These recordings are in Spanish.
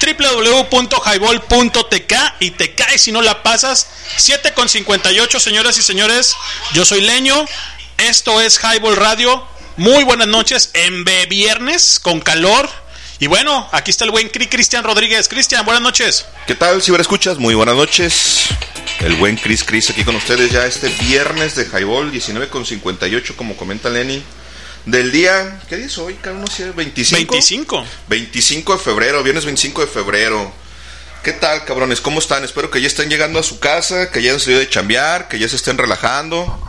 www.highball.tk y te caes si no la pasas. 7 con 58, señoras y señores. Yo soy Leño. Esto es Highball Radio. Muy buenas noches en B viernes con calor. Y bueno, aquí está el buen Cristian Rodríguez. Cristian, buenas noches. ¿Qué tal, si escuchas? Muy buenas noches. El buen Chris Chris aquí con ustedes ya este viernes de Highball 19 con 58, como comenta Lenny del día, ¿qué día es hoy? Cada uno 25. 25. 25 de febrero, viernes 25 de febrero. ¿Qué tal, cabrones? ¿Cómo están? Espero que ya estén llegando a su casa, que ya han salido de chambear, que ya se estén relajando.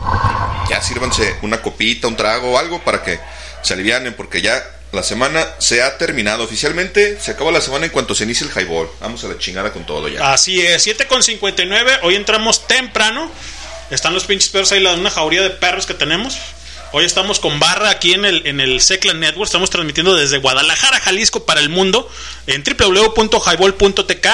Ya sírvanse una copita, un trago algo para que se alivianen, porque ya la semana se ha terminado oficialmente. Se acaba la semana en cuanto se inicie el highball. Vamos a la chingada con todo ya. Así es, 7 con 59. Hoy entramos temprano. Están los pinches perros ahí, la, una jauría de perros que tenemos. Hoy estamos con Barra aquí en el, en el Network. Estamos transmitiendo desde Guadalajara, Jalisco para el mundo en www.highball.tk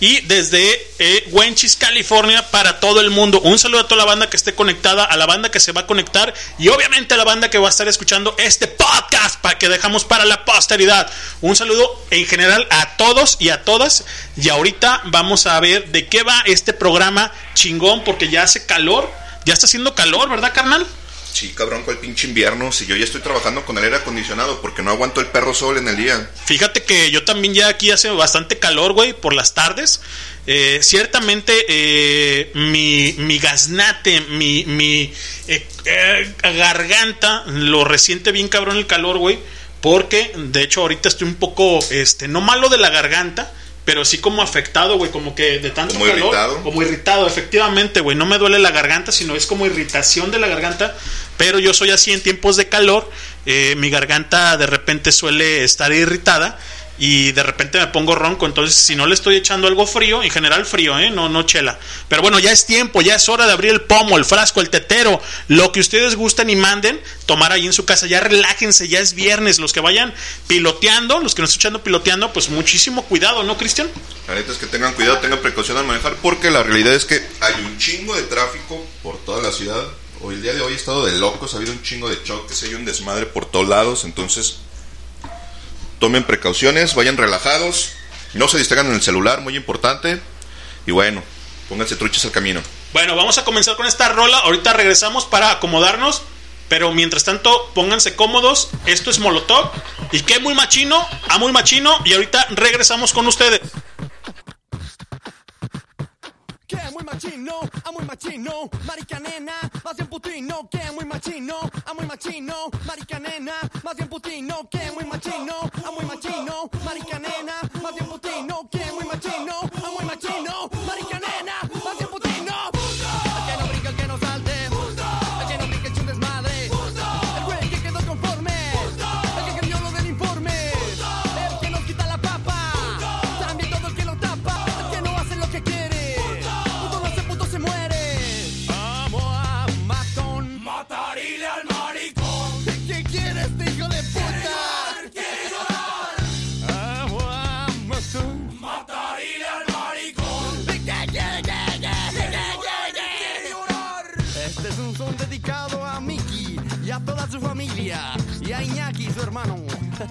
y desde eh, Wenchis, California para todo el mundo. Un saludo a toda la banda que esté conectada, a la banda que se va a conectar y obviamente a la banda que va a estar escuchando este podcast para que dejamos para la posteridad. Un saludo en general a todos y a todas. Y ahorita vamos a ver de qué va este programa chingón porque ya hace calor. Ya está haciendo calor, ¿verdad, carnal? Sí, cabrón, el pinche invierno. Si yo ya estoy trabajando con el aire acondicionado porque no aguanto el perro sol en el día. Fíjate que yo también ya aquí hace bastante calor, güey, por las tardes. Eh, ciertamente eh, mi, mi gaznate, mi, mi eh, garganta lo resiente bien cabrón el calor, güey. Porque de hecho ahorita estoy un poco, este, no malo de la garganta, pero sí como afectado, güey, como que de tanto como irritado. como irritado, efectivamente, güey, no me duele la garganta, sino es como irritación de la garganta, pero yo soy así en tiempos de calor, eh, mi garganta de repente suele estar irritada y de repente me pongo ronco. Entonces, si no le estoy echando algo frío, en general frío, ¿eh? No, no chela. Pero bueno, ya es tiempo, ya es hora de abrir el pomo, el frasco, el tetero, lo que ustedes gusten y manden, tomar ahí en su casa. Ya relájense, ya es viernes. Los que vayan piloteando, los que nos están echando piloteando, pues muchísimo cuidado, ¿no, Cristian? La neta es que tengan cuidado, tengan precaución al manejar, porque la realidad es que hay un chingo de tráfico por toda la ciudad. Hoy, el día de hoy he estado de locos, ha habido un chingo de choques, hay un desmadre por todos lados, entonces tomen precauciones, vayan relajados, no se distraigan en el celular, muy importante. Y bueno, pónganse truchas al camino. Bueno, vamos a comenzar con esta rola. Ahorita regresamos para acomodarnos. Pero mientras tanto, pónganse cómodos. Esto es Molotov. Y que muy machino, a muy machino. Y ahorita regresamos con ustedes. Muy machino, a muy machino, marica nena, más bien putino, que muy machino, a muy machino, marica nena, más bien putino, que muy machino, a muy machino, marica nena,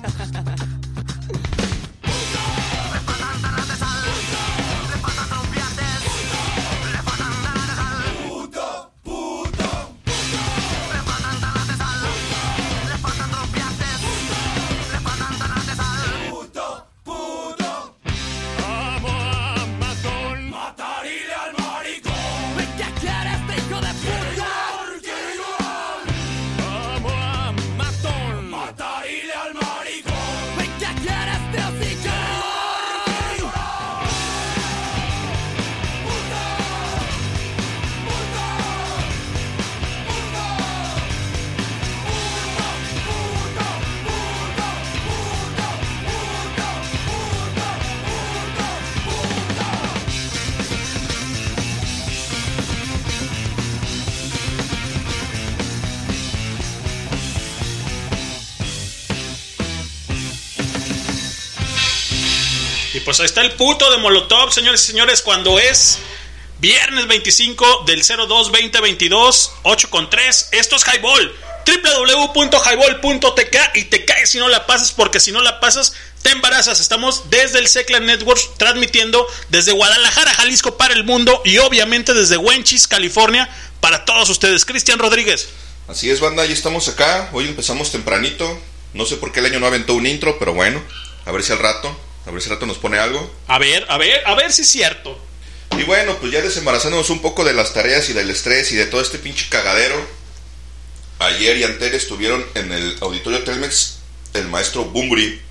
ha ha ha pues está el puto de Molotov, señores y señores, cuando es viernes 25 del 02 2022, 8 con 3. Esto es Highball. www.highball.tk y te caes si no la pasas, porque si no la pasas, Te embarazas. Estamos desde el Secla Network transmitiendo desde Guadalajara, Jalisco para el mundo y obviamente desde Wenchis, California para todos ustedes. Cristian Rodríguez. Así es, banda, ya estamos acá. Hoy empezamos tempranito. No sé por qué el año no aventó un intro, pero bueno, a ver si al rato, a ver si rato nos pone algo. A ver, a ver, a ver si es cierto. Y bueno, pues ya desembarazándonos un poco de las tareas y del estrés y de todo este pinche cagadero. Ayer y antes estuvieron en el auditorio Telmex el maestro Bumburi.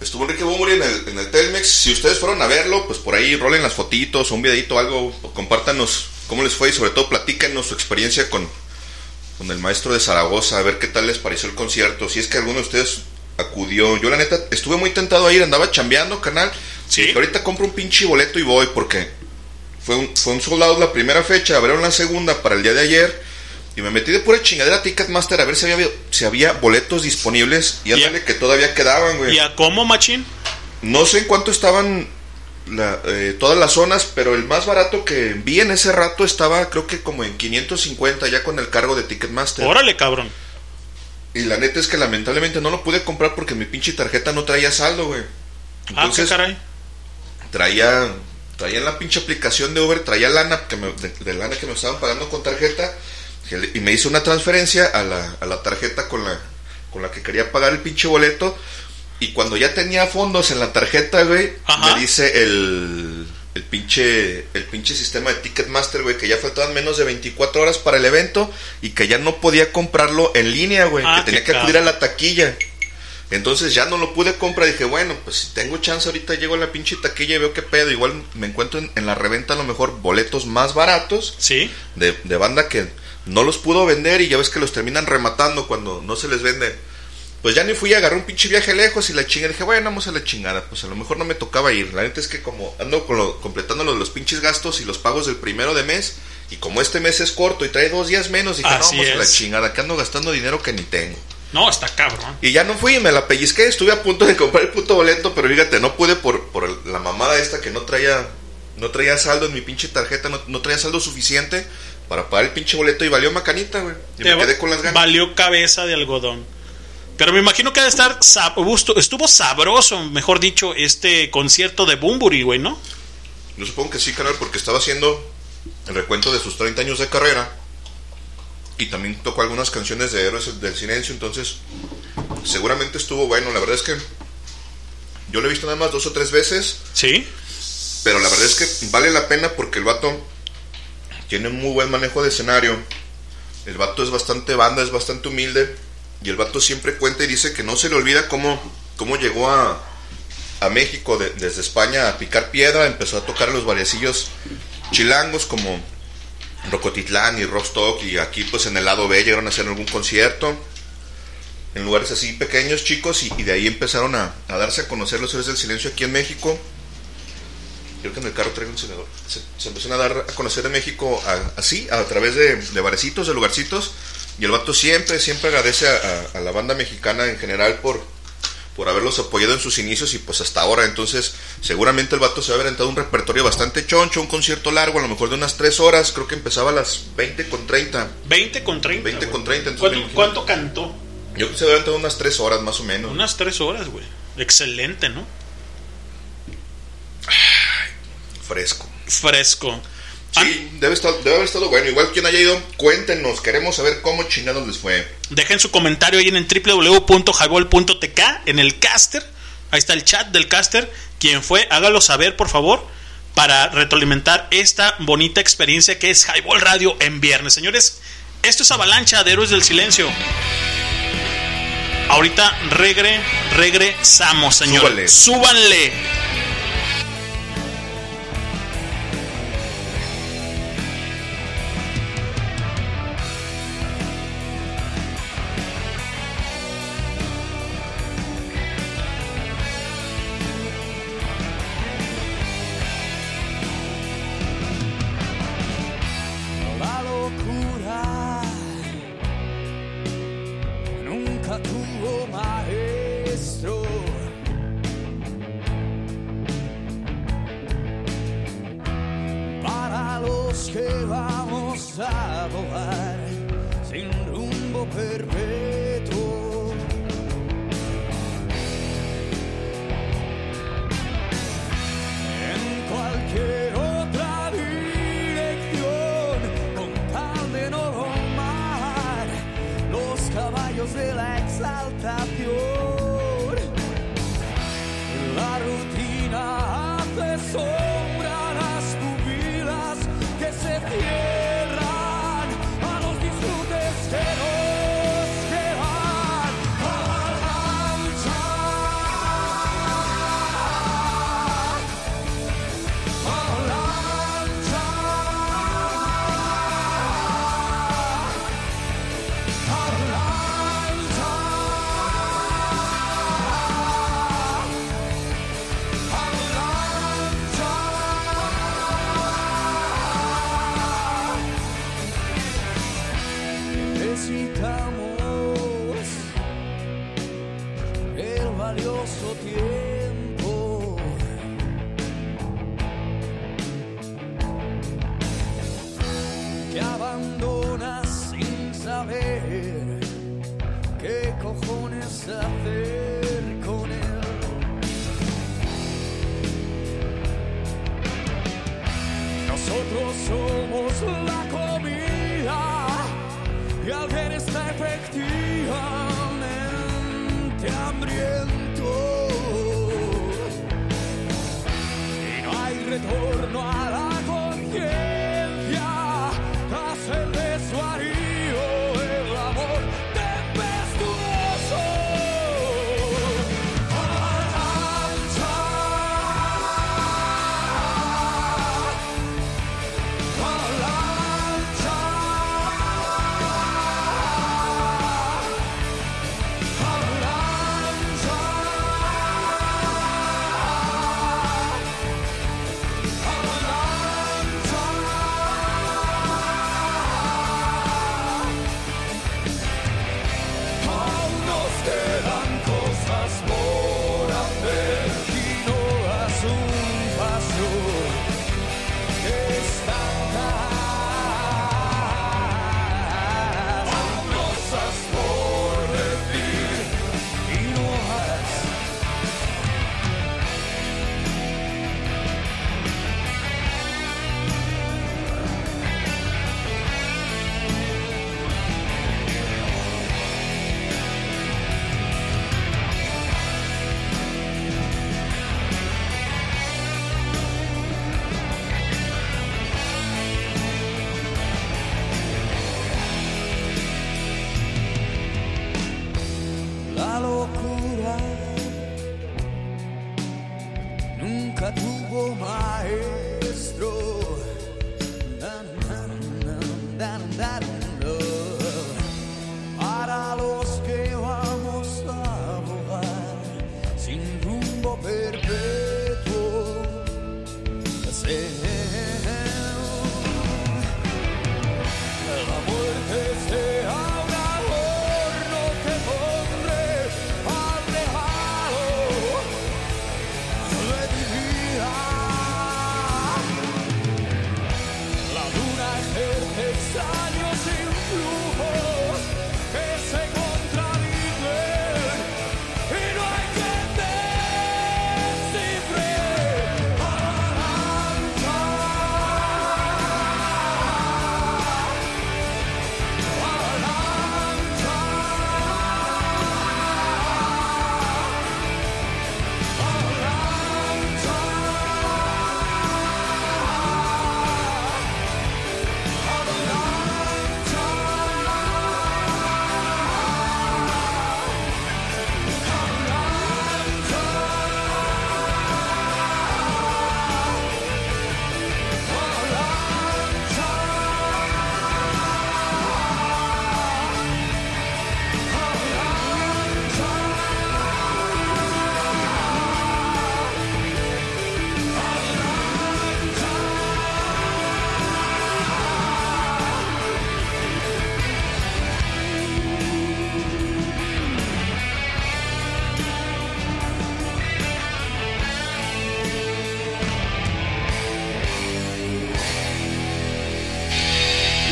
Estuvo Enrique Bumburi en el, en el Telmex. Si ustedes fueron a verlo, pues por ahí rolen las fotitos o un videito algo. compártanos cómo les fue y sobre todo platícanos su experiencia con, con el maestro de Zaragoza. A ver qué tal les pareció el concierto. Si es que alguno de ustedes acudió. Yo la neta estuve muy tentado a ir. Andaba chambeando, canal. Sí. Y ahorita compro un pinche boleto y voy porque fue un, fue un sold out la primera fecha, abrieron la segunda para el día de ayer y me metí de pura chingadera a Ticketmaster a ver si había, si había boletos disponibles y ¿Y a- ándale que todavía quedaban, güey. ¿Y a cómo, machín? No sé en cuánto estaban la- eh, todas las zonas, pero el más barato que vi en ese rato estaba creo que como en 550 ya con el cargo de Ticketmaster. Órale, cabrón. Y la neta es que lamentablemente no lo pude comprar porque mi pinche tarjeta no traía saldo, güey. Ah, qué caray. traía traía en la pinche aplicación de Uber, traía lana que me, de, de lana que me estaban pagando con tarjeta y me hizo una transferencia a la, a la tarjeta con la con la que quería pagar el pinche boleto y cuando ya tenía fondos en la tarjeta, güey, Ajá. me dice el el pinche el pinche sistema de Ticketmaster, güey, que ya faltaban menos de 24 horas para el evento y que ya no podía comprarlo en línea, güey, Ah, que tenía que acudir a la taquilla. Entonces ya no lo pude comprar. Dije, bueno, pues si tengo chance ahorita llego a la pinche taquilla y veo qué pedo. Igual me encuentro en, en la reventa a lo mejor boletos más baratos Sí. de, de banda que no los pudo vender y ya ves que los terminan rematando cuando no se les vende. Pues ya ni fui, agarré un pinche viaje lejos y la chinga. Dije, bueno, vamos a la chingada. Pues a lo mejor no me tocaba ir. La neta es que como ando con lo- completando lo de los pinches gastos y los pagos del primero de mes. Y como este mes es corto y trae dos días menos, dije, Así no, vamos a la chingada. Que ando gastando dinero que ni tengo. No, está cabrón. Y ya no fui, me la pellizqué, estuve a punto de comprar el puto boleto, pero fíjate, no pude por, por la mamada esta que no traía no traía saldo en mi pinche tarjeta, no, no traía saldo suficiente para pagar el pinche boleto y valió macanita, güey. Y Te me quedé con las ganas. Valió cabeza de algodón. Pero me imagino que ha de estar. sab- Estuvo sabroso, mejor dicho, este concierto de Bumburi, güey, ¿no? Yo supongo que sí, canal, porque estaba haciendo el recuento de sus 30 años de carrera y también tocó algunas canciones de Héroes del Silencio, entonces seguramente estuvo bueno. La verdad es que yo lo he visto nada más dos o tres veces. Sí. Pero la verdad es que vale la pena porque el vato tiene muy buen manejo de escenario. El vato es bastante banda, es bastante humilde. Y el vato siempre cuenta y dice que no se le olvida cómo, cómo llegó a, a México de- desde España a picar piedra. Empezó a tocar los variacillos chilangos como Rocotitlán y Rostock. Y aquí pues en el lado B llegaron a hacer algún concierto. En lugares así pequeños, chicos. Y, y de ahí empezaron a, a darse a conocer los héroes del silencio aquí en México. Creo que en el carro traigo un encendedor. Se, se empezaron a dar a conocer en México a- así, a, través de, de barecitos, de lugarcitos. Y el vato siempre, siempre agradece a, a- a la banda mexicana en general por, por haberlos apoyado en sus inicios y pues hasta ahora. Entonces, seguramente el vato se va a haber aventado un repertorio bastante choncho, un concierto largo, a lo mejor de unas 3 horas. Creo que empezaba a las 20 con 30. 20 con 30. 20 güey. con 30, entonces me ¿Cuánto, cuánto cantó? Yo creo que se va a aventado unas 3 horas más o menos. Unas 3 horas, güey. Excelente, ¿no? Fresco. Fresco. Sí, debe, estar, debe haber estado bueno. Igual quien haya ido, cuéntenos. Queremos saber cómo chingados les fue. Dejen su comentario ahí en el www.highball.tk en el caster. Ahí está el chat del caster. Quien fue, hágalo saber, por favor, para retroalimentar esta bonita experiencia que es Highball Radio en viernes. Señores, esto es Avalancha de Héroes del Silencio. Ahorita regre, regresamos, señores. Súbale. Súbanle.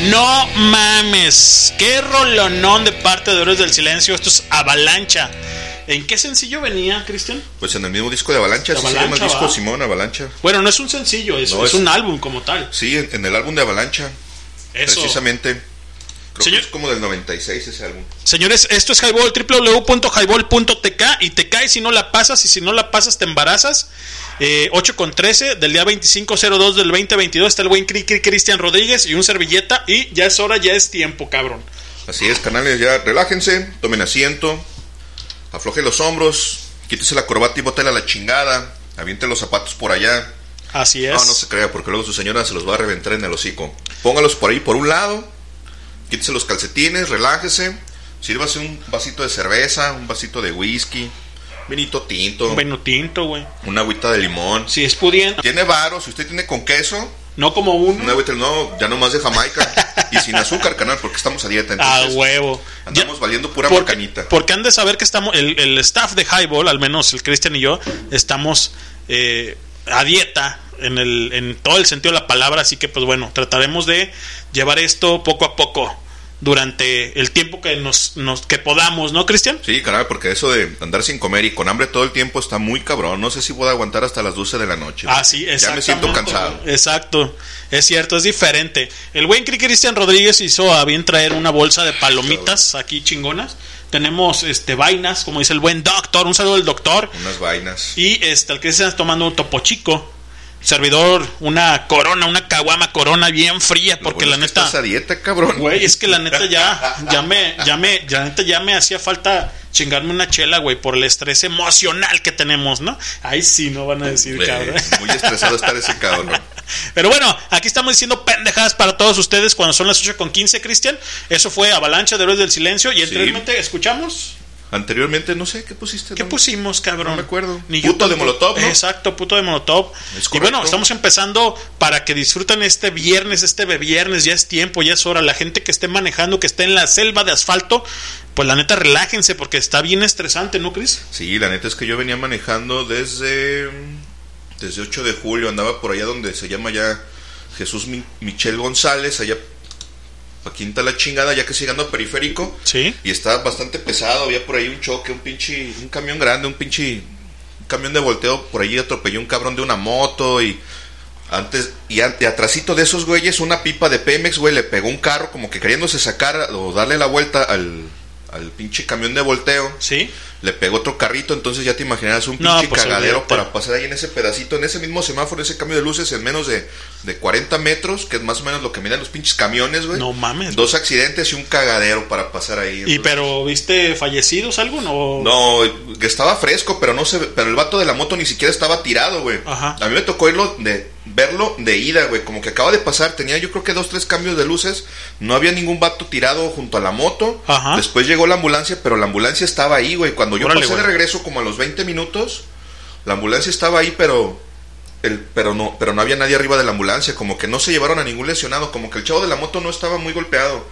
No mames. Qué rolonón de parte de Héroes del Silencio. Esto es Avalancha. ¿En qué sencillo venía, Cristian? Pues en el mismo disco de Avalancha, De así se llama el Avalancha, disco. Simón Avalancha. Bueno, no es un sencillo, es, No, es es- un álbum como tal. Sí, en, en el álbum de Avalancha, Eso. precisamente. Creo Señor- que es como del 96 ese álbum. Señores, esto es Highball, www.highball.tk y te caes si no la pasas y si no la pasas te embarazas. Eh, 8 con 13 del día 2502 del 2022 está el buen Cri- Cri- Cristian Rodríguez y un servilleta y ya es hora, ya es tiempo, cabrón. Así es, canales, ya relájense, tomen asiento, aflojen los hombros, quítese la corbata y bótela a la chingada, aviente los zapatos por allá. Así es. No, no se crea, porque luego su señora se los va a reventar en el hocico. Póngalos por ahí por un lado, quítese los calcetines, relájese, sírvase un vasito de cerveza, un vasito de whisky, vinito tinto, Un vino tinto, güey. una agüita de limón. Si es pudiente. Tiene varo, si usted tiene con queso, No como un... Una Betel, no, ya no más de Jamaica. y sin azúcar, canal, porque estamos a dieta. A Entonces, huevo. andamos Ya- valiendo pura porque, porque han de saber que estamos, el, el staff de Highball, al menos el Cristian y yo, estamos eh, a dieta en, el, en todo el sentido de la palabra, así que pues bueno, trataremos de llevar esto poco a poco durante el tiempo que nos, nos que podamos, ¿no, Cristian? Sí, canal, porque eso de andar sin comer y con hambre todo el tiempo está muy cabrón. No sé si puedo aguantar hasta las 12 de la noche. Ah, sí, Ya me siento cansado. Exacto, es cierto, es diferente. El buen Cri- Cristian Rodríguez hizo a bien traer una bolsa de palomitas aquí chingonas. Tenemos este vainas, como dice el buen doctor, un saludo al doctor. Unas vainas. Y este, el que está tomando un topo chico. Servidor, una corona, una caguama corona bien fría, porque bueno la es que neta. estás a dieta, cabrón. Güey, es que la neta ya, ya me, ya me, ya neta ya me hacía falta chingarme una chela, güey, por el estrés emocional que tenemos, ¿no? Ahí sí no van a decir, cabrón. muy estresado estar ese cabrón. Pero bueno, aquí estamos diciendo pendejadas para todos ustedes cuando son las 8 con 15, Cristian. Eso fue Avalancha de Héroes del Silencio. Y anteriormente escuchamos. Anteriormente, no sé, ¿qué pusiste? ¿Qué no? pusimos, cabrón? No me acuerdo. Ni yo Puto de. Molotov, ¿no? Exacto, puto de Molotov. Es y bueno, estamos empezando para que disfruten este viernes, este viernes, ya es tiempo, ya es hora. La gente que esté manejando, que esté en la selva de asfalto, pues la neta relájense porque está bien estresante, ¿no, Cris? Sí, la neta es que yo venía manejando desde desde 8 de julio, andaba por allá donde se llama ya Jesús Mi- Michel González, allá pa' quinta la chingada, ya que llegando a periférico, Sí. y estaba bastante pesado, había por ahí un choque, un pinche, un camión grande, un pinche un camión de volteo, por ahí atropelló un cabrón de una moto y antes, y, y atrasito de esos güeyes, una pipa de Pemex, güey, le pegó un carro como que queriéndose sacar o darle la vuelta al, al pinche camión de volteo Sí. le pegó otro carrito, entonces ya te imaginarás un No, pinche pues, cagadero para pasar ahí en ese pedacito, en ese mismo semáforo, ese cambio de luces en menos de, de 40 metros, que es más o menos lo que miden los pinches camiones, güey. No mames, Dos accidentes y un cagadero para pasar ahí. ¿Y pero viste fallecidos algo? No. No, que estaba fresco, pero no se pero el vato de la moto ni siquiera estaba tirado, güey. Ajá. A mí me tocó irlo de verlo de ida, güey, como que acaba de pasar, tenía yo creo que dos tres cambios de luces, no había ningún vato tirado junto a la moto. Ajá. Después llegó la ambulancia, pero la ambulancia estaba ahí, güey. Cuando yo Órale, pasé de regreso como a los 20 minutos, la ambulancia estaba ahí, pero el, pero no pero no había nadie arriba de la ambulancia, como que no se llevaron a ningún lesionado, como que el chavo de la moto no estaba muy golpeado.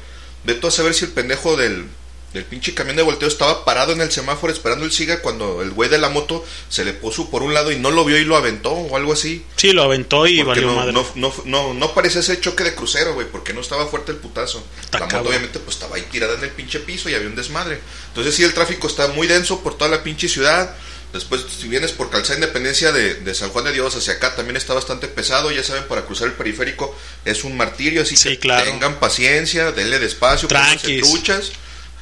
Vete a saber si el pendejo del, del pinche camión de volteo estaba parado en el semáforo esperando el siga cuando el güey de la moto se le puso por un lado y no lo vio y lo aventó o algo así. Sí, lo aventó y Porque valió no, madre. no, no, no, no parecía ese choque de crucero, güey, porque no estaba fuerte el putazo. Está la moto cabrón. obviamente pues estaba ahí tirada en el pinche piso y había un desmadre. Entonces sí, el tráfico está muy denso por toda la pinche ciudad. Después, si vienes por Calzada Independencia de, de San Juan de Dios hacia acá, también está bastante pesado. Ya saben, para cruzar el periférico es un martirio, así Sí, que claro. tengan paciencia, denle despacio, truchas.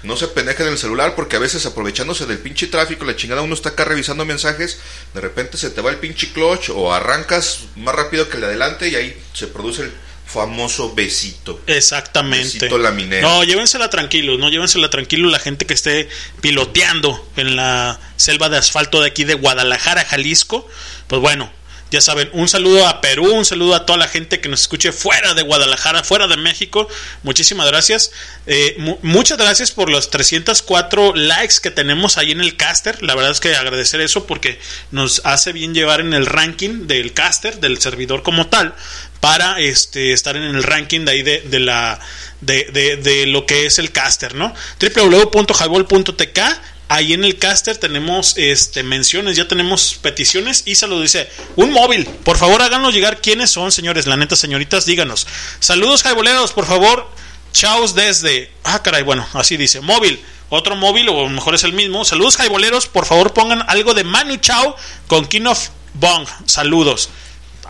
No se pendejen en el celular porque a veces aprovechándose del pinche tráfico, la chingada, uno está acá revisando mensajes, de repente se te va el pinche clutch o arrancas más rápido que el de adelante y ahí se produce el famoso besito. Exactamente. Besito laminero. No, llévensela tranquilos, no llévensela tranquilos la gente que esté piloteando en la selva de asfalto de aquí de Guadalajara, Jalisco. Pues bueno, ya saben, un saludo a Perú, un saludo a toda la gente que nos escuche fuera de Guadalajara, fuera de México. Muchísimas gracias. Eh, mu- muchas gracias por los 304 likes que tenemos ahí en el caster. La verdad es que agradecer eso porque nos hace bien llevar en el ranking del caster, del servidor como tal, para este estar en el ranking de ahí de, la de, de- de lo que es el caster, ¿no? www.highball.tk Ahí en el caster tenemos este menciones, ya tenemos peticiones y se lo dice un móvil. Por favor, háganos llegar quiénes son, señores, la neta, señoritas, díganos. Saludos, highboleros, por favor. Chaos desde. Ah, caray, bueno, así dice. Móvil. Otro móvil, o mejor es el mismo. Saludos, highboleros. Por favor, pongan algo de Manu Chao con King of Bong. Saludos.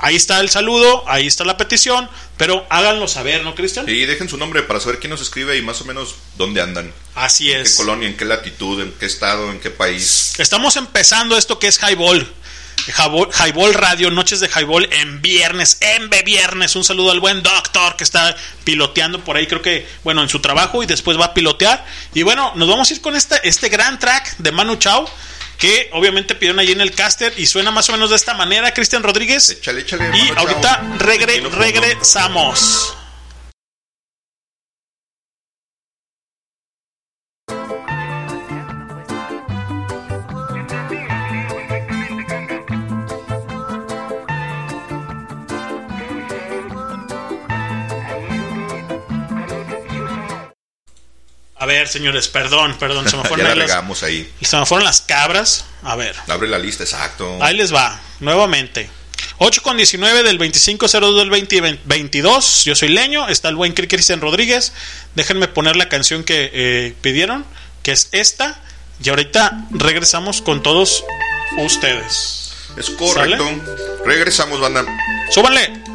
Ahí está el saludo, ahí está la petición, pero háganlo saber, ¿no, Cristian? Y dejen su nombre para saber quién nos escribe y más o menos dónde andan. Así En qué es. colonia, en qué latitud, en qué estado, en qué país. Estamos empezando esto que es Highball. Highball, Radio, noches de Highball en viernes, en B viernes. Un saludo al buen doctor que está piloteando por ahí, creo que, bueno, en su trabajo y después va a pilotear. Y bueno, nos vamos a ir con este, este gran track de Manu Chao, que obviamente pidieron ahí en el caster y suena más o menos de esta manera, Cristian Rodríguez. Échale, échale. Y mano, ahorita regre- regresamos. A ver, señores, perdón, perdón. Se me ya fueron, la las, ahí. se me fueron las cabras. A ver. Abre la lista, exacto. Ahí les va, nuevamente. 8 con 19 del 2502 del 2022. Yo soy Leño. Está el buen Cristian Rodríguez. Déjenme poner la canción que eh, pidieron, que es esta. Y ahorita regresamos con todos ustedes. Es correcto. Regresamos, banda. ¡Súbanle!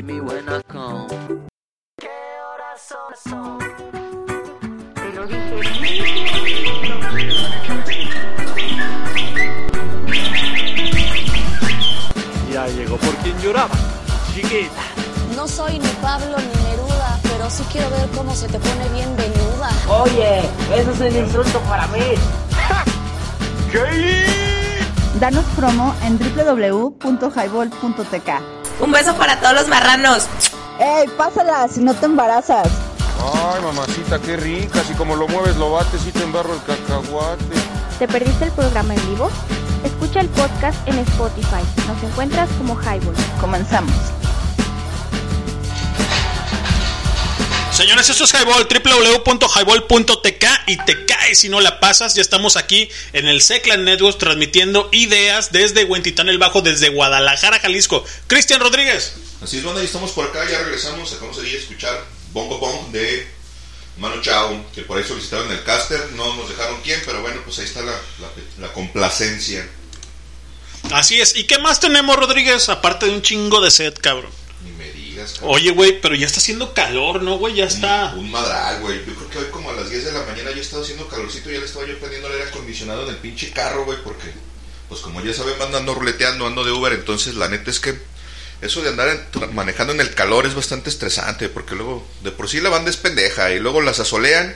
Hear me when I come. Te lo dije. Ya llegó por quien lloraba. Chiquita. No soy ni Pablo ni Neruda, pero sí quiero ver cómo se te pone bien venuda. Oye, eso es un insulto para mí. Danos promo en www.highball.tk. Un beso para todos los marranos. ¡Ey, pásala si no te embarazas! Ay, mamacita, qué rica. Si como lo mueves, lo bates y te embarro el cacahuate. ¿Te perdiste el programa en vivo? Escucha el podcast en Spotify. Nos encuentras como Highball. Comenzamos. Señores, esto es Highball, www.highball.tk y te caes si no la pasas. Ya estamos aquí en el Seclan Network transmitiendo ideas desde Huentitán el Bajo, desde Guadalajara, Jalisco. Cristian Rodríguez. Así es, banda, y estamos por acá, ya regresamos. Acabamos de ir a escuchar Bongo Bong de Mano Chao, que por ahí solicitaron el caster. No nos dejaron quién, pero bueno, pues ahí está la, la- la complacencia. Así es. ¿Y qué más tenemos, Rodríguez? Aparte de un chingo de set, cabrón. Cabrón. Oye, güey, pero ya está haciendo calor, ¿no, güey? Ya está. Un madral, güey. Yo creo que hoy como a las 10 de la mañana ya he estado haciendo calorcito. Ya le estaba yo prendiendo el aire acondicionado en el pinche carro, güey. Porque, pues como ya saben, ando ando ruleteando, ando de Uber. Entonces, la neta es que eso de andar en- manejando en el calor es bastante estresante. Porque luego, de por sí la banda es pendeja. Y luego las asolean,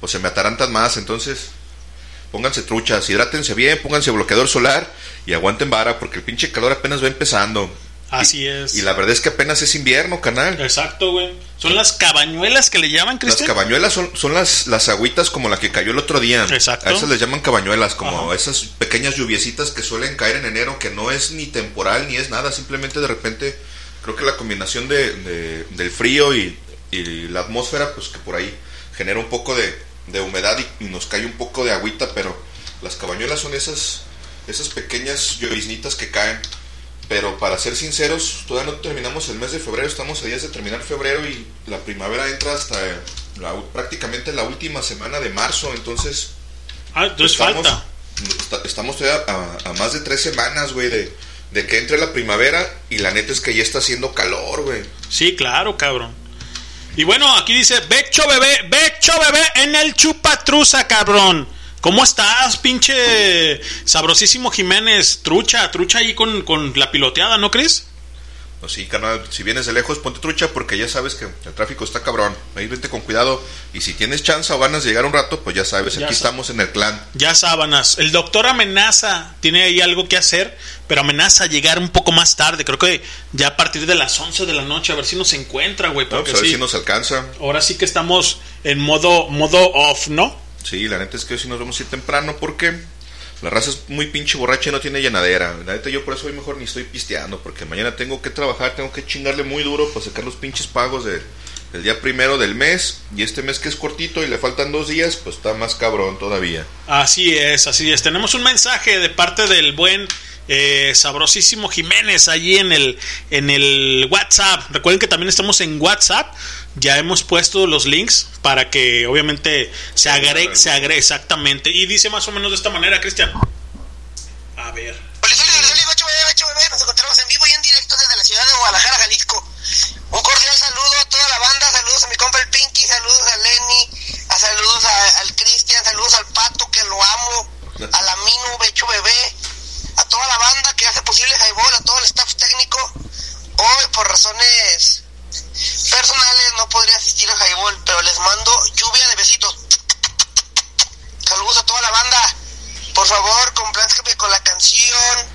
pues se me atarantan más. Entonces, pónganse truchas, hidrátense bien, pónganse bloqueador solar. Y aguanten vara, porque el pinche calor apenas va empezando. Así es. Y la verdad es que apenas es invierno, canal. Exacto, güey. Son las cabañuelas que le llaman, Las Cristian. cabañuelas son, son las, las agüitas como la que cayó el otro día. Exacto. A esas les llaman cabañuelas, como Ajá. esas pequeñas lluviecitas que suelen caer en enero, que no es ni temporal ni es nada, simplemente de repente creo que la combinación de, de- del frío y, y la atmósfera, pues que por ahí genera un poco de, de humedad y, y nos cae un poco de agüita, pero las cabañuelas son esas, esas pequeñas lloviznitas que caen. Pero para ser sinceros, todavía no terminamos el mes de febrero, estamos a días de terminar febrero y la primavera entra hasta la- prácticamente la última semana de marzo, entonces... Ah, entonces falta. esta- estamos todavía a, a más de tres semanas, güey, de, de que entre la primavera y la neta es que ya está haciendo calor, güey. Sí, claro, cabrón. Y bueno, aquí dice, Becho bebé, Becho bebé en el chupatruza, cabrón. ¿Cómo estás, pinche sabrosísimo Jiménez? Trucha, trucha ahí con, con la piloteada, ¿no crees? Pues sí, carnal, si vienes de lejos, ponte trucha porque ya sabes que el tráfico está cabrón. Ahí vete con cuidado. Y si tienes chance o ganas de llegar un rato, pues ya sabes, Ya aquí estamos en el clan. Ya sábanas. El doctor amenaza, tiene ahí algo que hacer, pero amenaza llegar un poco más tarde. Creo que ya a partir de las 11 de la noche, a ver si nos encuentra, güey. No, pues a ver sí, si nos alcanza. ahora sí que estamos en modo, modo off, ¿no? Sí, la neta es que hoy sí nos vamos a ir temprano porque la raza es muy pinche borracha y no tiene llenadera. La neta yo por eso hoy mejor ni estoy pisteando porque mañana tengo que trabajar, tengo que chingarle muy duro para sacar los pinches pagos de- del día primero del mes. Y este mes que es cortito y le faltan dos días, pues está más cabrón todavía. Así es, así es. Tenemos un mensaje de parte del buen eh, sabrosísimo Jiménez allí en el, en el WhatsApp. Recuerden que también estamos en WhatsApp. Ya hemos puesto los links para que obviamente se agregue, se agregue exactamente. Y dice más o menos de esta manera, Cristian. A ver. Nos encontramos en vivo y en directo desde la ciudad de Guadalajara, Jalisco. Un cordial saludo a toda la banda, saludos a mi compa el Pinky, saludos a Lenny, saludos al Cristian, saludos al Pato que lo amo, a la Minu, Becho Bebé, a toda la banda que hace posible Highball, a todo el staff técnico. Hoy por razones personales no podría asistir a Highball, pero les mando lluvia de besitos. Saludos a toda la banda. Por favor, complázcame con la canción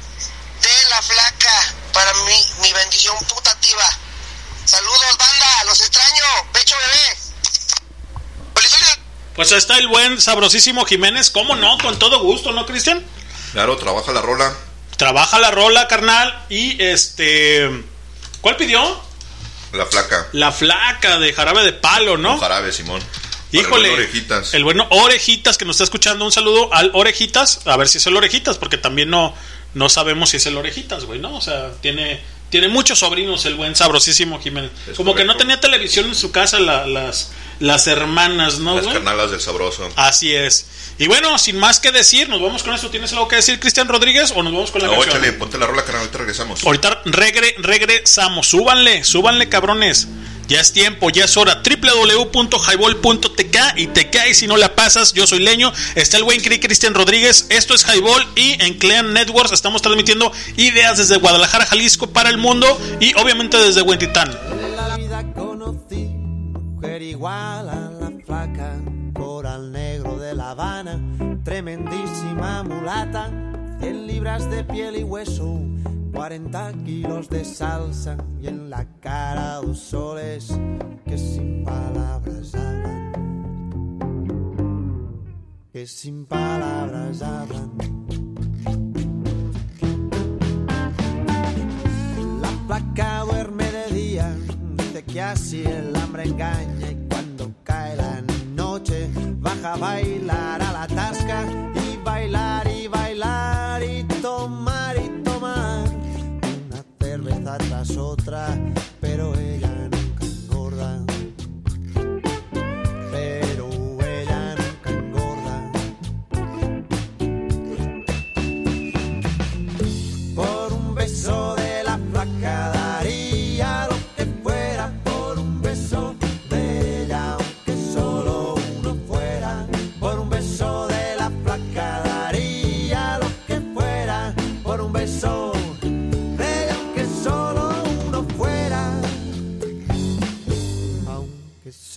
de la flaca para mi, mi bendición putativa. Saludos, banda, los extraño. Pecho bebé. Pues está el buen sabrosísimo Jiménez. ¿Cómo no? Con todo gusto, ¿no, Cristian? Claro, trabaja la rola. Trabaja la rola, carnal. Y este. ¿Cuál pidió? La flaca. La flaca de jarabe de palo, ¿no? Jarabe, Simón. Híjole. El orejitas. El bueno Orejitas que nos está escuchando. Un saludo al Orejitas. A ver si es el Orejitas, porque también no, no sabemos si es el Orejitas, güey, ¿no? O sea, tiene, tiene muchos sobrinos el buen sabrosísimo Jiménez. Es Como que no tenía televisión en su casa la- las, las hermanas, ¿no? Las güey? carnalas del sabroso. Así es. Y bueno, sin más que decir, nos vamos con esto. ¿Tienes algo que decir, Cristian Rodríguez? ¿O nos vamos con la No, canción? échale, ponte la rola, carnal, ahorita regresamos. Ahorita regre, regresamos. Súbanle, súbanle, cabrones. Ya es tiempo, ya es hora. www.highball.tk y te cae si no la pasas. Yo soy Leño. Está el buen Cri Cristian Rodríguez. Esto es Highball y en Clean Networks estamos transmitiendo ideas desde Guadalajara, Jalisco para el mundo y obviamente desde Huentitán. En la vida conocí mujer igual a la flaca, coral negro de La Habana, tremendísima mulata, 100 libras de piel y hueso, 40 kilos de salsa y en la cara dos soles que sin palabras hablan, que sin palabras hablan. La placa duerme de día, dice que así el hambre engaña y cuando cae la noche baja a bailar a la tasca y bailar y bailar y tomar y tomar. Una cerveza tras otra,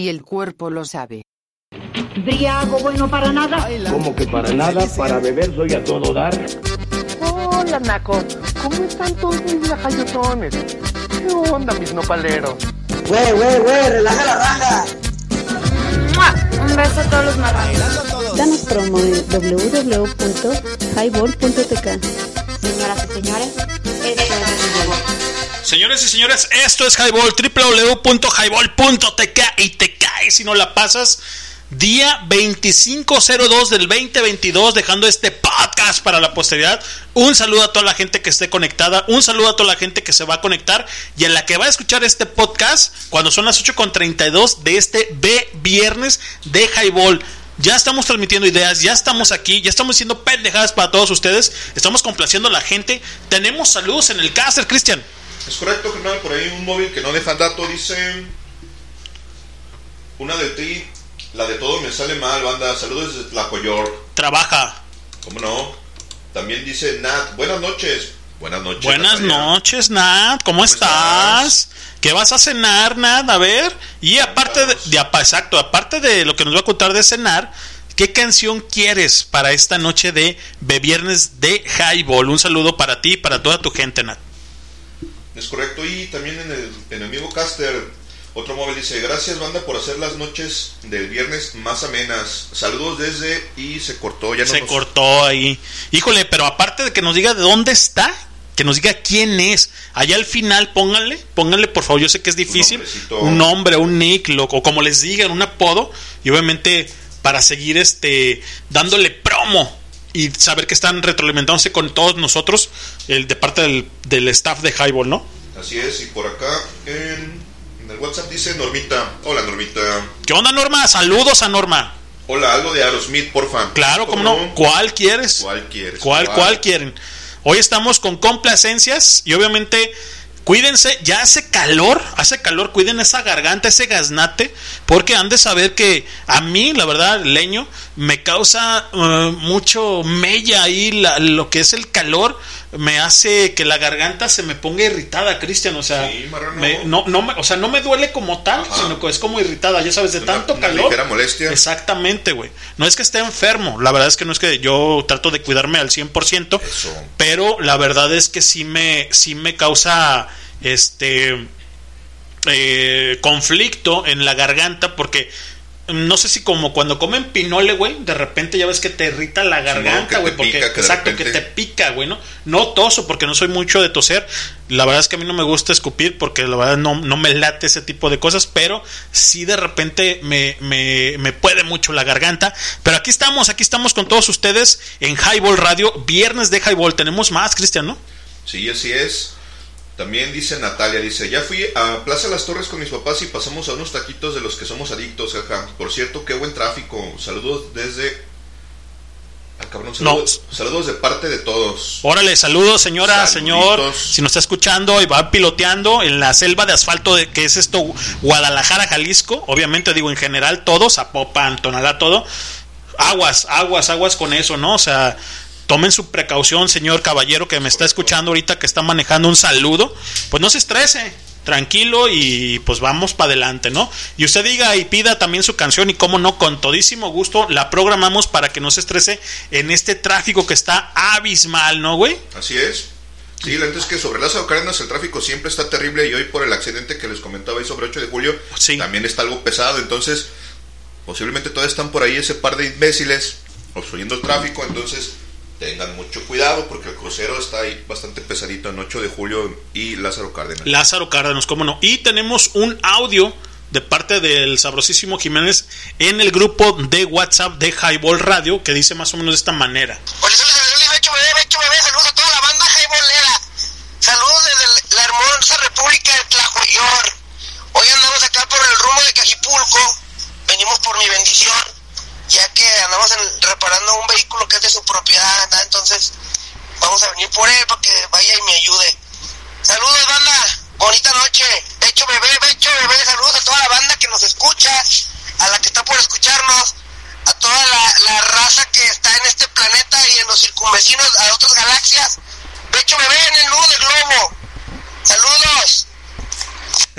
Y el cuerpo lo sabe. Briago bueno para nada. Como que para nada, para beber soy a todo dar. Hola, Naco. ¿Cómo están todos mis lajayotones? ¿Qué onda, mis nopaleros? Güey, güey, güey, relaja la raja. Un beso a todos los marranos. Danos promo en www.highball.tk. Señoras y señores, esto es Señores y señores, esto es Highball, www.highball.tk y te caes si no la pasas. Día 2502 del 2022, dejando este podcast para la posteridad. Un saludo a toda la gente que esté conectada, un saludo a toda la gente que se va a conectar y a la que va a escuchar este podcast cuando son las 8.32 de este B viernes de Highball. Ya estamos transmitiendo ideas, ya estamos aquí, ya estamos haciendo pendejadas para todos ustedes, estamos complaciendo a la gente. Tenemos saludos en el caster, Cristian. Es correcto, carnal, por ahí un móvil que no deja dato, dice... Una de ti, la de todo me sale mal, banda. Saludos desde Tlacoyor. Trabaja. ¿Cómo no? También dice Nat, buenas noches. Buenas noches. Buenas Natalia. noches, Nat. ¿Cómo, estás? ¿Qué vas a cenar, Nat? A ver. Y aparte de, de- exacto, aparte de lo que nos va a contar de cenar, ¿qué canción quieres para esta noche de Be Viernes de Highball? Un saludo para ti y para toda tu gente, Nat. Es correcto. Y también en el, en el mismo caster, otro móvil dice, gracias banda por hacer las noches del viernes más amenas. Saludos desde... Y se cortó, ya no Se nos- cortó ahí. Híjole, pero aparte de que nos diga de dónde está, que nos diga quién es. Allá al final, pónganle, pónganle por favor, yo sé que es difícil. Un nombre, un nick, lo- o como les digan, un apodo. Y obviamente para seguir este dándole promo y saber que están retroalimentándose con todos nosotros, el de parte del, del staff de Highball, ¿no? Así es, y por acá en, en el WhatsApp dice Normita. Hola Normita. ¿Qué onda, Norma? Saludos a Norma. Hola, algo de Aerosmith, porfa. Claro, ¿cómo no? ¿Cuál quieres? ¿Cuál quieres? ¿Cuál, cuál quieren? Hoy estamos con complacencias y obviamente cuídense, ya hace calor, hace calor, cuiden esa garganta, ese gaznate, porque han de saber que a mí, la verdad, leño, me causa eh, mucho mella ahí, la- lo que es el calor, me hace que la garganta se me ponga irritada, Cristian, o sea, marrano. me- no, no me- o sea, no me duele como tal, sino que es como irritada, ya sabes, de tanto una calor. molestia. Exactamente, güey. No es que esté enfermo, la verdad es que no es que yo trato de cuidarme al 100%, pero la verdad es que sí me, sí me causa este eh, conflicto en la garganta porque no sé si como cuando comen pinole, güey, de repente ya ves que te irrita la garganta, güey, porque pica, que de exacto, repente- que te pica, güey, ¿no? No toso porque no soy mucho de toser. La verdad es que a mí no me gusta escupir porque la verdad no, no me late ese tipo de cosas, pero sí de repente me, me, me puede mucho la garganta. Pero aquí estamos, aquí estamos con todos ustedes en Highball Radio, viernes de Highball. Tenemos más, Cristian, ¿no? Sí, así es. También dice Natalia, dice, ya fui a Plaza Las Torres con mis papás y pasamos a unos taquitos de los que somos adictos, jaja. Por cierto, qué buen tráfico. Saludos desde... Ah, cabrón, saludos, saludos de parte de todos. Órale, saludos señora, señor. Saluditos. Si nos está escuchando y va piloteando en la selva de asfalto de que es esto Guadalajara, Jalisco, obviamente digo en general todos, Zapopan, Tonalá, todo. Aguas, aguas, aguas con eso, ¿no? O sea, tomen su precaución, señor caballero que me está escuchando ahorita que está manejando un saludo. Pues no se estrese, tranquilo y pues vamos para adelante, ¿no? Y usted diga y pida también su canción y cómo no, con todísimo gusto la programamos para que no se estrese en este tráfico que está abismal, ¿no, güey? Así es. Sí, la es que sobre Lázaro Cárdenas el tráfico siempre está terrible y hoy por el accidente que les comentaba ahí sobre 8 de julio también está algo pesado, entonces posiblemente todavía están por ahí ese par de imbéciles obstruyendo el tráfico, entonces tengan mucho cuidado porque el crucero está ahí bastante pesadito en 8 de julio y Lázaro Cárdenas. Lázaro Cárdenas, cómo no. Y tenemos un audio de parte del sabrosísimo Jiménez en el grupo de WhatsApp de Highball Radio que dice más o menos de esta manera. Becho bebé, Becho bebé, saludos a toda la banda jaibolera. Saludos desde la hermosa República de Tlajoyor. Hoy andamos acá por el rumbo de Cajipulco. Venimos por mi bendición, ya que andamos en- reparando un vehículo que es de su propiedad, entonces vamos a venir por él para que vaya y me ayude. Saludos banda, bonita noche. Becho bebé, Becho bebé, saludos a toda la banda que nos escucha, a la que está por escucharnos a toda la, la raza que está en este planeta y en los circunvecinos a otras galaxias. Becho bebé en el nudo del globo. Saludos.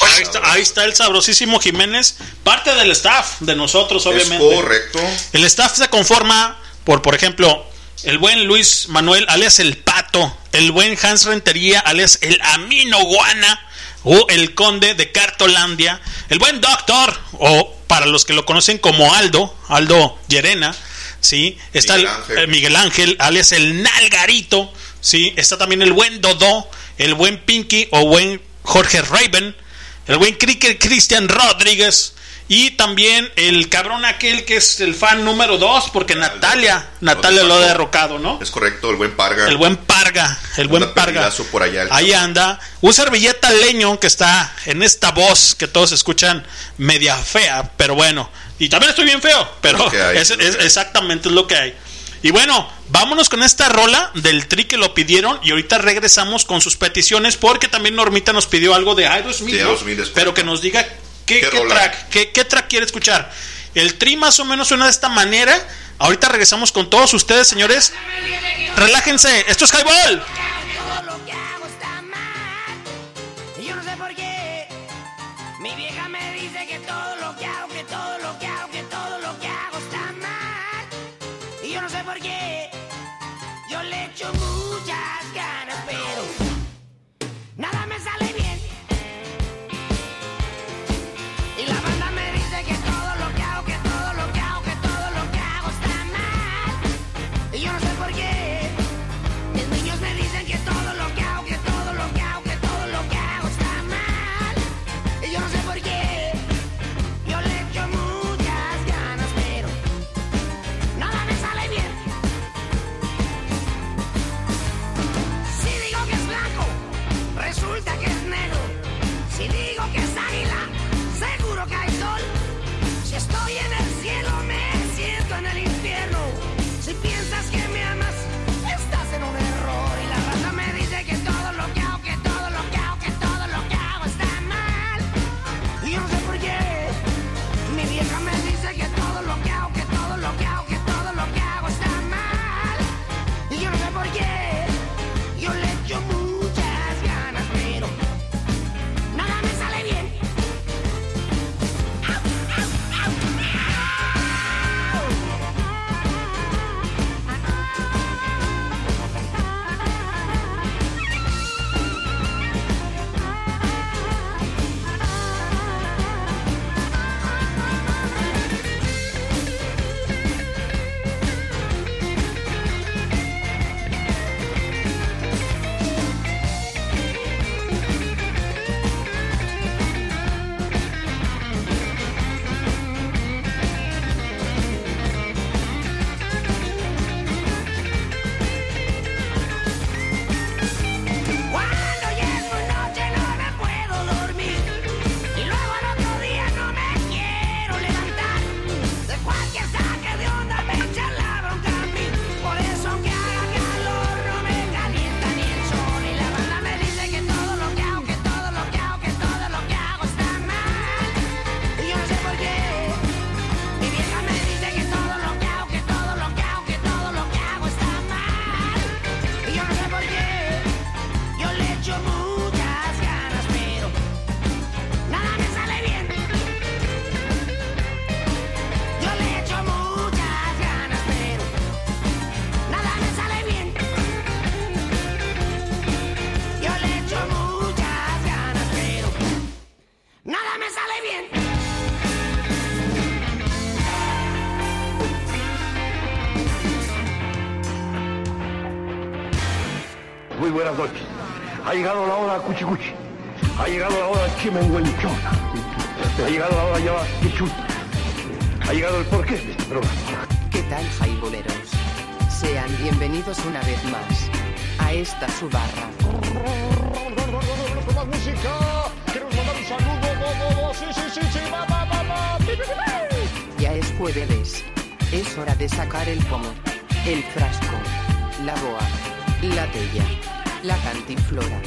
Ahí está, ahí Ahí está el sabrosísimo Jiménez, parte del staff de nosotros, obviamente. Es correcto. El staff se conforma por, por ejemplo, el buen Luis Manuel, alias el Pato, el buen Hans Rentería, alias el Amino Guana, o el Conde de Cartolandia, el buen Doctor, o para los que lo conocen como Aldo, Aldo Llerena, ¿sí? Está Miguel el- Ángel. el Miguel Ángel, alias el Nalgarito, ¿sí? Está también el buen Dodó, el buen Pinky o buen Jorge Raven, el buen Cricket Cristian Rodríguez y también el cabrón aquel que es el fan número 2 porque Natalia, Natalia lo ha derrocado, ¿no? Es correcto, el buen Parga. El buen Parga, el buen Anda Parga. por allá. el Ahí cabrón. anda. Un servilleta leño que está en esta voz que todos escuchan media fea, pero bueno. Y también estoy bien feo, pero hay, es- exactamente es lo que hay. Y bueno, vámonos con esta rola del tri que lo pidieron y ahorita regresamos con sus peticiones porque también Normita nos pidió algo de Aerosmith, Sí, pero que nos diga qué, ¿Qué qué track, qué, qué track quiere escuchar. El tri más o menos suena de esta manera. Ahorita regresamos con todos ustedes, señores. Relájense, esto es Highball. Llegado la hora cuchicuchi. Ha llegado la hora chimenguenchona. Ha llegado la hora ya pichu. Ha llegado el porqué de este programa. ¿Qué tal, jaiboleros? Sean bienvenidos una vez más a esta su barra. Más música. Queremos mandar un saludo. Sí, sí, sí, sí. Va, va. Ya es jueves. Es hora de sacar el pomo, el frasco, la boa, la tella, la cantiflora,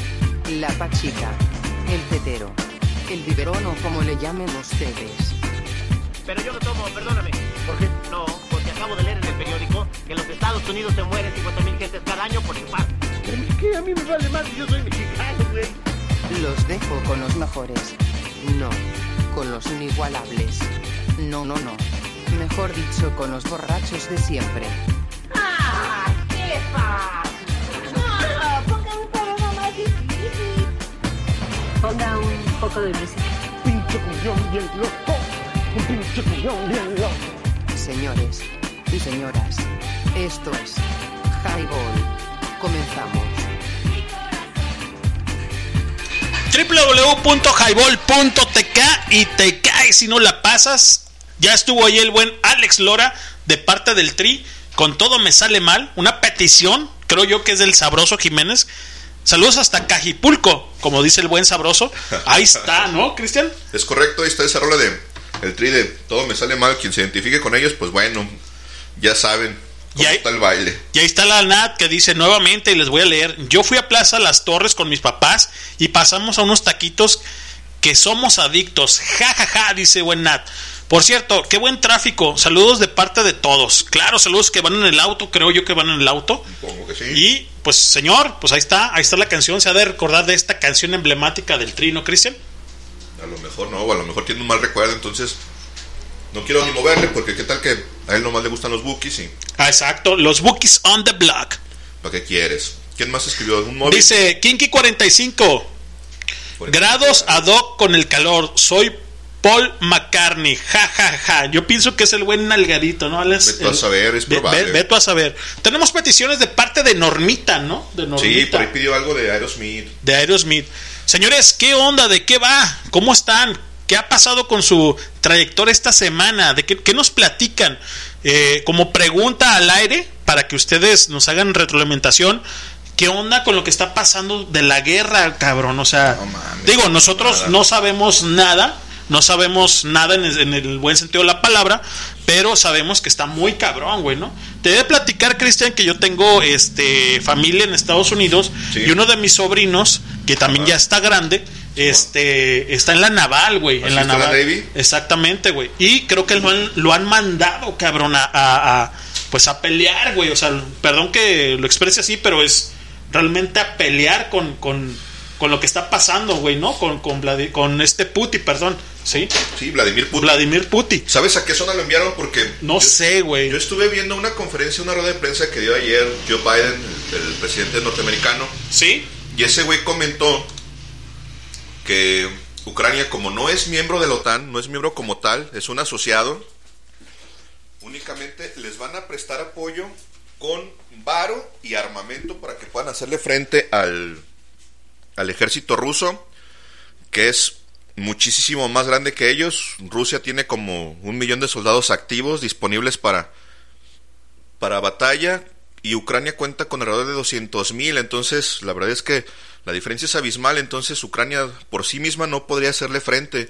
la pachita, el tetero, el biberón o como le llamen ustedes. Pero yo no tomo, perdóname. ¿Por qué? No, porque acabo de leer en el periódico que en los Estados Unidos se mueren 50.000 gentes cada año por chupar. Pero es que a mí me vale más, yo soy mexicano, güey. Los dejo con los mejores. No, con los inigualables. No, no, no. Mejor dicho, con los borrachos de siempre. ¡Ah! ¿Qué Ponga un poco de música. Pinche cuñón bien loco. Un pinche cuñón bien loco. Señores y señoras, esto es Highball. Comenzamos. www.highball.tk y te caes si no la pasas. Ya estuvo ahí el buen Alex Lora de parte del Tri. Con todo me sale mal. Una petición, creo yo que es del Sabroso Jiménez. Saludos hasta Cajipulco, como dice el buen Sabroso. Ahí está, ¿no, Cristian? Es correcto, ahí está esa rola de el tri de todo me sale mal. Quien se identifique con ellos, pues bueno, ya saben cómo está el baile. Y ahí está la Nat que dice nuevamente, y les voy a leer, yo fui a Plaza Las Torres con mis papás y pasamos a unos taquitos que somos adictos. Ja, ja, ja, dice buen Nat. Por cierto, qué buen tráfico. Saludos de parte de todos. Claro, saludos que van en el auto, creo yo que van en el auto. Supongo que sí. Y pues señor, pues ahí está, ahí está la canción. Se ha de recordar de esta canción emblemática del trino, Cristian. A lo mejor no, o a lo mejor tiene un mal recuerdo, entonces no quiero ni moverle porque qué tal que a él nomás le gustan los bookies y Ah, exacto, los bookies on the block. ¿para qué quieres? ¿Quién más escribió? ¿Un móvil? Dice Kinky 45. Grados ad hoc con el calor. Soy Paul McCartney. Ja, ja, ja. Yo pienso que es el buen nalgadito, ¿no? Alex? Vete a El- saber, es Ve- probable. ve- Veto a saber. Tenemos peticiones de parte de Normita, ¿no? De Sí, por ahí pidió algo de Aerosmith. de Aerosmith. Señores, ¿qué onda? ¿De qué va? ¿Cómo están? ¿Qué ha pasado con su trayectoria esta semana? ¿De qué, qué nos platican? Eh, como pregunta al aire, para que ustedes nos hagan retroalimentación. ¿Qué onda con lo que está pasando de la guerra, cabrón? O sea, digo, nosotros no sabemos nada, no sabemos nada en el, en el buen sentido de la palabra, pero sabemos que está muy cabrón, güey, ¿no? Te debe platicar, Cristian, que yo tengo este familia en Estados Unidos y uno de mis sobrinos, que también ya está grande, este está en la naval, güey, ¿Así en la está en la naval. Navy? Exactamente, güey. Y creo que lo han, lo han mandado, cabrón, a, a- a, pues a pelear, güey. O sea, perdón que lo exprese así, pero es realmente a pelear con, con, con lo que está pasando, güey, ¿no? Con, con, con este Putin, perdón. ¿Sí? Sí, Vladimir Putin. Vladimir Putin. ¿Sabes a qué zona lo enviaron? Porque No sé, güey. yo estuve viendo una conferencia, una rueda de prensa que dio ayer Joe Biden, el, el presidente norteamericano. Sí. Y ese güey comentó que Ucrania, como no es miembro de la OTAN, no es miembro como tal, es un asociado, únicamente les van a prestar apoyo con varo y armamento para que puedan hacerle frente al, al ejército ruso, que es muchísimo más grande que ellos. Rusia tiene como un millón de soldados activos disponibles para, para batalla y Ucrania cuenta con alrededor de 200 mil. Entonces, la verdad es que la diferencia es abismal. Entonces, Ucrania por sí misma no podría hacerle frente.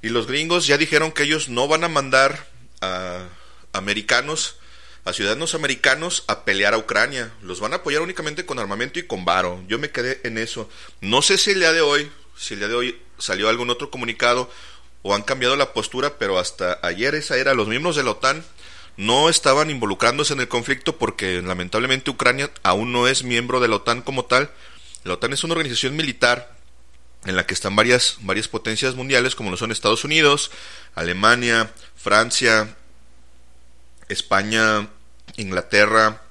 Y los gringos ya dijeron que ellos no van a mandar a americanos, a ciudadanos americanos a pelear a Ucrania. Los van a apoyar únicamente con armamento y con varo. Yo me quedé en eso. No sé si el día de hoy, si el día de hoy salió algún otro comunicado o han cambiado la postura, pero hasta ayer esa era los miembros de la OTAN no estaban involucrándose en el conflicto porque lamentablemente Ucrania aún no es miembro de la OTAN como tal. La OTAN es una organización militar en la que están varias, varias potencias mundiales como lo son Estados Unidos, Alemania, Francia, España, Inglaterra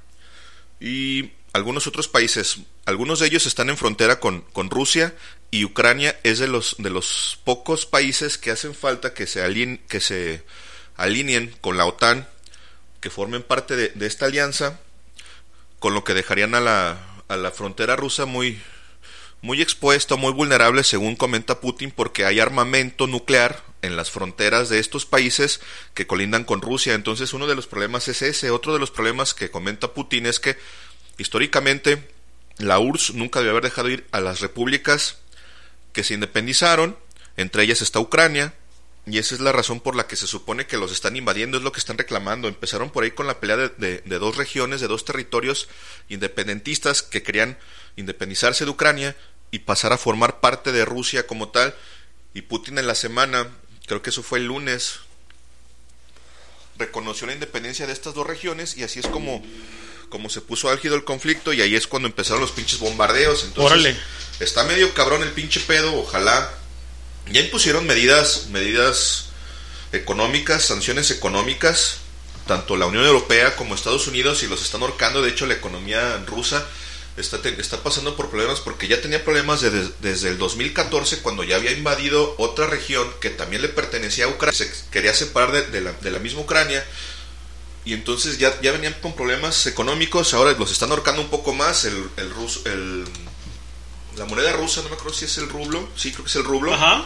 y algunos otros países. Algunos de ellos están en frontera con, con Rusia y Ucrania es de los, de los pocos países que hacen falta que se, que se alineen con la OTAN, que formen parte de, de esta alianza, con lo que dejarían a la, a la frontera rusa muy, muy expuesta, muy vulnerable, según comenta Putin, porque hay armamento nuclear en las fronteras de estos países que colindan con Rusia. Entonces uno de los problemas es ese. Otro de los problemas que comenta Putin es que históricamente la URSS nunca debe haber dejado ir a las repúblicas que se independizaron, entre ellas está Ucrania, y esa es la razón por la que se supone que los están invadiendo, es lo que están reclamando. Empezaron por ahí con la pelea de- de dos regiones, de dos territorios independentistas que querían independizarse de Ucrania y pasar a formar parte de Rusia como tal. Y Putin en la semana, creo que eso fue el lunes, reconoció la independencia de estas dos regiones y así es como, como se puso álgido el conflicto y ahí es cuando empezaron los pinches bombardeos. Entonces, Órale. está medio cabrón el pinche pedo, ojalá ya impusieron medidas, medidas económicas, sanciones económicas, tanto la Unión Europea como Estados Unidos y los están ahorcando. De hecho, la economía rusa está, está pasando por problemas porque ya tenía problemas de- desde el 2014 cuando ya había invadido otra región que también le pertenecía a Ucrania, se quería separar de, de la, de la misma Ucrania y entonces ya, ya venían con problemas económicos, ahora los están ahorcando un poco más, el, el ruso, el, la moneda rusa, no me acuerdo si es el rublo, sí creo que es el rublo, Ajá.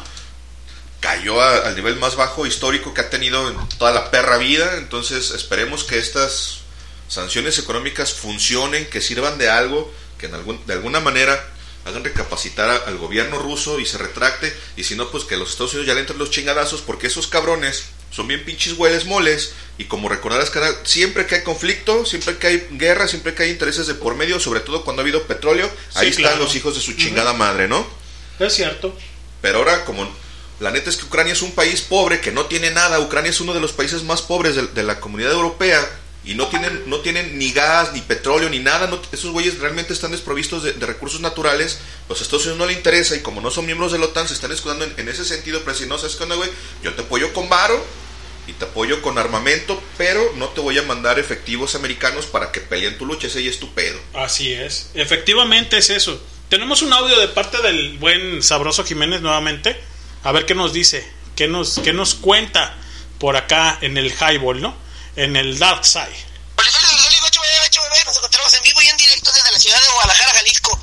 cayó a- al nivel más bajo histórico que ha tenido en toda la perra vida. Entonces esperemos que estas sanciones económicas funcionen, que sirvan de algo, que en algún, de alguna manera hagan recapacitar a- al gobierno ruso y se retracte. Y si no, pues que los Estados Unidos ya le entren los chingadazos, porque esos cabrones son bien pinches hueles moles. Y como recordarás, cara, siempre que hay conflicto, siempre que hay guerra, siempre que hay intereses de por medio, sobre todo cuando ha habido petróleo, ahí están los hijos de su chingada madre, ¿no? Es cierto. Pero ahora, como la neta es que Ucrania es un país pobre, que no tiene nada, Ucrania es uno de los países más pobres de, de la comunidad europea, y no tienen, no tienen ni gas, ni petróleo, ni nada, no- esos güeyes realmente están desprovistos de, recursos naturales, los Estados Unidos no le interesa, y como no son miembros de la OTAN, se están escudando en, en ese sentido, pero si no, ¿sabes qué onda, güey? Yo te apoyo con varo, y te apoyo con armamento, pero no te voy a mandar efectivos americanos para que peleen tu lucha, ese ya es tu pedo. Así es. Efectivamente es eso. Tenemos un audio de parte del buen Sabroso Jiménez nuevamente. A ver qué nos dice. ¿Qué nos, qué nos cuenta por acá en el Highball, ¿no? En el Dark Side. Nos encontramos en vivo y en directo desde la ciudad de Guadalajara, Jalisco.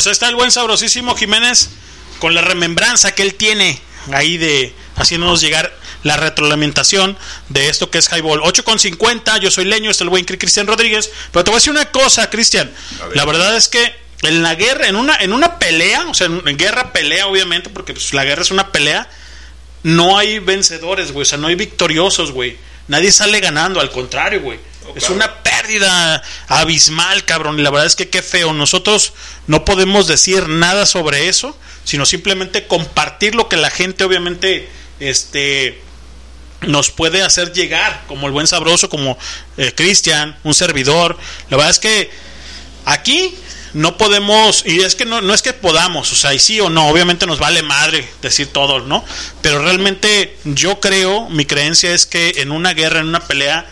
Pues ahí está el buen sabrosísimo Jiménez con la remembranza que él tiene ahí de haciéndonos llegar la retroalimentación de esto que es Highball 8.50, yo soy Leño, es el buen Cristian Rodríguez, pero te voy a decir una cosa, Cristian, la verdad es que en la guerra, en una, en una pelea, o sea, en, en guerra pelea obviamente, porque pues, la guerra es una pelea, no hay vencedores, güey, o sea, no hay victoriosos, güey, nadie sale ganando, al contrario, güey. Es una pérdida abismal, cabrón. Y la verdad es que qué feo. Nosotros no podemos decir nada sobre eso, sino simplemente compartir lo que la gente, obviamente, este nos puede hacer llegar, como el buen sabroso, como eh, Cristian, un servidor. La verdad es que aquí no podemos, y es que no, no es que podamos, o sea, y sí o no, obviamente nos vale madre decir todo, ¿no? Pero realmente yo creo, mi creencia es que en una guerra, en una pelea,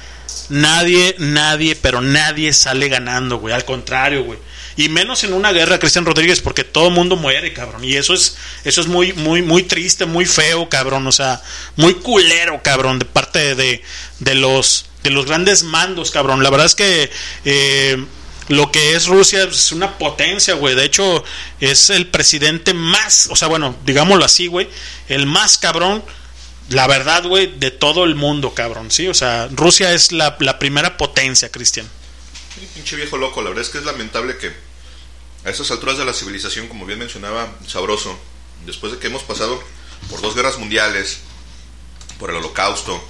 nadie, nadie, pero nadie sale ganando, güey, al contrario, güey. Y menos en una guerra, Cristian Rodríguez, porque todo mundo muere, cabrón. Y eso es, eso es muy, muy, muy triste, muy feo, cabrón. O sea, muy culero, cabrón, de parte de, de los de los grandes mandos, cabrón. La verdad es que eh, lo que es Rusia es una potencia, güey. De hecho, es el presidente más, o sea, bueno, digámoslo así, güey, el más cabrón, la verdad, güey, de todo el mundo, cabrón, ¿sí? O sea, Rusia es la, primera potencia, Cristian. Pinche viejo loco, la verdad es que es lamentable que a estas alturas de la civilización, como bien mencionaba Sabroso, después de que hemos pasado por dos guerras mundiales, por el holocausto,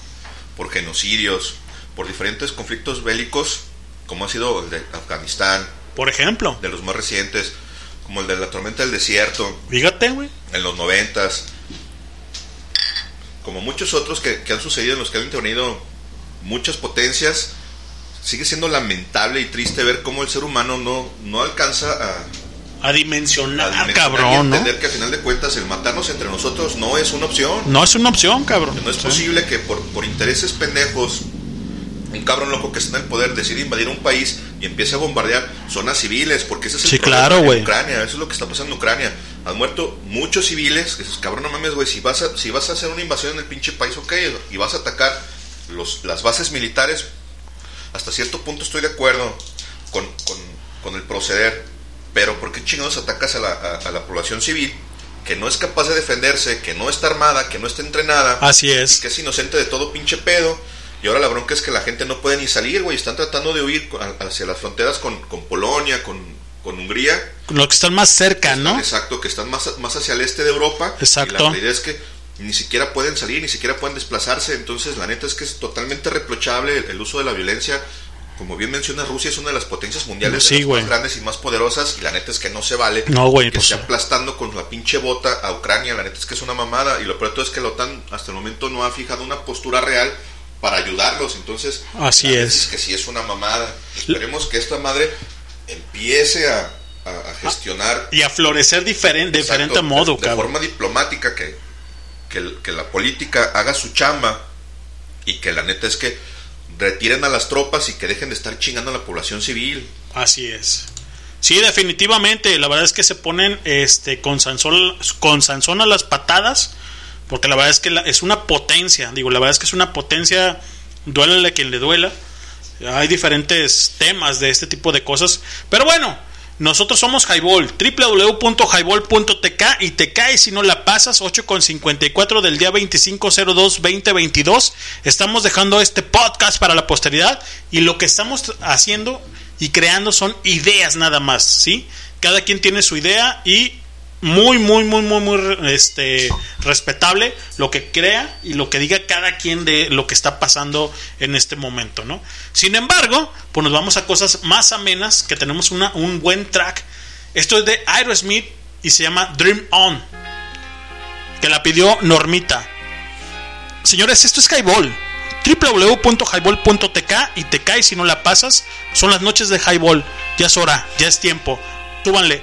por genocidios, por diferentes conflictos bélicos, como ha sido el de Afganistán, Por ejemplo, de los más recientes, como el de la tormenta del desierto, fíjate, güey. en los noventas, como muchos otros que, que han sucedido en los que han intervenido muchas potencias, sigue siendo lamentable y triste ver cómo el ser humano no, no alcanza a, A dimensionar, a dimensionar y cabrón, ¿no? entender que a final de cuentas el matarnos entre nosotros no es una opción. No es una opción, cabrón. No es Sí. posible que por, por intereses pendejos un cabrón loco que está en el poder decida invadir un país y empiece a bombardear zonas civiles, porque ese es el Sí, problema claro, en. Ucrania, eso es lo que está pasando en Ucrania. Han muerto muchos civiles, que dices, cabrón, no mames, güey, si vas a, si vas a hacer una invasión en el pinche país, ok, y vas a atacar los, las bases militares, hasta cierto punto estoy de acuerdo con, con, con el proceder, pero ¿por qué chingados atacas a la, a, a la población civil que no es capaz de defenderse, que no está armada, que no está entrenada? Así es. que es inocente de todo pinche pedo. Y ahora la bronca es que la gente no puede ni salir, güey. Están tratando de huir hacia las fronteras con, con Polonia, con, con Hungría. Los que están más cerca, ¿no? Exacto, que están más, más hacia el este de Europa. Exacto. Y la realidad es que ni siquiera pueden salir, ni siquiera pueden desplazarse. Entonces, la neta es que es totalmente reprochable el, el uso de la violencia. Como bien menciona, Rusia es una de las potencias mundiales de las más grandes y más poderosas. Y la neta es que no se vale No, güey, que pues- esté aplastando con la pinche bota a Ucrania. La neta es que es una mamada. Y lo peor de todo es que la OTAN hasta el momento no ha fijado una postura real para ayudarlos. Entonces, Así la neta es. que sí es una mamada. Esperemos que esta madre empiece a, a- a gestionar Y a florecer diferente, de diferente modo, de, forma diplomática que, que, la política haga su chamba y que la neta es que retiren a las tropas y que dejen de estar chingando a la población civil. Así es. Sí, definitivamente. La verdad es que se ponen este, con, Sansón, con a las patadas. Porque la verdad es que la- es una potencia. Digo, la verdad es que es una potencia. Duélale a quien le duela. Hay diferentes temas de este tipo de cosas. Pero bueno, nosotros somos Highball. www.highball.tk y te cae si no la pasas. 8.54 del día 2502-2022. Estamos dejando este podcast para la posteridad. Y lo que estamos haciendo y creando son ideas nada más, ¿sí? Cada quien tiene su idea y muy, muy, muy, muy, muy este, respetable lo que crea y lo que diga cada quien de lo que está pasando en este momento, ¿no? Sin embargo, pues nos vamos a cosas más amenas, que tenemos una, un buen track. Esto es de Aerosmith y se llama Dream On, que la pidió Normita. Señores, esto es Highball www.highball.tk y te caes si no la pasas. Son las noches de Highball. Ya es hora, ya es tiempo. Túbanle.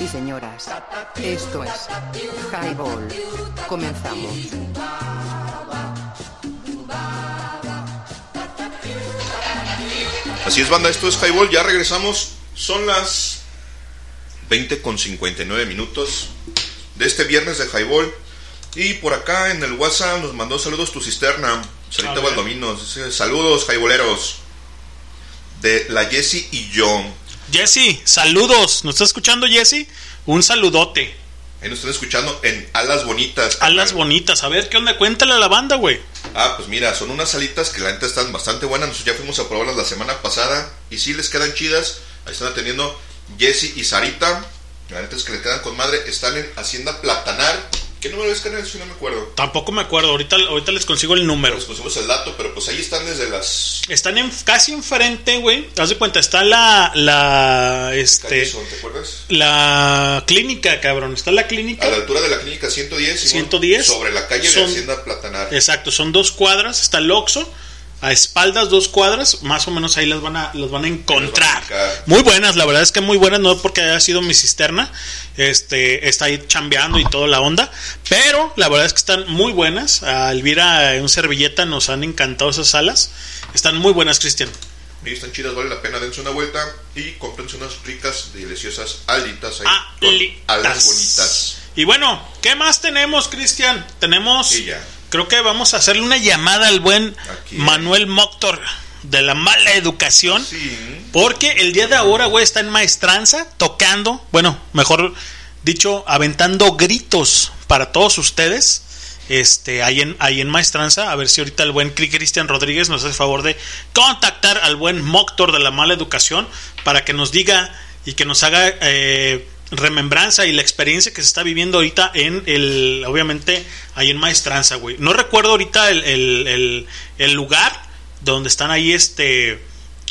Y señoras, esto es Highball. Comenzamos. Así es, banda, esto es Highball, ya regresamos. Son las 20 con 59 minutos de este viernes de Highball. Y por acá en el WhatsApp nos mandó saludos tu cisterna, Sarita A ver. Valdomino. Dice, Saludos, Highballeros. De la Jessie y yo. Jesse, saludos. ¿Nos está escuchando Jesse? Un saludote. Ahí nos están escuchando en Alas Bonitas. Alas bonitas. A ver, ¿qué onda? Cuéntale a la banda, güey. Ah, pues mira, son unas alitas que la neta están bastante buenas. Nosotros ya fuimos a probarlas la semana pasada y sí les quedan chidas. Ahí están atendiendo Jesse y Sarita. La neta es que le quedan con madre. Están en Hacienda Platanar. ¿Qué número es, canal? Si no me acuerdo. Tampoco me acuerdo. Ahorita, ahorita les consigo el número. Les pusimos el dato, pero pues ahí están desde las... Están en, casi enfrente, güey. Haz de cuenta, está la. la este. ¿Te acuerdas? La clínica, cabrón. Está la clínica. A la altura de la clínica 110. Simón, 110. Sobre la calle Son- de Hacienda Platanar. Exacto, son dos cuadras. Está el Oxxo. A espaldas dos cuadras, más o menos ahí las van a, las van a encontrar. Muy buenas, la verdad es que muy buenas, no porque haya sido mi cisterna, este, está ahí chambeando y toda la onda, pero la verdad es que están muy buenas. A Elvira en servilleta nos han encantado esas salas, están muy buenas, Cristian. Y están chidas, vale la pena. Dense una vuelta y cómprense unas ricas, deliciosas alitas ahí. Ah, Alitas. alas bonitas. Y bueno, ¿qué más tenemos, Cristian? Tenemos, Y ya. Creo que vamos a hacerle una llamada al buen Manuel Moctor de la mala educación. Porque el día de ahora, güey, está en maestranza tocando, bueno, mejor dicho, aventando gritos para todos ustedes. Este, ahí en, ahí en Maestranza, a ver si ahorita el buen Cri- Cristian Rodríguez nos hace favor de contactar al buen Moctor de la mala educación para que nos diga y que nos haga eh, remembranza y la experiencia que se está viviendo ahorita en el, obviamente, ahí en Maestranza, güey. No recuerdo ahorita el, el, lugar donde están ahí, este,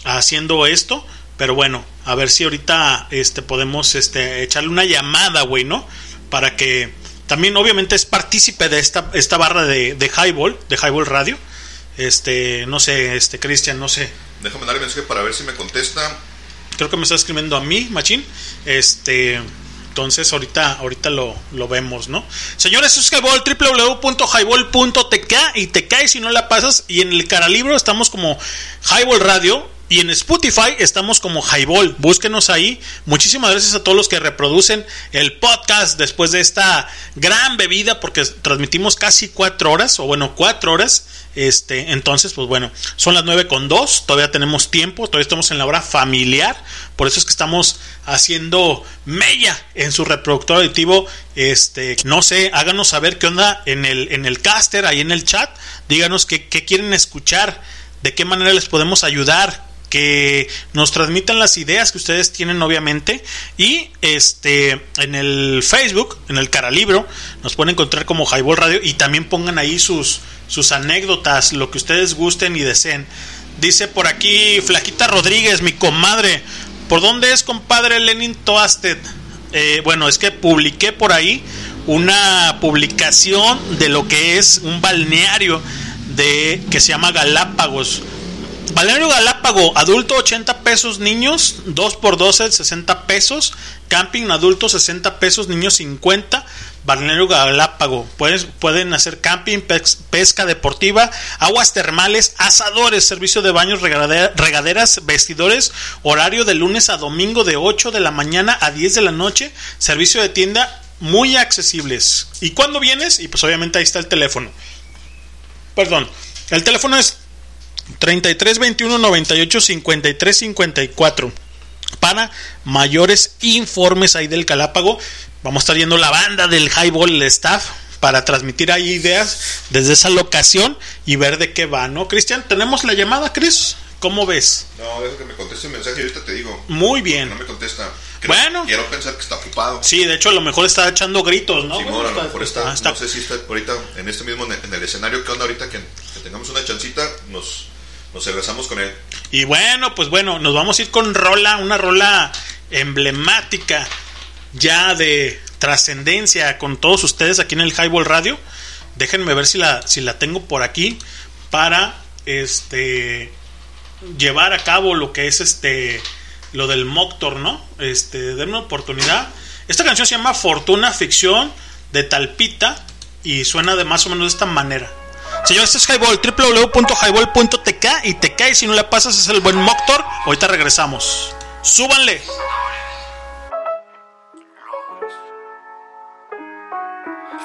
haciendo esto, pero bueno, a ver si ahorita, este, podemos, este, echarle una llamada, güey, ¿no? Para que también, obviamente, es partícipe de esta, esta barra de, de Highball, de Highball Radio. Este, no sé, este, Cristian, no sé. Déjame darle mensaje para ver si me contesta. Creo que me está escribiendo a mí, Machín. Este, entonces ahorita, ahorita lo, lo vemos, ¿no? Señores, es Highball, www.highball.tk y te caes si no la pasas. Y en el Caralibro estamos como Highball Radio. Y en Spotify estamos como Highball. Búsquenos ahí. Muchísimas gracias a todos los que reproducen el podcast después de esta gran bebida, porque transmitimos casi cuatro horas, o bueno, cuatro horas. Este, entonces, pues bueno, son las nueve con dos. Todavía tenemos tiempo. Todavía estamos en la hora familiar. Por eso es que estamos haciendo mella en su reproductor auditivo. Este, no sé, háganos saber qué onda en el, en el caster, ahí en el chat. Díganos qué, qué quieren escuchar, de qué manera les podemos ayudar que nos transmitan las ideas que ustedes tienen obviamente y este en el Facebook en el Caralibro nos pueden encontrar como Highball Radio y también pongan ahí sus sus anécdotas lo que ustedes gusten y deseen dice por aquí Flaquita Rodríguez mi comadre ¿por dónde es compadre Lenin Toasted? Eh, bueno es que publiqué por ahí una publicación de lo que es un balneario de que se llama Galápagos Balneario Galápago, adulto 80 pesos, niños 2 por 12 60 pesos, camping adulto 60 pesos, niños 50, Balneario Galápago, pueden, pueden hacer camping, pes- pesca deportiva, aguas termales, asadores, servicio de baños, regadera- regaderas, vestidores, horario de lunes a domingo de 8 de la mañana a 10 de la noche, servicio de tienda muy accesibles. ¿Y cuándo vienes? Y pues obviamente ahí está el teléfono. Perdón, el teléfono es 33 21 98 53 54 para mayores informes ahí del Galápago vamos a estar yendo la banda del Highball el staff para transmitir ahí ideas desde esa locación y ver de qué va, ¿no? Cristian, tenemos la llamada, Chris. ¿Cómo ves? No, deja que me conteste el mensaje ahorita te digo. Muy bien. No me contesta. Creo- Bueno. Quiero pensar que está ocupado. Sí, de hecho a lo mejor está echando gritos, ¿no? Simón, Bueno, a lo mejor está, está- no sé si está ahorita en este mismo, en el, en el escenario, ¿qué onda ahorita? Que, que tengamos una chancita, nos, nos regresamos con él. Y bueno, pues bueno, nos vamos a ir con rola, una rola emblemática ya de trascendencia con todos ustedes aquí en el Highball Radio. Déjenme ver si la, si la tengo por aquí para este llevar a cabo lo que es este lo del Moctor, ¿no? Este, denme una oportunidad. Esta canción se llama Fortuna Ficción de Talpita y suena de más o menos de esta manera. Señores, este es Highball, www.highball.tk y te cae si no le pasas es el buen Moctor. Ahorita regresamos. Súbanle.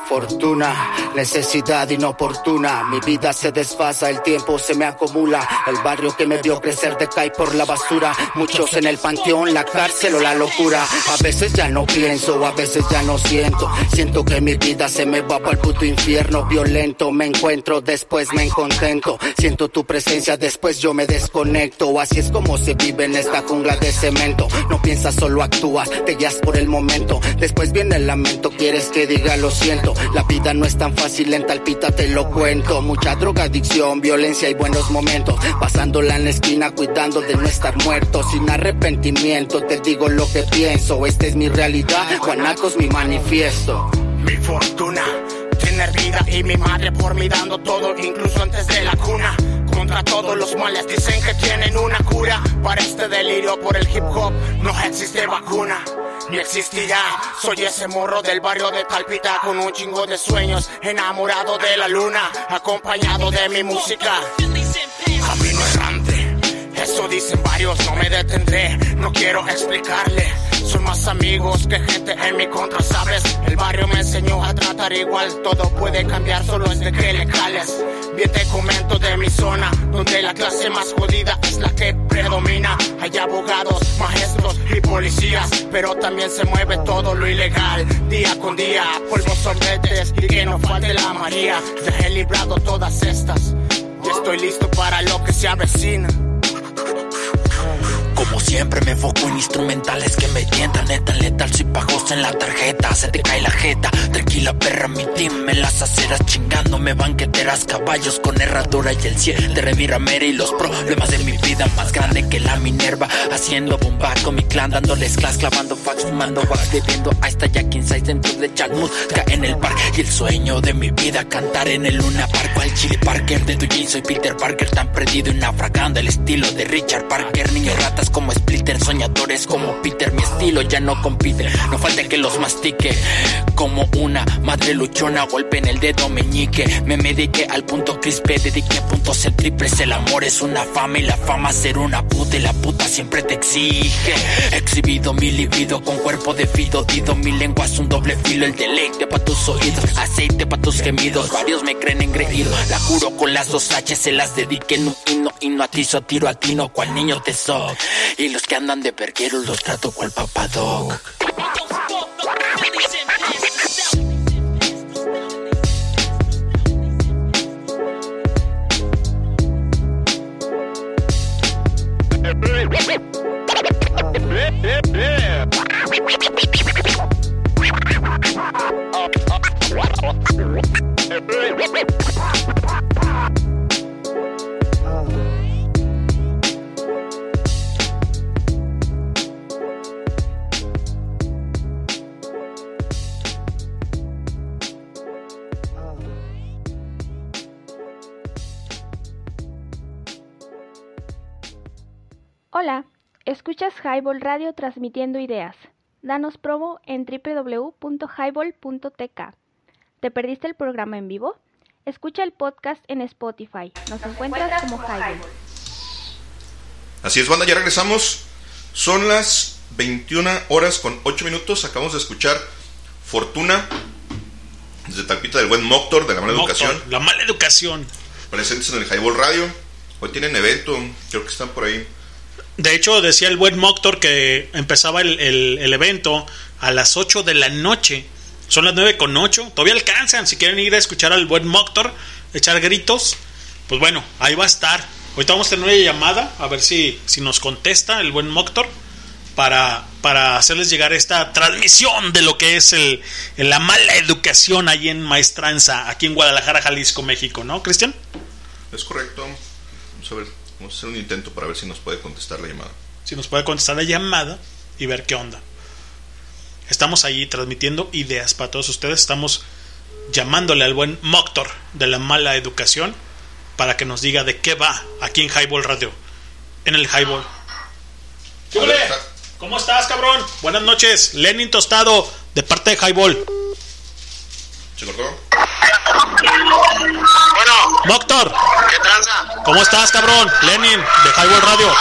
Fortuna, necesidad inoportuna. Mi vida se desfasa, el tiempo se me acumula. El barrio que me vio crecer decae por la basura. Muchos en el panteón, la cárcel o la locura. A veces ya no pienso, a veces ya no siento. Siento que mi vida se me va para el puto infierno. Violento me encuentro, después me encontento. Siento tu presencia, después yo me desconecto. Así es como se vive en esta jungla de cemento. No piensas, solo actúas, te guías por el momento. Después viene el lamento, quieres que diga lo siento. La vida no es tan fácil, en talpita te lo cuento. Mucha drogadicción, violencia y buenos momentos. Pasándola en la esquina, cuidando de no estar muerto. Sin arrepentimiento, te digo lo que pienso. Esta es mi realidad, Guanacos mi manifiesto. Mi fortuna, tener vida y mi madre por mí dando todo, incluso antes de la cuna. Contra todos los males dicen que tienen una cura. Para este delirio por el hip hop no existe vacuna. Ni existirá, soy ese morro del barrio de Talpita con un chingo de sueños, enamorado de la luna, acompañado de mi música. Eso dicen varios, no me detendré, no quiero explicarle. Son más amigos que gente en mi contra, ¿sabes? El barrio me enseñó a tratar igual, todo puede cambiar solo es de que le cales. Bien te comento de mi zona, donde la clase más jodida es la que predomina. Hay abogados, maestros y policías, pero también se mueve todo lo ilegal. Día con día, polvos sorbetes y que no falte la María. Ya librado todas estas y estoy listo para lo que se avecina. Thank you. Como siempre me enfoco en instrumentales que me tientan. Neta letal, soy pajosa en la tarjeta. Se te cae la jeta, tranquila perra Mi team en las aceras chingándome Banqueteras, caballos con herradura y el 100 De Reviramera y los problemas de mi vida Más grande que la Minerva. Haciendo bomba con mi clan Dándoles class, clavando fax, fumando wax Bebiendo a esta Jack Inside dentro de Chalmut Cae en el parque. Y el sueño de mi vida Cantar en el Luna Park. Cual Chile Parker de Dujin Soy Peter Parker tan perdido y naufragando. El estilo de Richard Parker Niños ratas como Splitter Soñadores como Peter. Mi estilo ya no compite No falta que los mastique. Como una madre luchona Golpe en el dedo meñique. Me mediqué al punto crispe Dediqué a puntos el triples. El amor es una fama y la fama ser una puta. Y la puta siempre te exige. Exhibido mi libido con cuerpo de fido Dido. Mi lengua es un doble filo El deleite pa' tus oídos. Aceite pa' tus gemidos Varios me creen engreído La juro con las dos H se las dediqué No y no y no atizo tiro a tino Cual niño te soy Y los que andan de vergueros los trato cual papadoc Hola, escuchas Highball Radio transmitiendo ideas. Danos promo en www.highball.tk. ¿Te perdiste el programa en vivo? Escucha el podcast en Spotify. Nos encuentras como Highball. Así es, banda, ya regresamos. Son las 21 horas con 8 minutos. Acabamos de escuchar Fortuna desde Talpita del buen Moctor de la mala Moctor, educación. La mala educación. Presentes en el Highball Radio. Hoy tienen evento, creo que están por ahí. De hecho, decía el buen Moctor que empezaba el, el- evento a las 8 de la noche. Son las 9 con 8. Todavía alcanzan. Si quieren ir a escuchar al buen Moctor, echar gritos, pues bueno, ahí va a estar. Ahorita vamos a tener una llamada, a ver si, si nos contesta el buen Moctor, para, para hacerles llegar esta transmisión de lo que es el, la mala educación ahí en Maestranza, aquí en Guadalajara, Jalisco, México, ¿no, Cristian? Es correcto. Vamos a ver, vamos a hacer un intento para ver si nos puede contestar la llamada. Si nos puede contestar la llamada y ver qué onda. Estamos ahí transmitiendo ideas para todos ustedes. Estamos llamándole al buen Moctor de la mala educación para que nos diga de qué va aquí en Highball Radio. En el Highball. ¿Qué? ¿Cómo estás, cabrón? Buenas noches. Lenin Tostado, de parte de Highball. ¿Se cortó? Bueno, Moctor, ¿qué tranza? ¿cómo estás, cabrón? Lenin, de Highball Radio.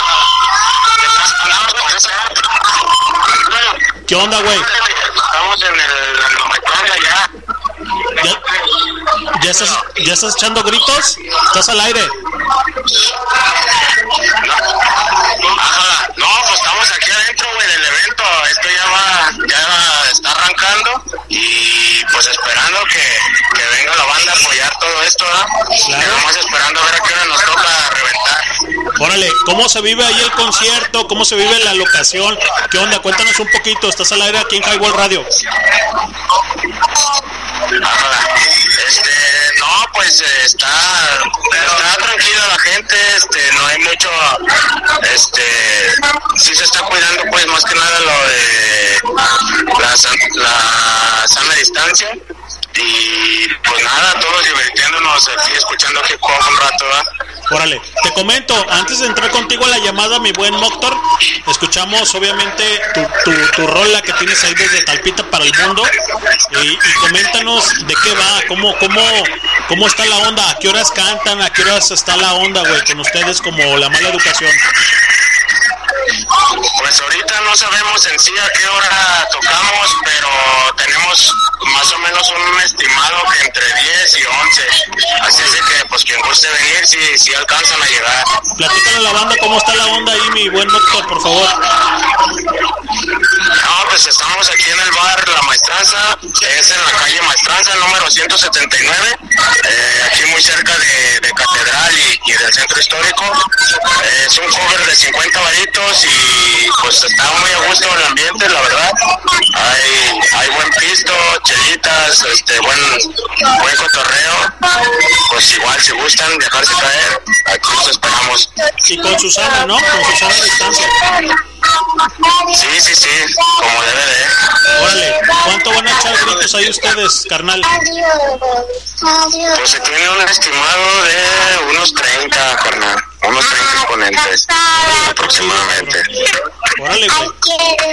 ¿Qué onda, güey? Estamos en el Maestranza ya. ¿Ya, ya estás, ¿Ya estás echando gritos? ¿Estás al aire? No, pues estamos aquí adentro, güey, del evento. Esto ya va, ya va- está arrancando y pues esperando que, que venga la banda a apoyar todo esto, ¿verdad? Estamos esperando a ver a qué hora nos toca reventar. Órale, ¿cómo se vive ahí el concierto? ¿Cómo se vive la locación? ¿Qué onda? Cuéntanos un poquito. Estás al aire aquí en Highball Radio. Este, no, pues eh, está, está tranquila la gente, este, no hay mucho, este, sí se está cuidando pues más que nada lo de la, la sana distancia y pues nada, todos divirtiéndonos aquí escuchando hip hop un rato. Órale, te comento, antes de entrar contigo a la llamada, mi buen Moctor, escuchamos obviamente tu, tu, tu rola que tienes ahí desde Talpita para el mundo y, y coméntanos de qué va, cómo, cómo, cómo está la onda, a qué horas cantan, a qué horas está la onda, güey, con ustedes como la mala educación. Pues ahorita no sabemos en sí a qué hora tocamos, pero tenemos más o menos un estimado que entre 10 y 11. Así es que, pues quien guste venir, si, si alcanzan a llegar. Platícale a la banda cómo está la onda ahí, mi buen Moctor, por favor. No, pues estamos aquí en el bar La Maestranza, es en la calle Maestranza, número 179, eh, aquí muy cerca de, de Catedral y, y del Centro Histórico. Eh, es un cover de 50 varitos y pues está muy a gusto el ambiente, la verdad. Hay, hay buen pisto, chelitas, este, buen, buen cotorreo. Pues igual, si gustan dejarse caer, aquí los esperamos. Y con Susana, ¿no? Con Susana a distancia. Sí, sí, sí, como debe de. Órale, ¿cuánto van a echar gritos ahí ustedes, carnal? Pues se tiene un estimado de unos 30, carnal. Unos 30 exponentes aproximadamente. Órale, güey.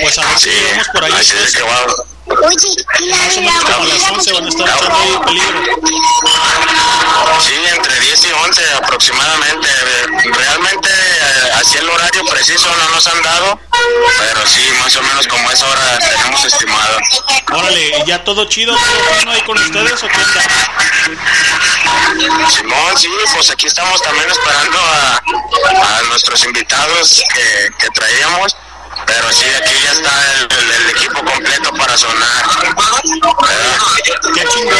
Pues a ver si llegamos por ahí. Así es que va. Más o menos como a las 11 van a estar ahí peligro. Sí, entre 10 y 11 aproximadamente. Realmente eh, así el horario preciso no nos han dado, pero sí, más o menos como esa hora tenemos estimado. Órale, ¿y ya todo chido? ¿Todo bueno ahí con ustedes o qué onda? Simón, sí, pues aquí estamos también esperando a, a nuestros invitados que, que traíamos. Pero sí, aquí ya está el, el- el equipo completo para sonar. Qué chingón.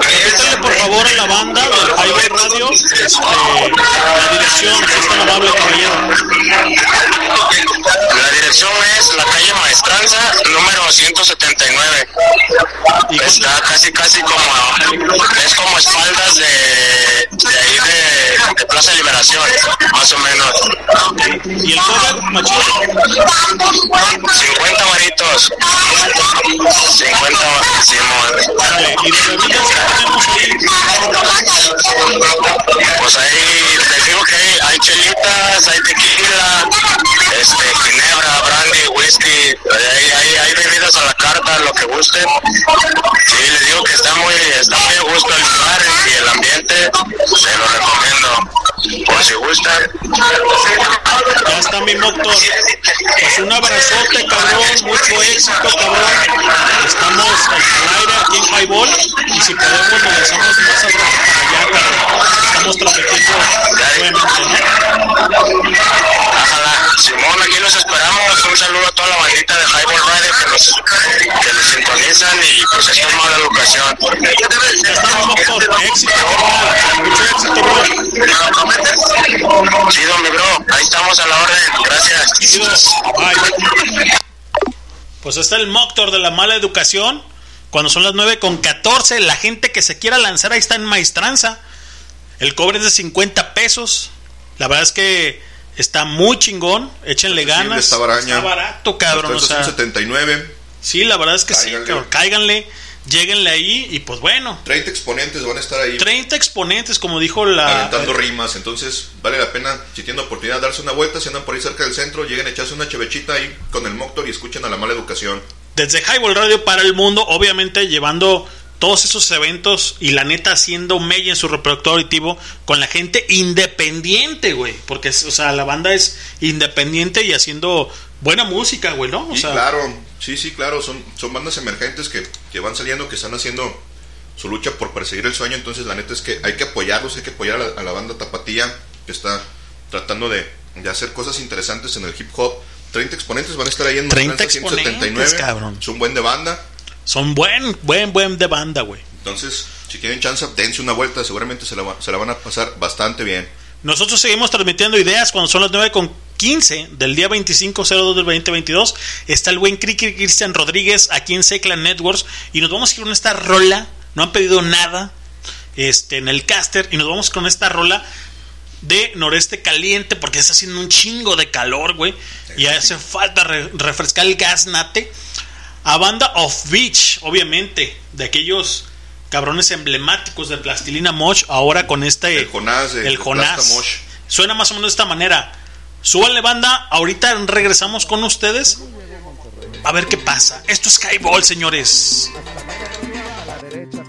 Repítale por favor a la banda del Highway Radio este, la dirección, es tan amable, caballero. La dirección es la calle Maestranza, número 179. Está casi, casi como, es como espaldas de, de ahí de, de Plaza Liberación, más o menos. ¿Y el cover, machito? 50 varitos. 50 Simón. Órale, ¿y de bebidas qué tenemos ahí? Pues ahí les digo que hay, hay chelitas, hay tequila, este, ginebra, brandy, whisky, hay, hay, hay bebidas a la carta, lo que gusten. Sí, les digo que está muy, está muy a gusto el lugar y el ambiente, se lo recomiendo. Por si gustan. Ya está mi moto. Pues un abrazote, cabrón. Mucho éxito, cabrón. Estamos al aire aquí en Highball. Y si podemos, lanzamos más para allá, cabrón. Estamos transmitiendo, obviamente, ¿no? Ojalá. Simón, aquí los esperamos. Un saludo a toda la bandita de Highball Radio que nos, que nos sintonizan y pues esto es mala educación. Ya estamos, Moctor. Éxito. Mucho éxito, bro. Estamos a la orden. Gracias. Bye. Pues está el Moctor de la mala educación. Cuando son las 9 con 14, la gente que se quiera lanzar ahí está en maestranza. El cobre es de 50 pesos. La verdad es que está muy chingón. Échenle ganas. Está. Está barato, cabrón. O Está en sea, 79. sí, la verdad es que Cáiganle. sí, cabrón. Cáiganle, lléguenle ahí y pues bueno. 30 exponentes van a estar ahí 30 exponentes, como dijo la. aventando rimas. Entonces, vale la pena, si tienen oportunidad, darse una vuelta. Si andan por ahí cerca del centro, lleguen a echarse una chevechita ahí con el Moctor y escuchen a la mala educación. desde Highball Radio para el mundo, obviamente llevando todos esos eventos y la neta haciendo mella en su reproductor auditivo con la gente independiente, güey. Porque, o sea, la banda es independiente y haciendo buena música, güey, ¿no? O Y sea, claro, sí, sí, claro, son, son bandas emergentes que, que van saliendo, que están haciendo su lucha por perseguir el sueño. Entonces, la neta es que hay que apoyarlos, hay que apoyar a la, a la banda Tapatía, que está tratando de, de hacer cosas interesantes en el hip hop. 30 exponentes van a estar ahí en 30 Maestranza exponentes, cabrón. Es un buen de banda. son buen, buen, buen de banda, güey. Entonces, si tienen chance, dense una vuelta, seguramente se la, se la van a pasar bastante bien. Nosotros seguimos transmitiendo ideas cuando son las 9 con 15 del día 25-02 del 2022. Está el buen Criqui Cristian Rodríguez aquí en Seclan Networks. Y nos vamos a ir con esta rola. No han pedido nada este, en el caster. Y nos vamos con esta rola de Noreste Caliente porque está haciendo un chingo de calor, güey. Y hace falta re- refrescar el gas nate. A banda of Beach, obviamente, de aquellos cabrones emblemáticos de Plastilina Mosh, ahora con este... El Jonás el Jonás. Mosh. Suena más o menos de esta manera. Súbanle banda, ahorita regresamos con ustedes. A ver qué pasa. Esto es Skyball, señores. Exprime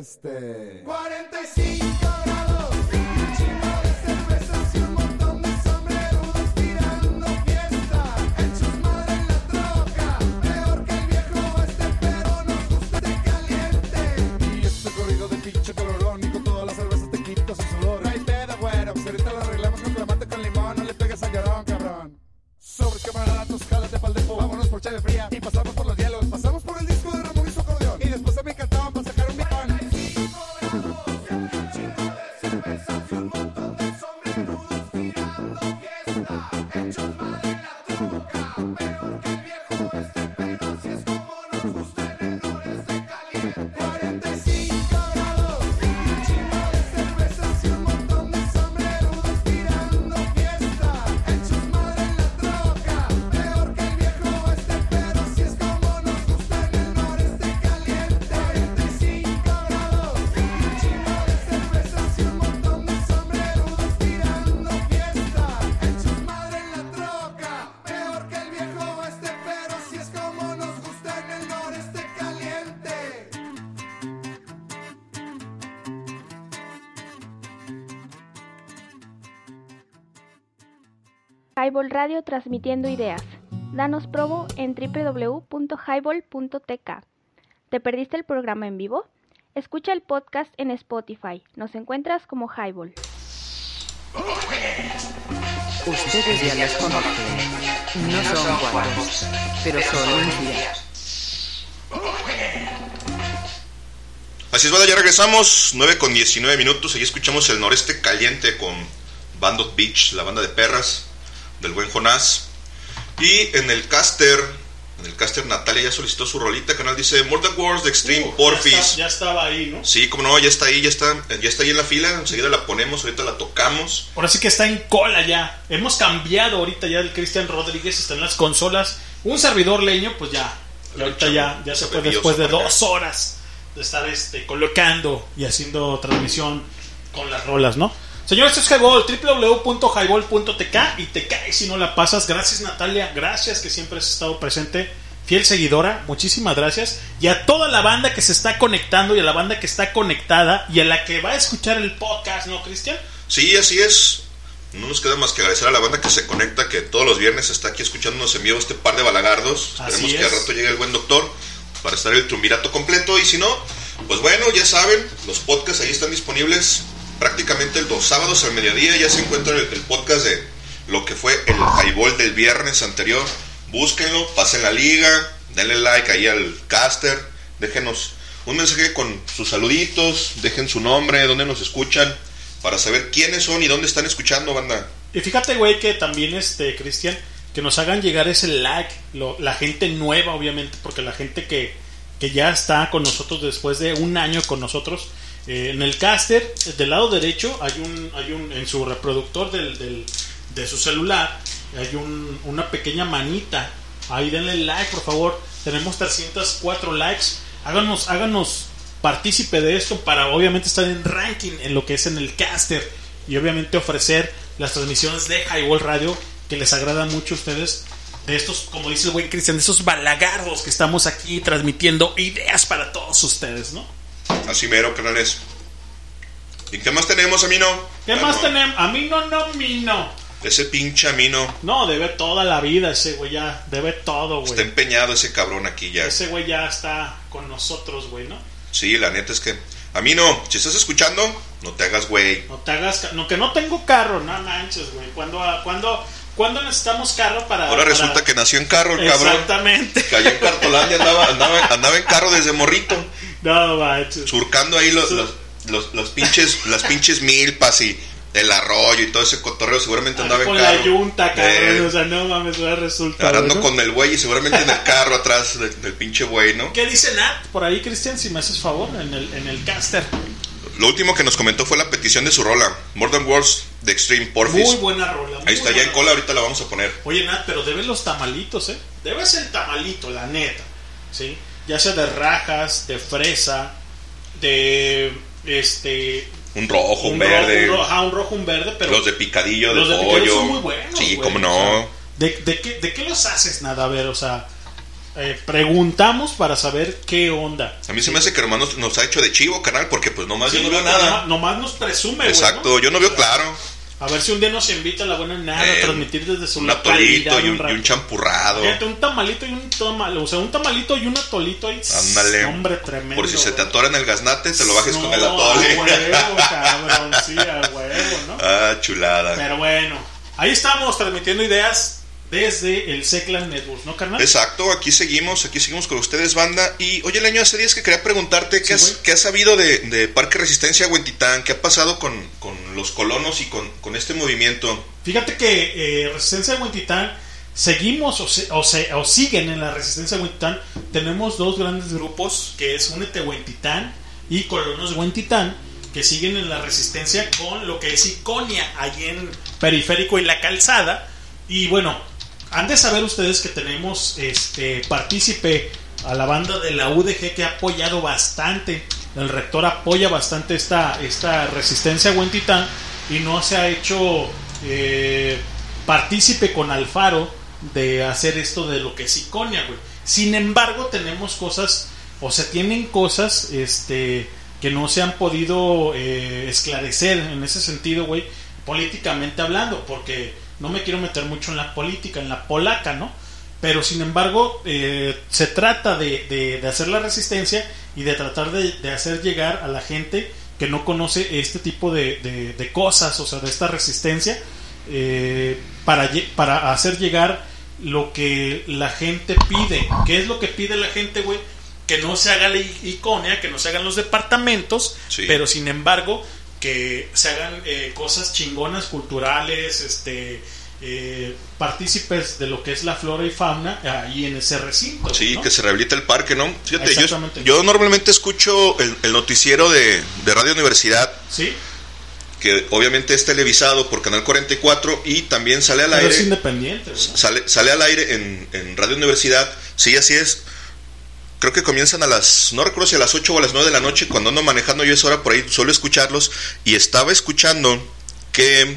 el Highball Radio transmitiendo ideas. Danos promo en www.highball.tk. ¿Te perdiste el programa en vivo? Escucha el podcast en Spotify. Nos encuentras como Highball. Ustedes ya los conocen. No son guapos, pero son infiel. Así es, banda, ya regresamos. 9 con 19 minutos. Ahí escuchamos el noreste caliente con Bandot Beach, la banda de perras del buen Jonás. Y en el caster, en el caster Natalia ya solicitó su rolita. Canal dice Mortal Wars de Extreme Uh, Porfis. Ya, está- ya estaba ahí, ¿no? Sí, como no, ya está ahí, ya está, ya está ahí en la fila. Enseguida la ponemos, ahorita la tocamos. Ahora sí que está en cola ya. Hemos cambiado ahorita ya el Cristian Rodríguez está en las consolas. Un servidor leño, pues ya. Y ahorita ya, ya se fue después de dos horas de estar este, colocando y haciendo transmisión con las rolas, ¿no? Señores, esto es Highball, www.highball.tk y te caes si no la pasas. Gracias Natalia, gracias que siempre has estado presente, fiel seguidora, muchísimas gracias. Y a toda la banda que se está conectando y a la banda que está conectada y a la que va a escuchar el podcast, ¿no, Cristian? Sí, así es. No nos queda más que agradecer a la banda que se conecta, que todos los viernes está aquí escuchándonos en vivo este par de balagardos. Esperemos que al rato llegue el buen doctor para estar el triunvirato completo. Y si no, pues bueno, ya saben, los podcasts ahí están disponibles prácticamente los sábados al mediodía. Ya se encuentra el, podcast de lo que fue el highball del viernes anterior. Búsquenlo, pasen la liga, denle like ahí al caster, déjenos un mensaje con sus saluditos, dejen su nombre, dónde nos escuchan, para saber quiénes son y dónde están escuchando, banda. Y fíjate, güey, que también, este, Cristian, que nos hagan llegar ese like, lo- la gente nueva, obviamente, porque la gente que, que ya está con nosotros después de un año con nosotros, eh, en el caster, del lado derecho, hay un, hay un, en su reproductor del, del- de su celular, hay un- una pequeña manita. Ahí denle like, por favor. Tenemos 304 likes. Háganos, háganos partícipe de esto para obviamente estar en ranking en lo que es en el caster y obviamente ofrecer las transmisiones de Highball Radio que les agradan mucho a ustedes de estos, como dice el buen Cristian, de esos balagardos que estamos aquí transmitiendo ideas para todos ustedes, ¿no? Así mero, canales. ¿Y qué más tenemos, Amino? ¿Qué más tenemos? A mí no, no, mi no. Ese pinche Amino. No, debe toda la vida ese güey ya, debe todo, Está güey. empeñado ese cabrón aquí ya. Ese güey ya está con nosotros, güey, ¿no? Sí, la neta es que. Amino, si estás escuchando, no te hagas güey. No te hagas, no que no tengo carro, no manches, güey. ¿Cuándo, cuándo, cuándo necesitamos carro para Ahora para- resulta que nació en carro el cabrón. Exactamente. Cayó en Cartolandia, andaba, andaba, andaba en carro desde morrito. No manches. Surcando ahí los, los, los, los pinches, las pinches milpas y el arroyo y todo ese cotorreo. Seguramente andaba en con carro. la yunta, cabrón. Eh, o sea, no mames, ahora resulta. Arando güey, ¿no? con el güey y seguramente en el carro atrás del, del pinche güey, ¿no? ¿Qué dice Nat por ahí, Cristian? Si me haces favor, en el, en el caster. Lo último que nos comentó fue la petición de su rola, Modern Wars de Extreme Porfis. Muy buena rola. muy Ahí está, ya en cola, ahorita la vamos a poner. Oye, Nat, pero debes los tamalitos, ¿eh? Debes el tamalito, la neta. ¿Sí? Ya sea de rajas, de fresa, de. Este. Un rojo, un, un verde. Rojo, un, ro- ajá, un rojo, un verde, pero. los de picadillo, los de de pollo. son muy buenos, sí, güey, cómo o no. sea, ¿de, de qué, ¿De qué los haces, nada? A ver, o sea. eh, preguntamos para saber qué onda. a mí se me hace que hermano nos ha hecho de chivo, canal, porque pues nomás yo Sí, no veo nomás- nada. Nomás nos presume, güey. Exacto, yo no veo claro. A ver si un día nos invita a la buena nada Eh, a transmitir desde su Un atolito y un, rato. y un champurrado. Fíjate, un tamalito y un tamal, o sea, un tamalito y un atolito ahí. Ándale. Hombre, tremendo. Por si se te atora en el gaznate, te lo bajes No, con el A atole. huevo, cabrón, sí, a huevo, ¿no? ah, chulada. Pero bueno, ahí estamos transmitiendo ideas desde el Seclan Network, ¿no, carnal? Exacto, aquí seguimos, aquí seguimos con ustedes, banda. Y oye, Leño, hace días que quería preguntarte qué, has, qué has sabido de, de Parque Resistencia Huentitán, qué ha pasado con, con los colonos y con, con este movimiento. Fíjate que eh, Resistencia Huentitán, seguimos o, se- o, se- o siguen en la Resistencia Huentitán. Tenemos dos grandes grupos, que es Únete Huentitán y Colonos Huentitán, que siguen en la Resistencia con lo que es Iconia, allí en Periférico y La Calzada. Y bueno, han de saber ustedes que tenemos este partícipe a la banda de la UDG que ha apoyado bastante. El rector apoya bastante esta, esta resistencia a y no se ha hecho eh, partícipe con Alfaro de hacer esto de lo que es Iconia, güey. Sin embargo, tenemos cosas, o se tienen cosas este, que no se han podido eh, esclarecer en ese sentido, güey, políticamente hablando, porque no me quiero meter mucho en la política, en la polaca, ¿no? Pero sin embargo, eh, se trata de, de- de hacer la resistencia y de tratar de, de hacer llegar a la gente que no conoce este tipo de, cosas, o sea, de esta resistencia, eh, para, para hacer llegar lo que la gente pide. ¿Qué es lo que pide la gente, güey? Que no se haga la iconia, que no se hagan los departamentos, Sí. pero sin embargo que se hagan eh, cosas chingonas culturales, este eh, partícipes de lo que es la flora y fauna ahí en ese recinto. Sí, ¿no? que se rehabilite el parque, ¿no? Fíjate, yo, yo normalmente escucho el, el noticiero de, de Radio Universidad, Sí, que obviamente es televisado por Canal 44 y también sale al pero es aire. independiente. güey. Sale, sale al aire en, en Radio Universidad. Sí, así es. Creo que comienzan a las, no recuerdo si a las 8 o a las 9 de la noche, cuando ando manejando yo esa hora por ahí, suelo escucharlos. Y estaba escuchando que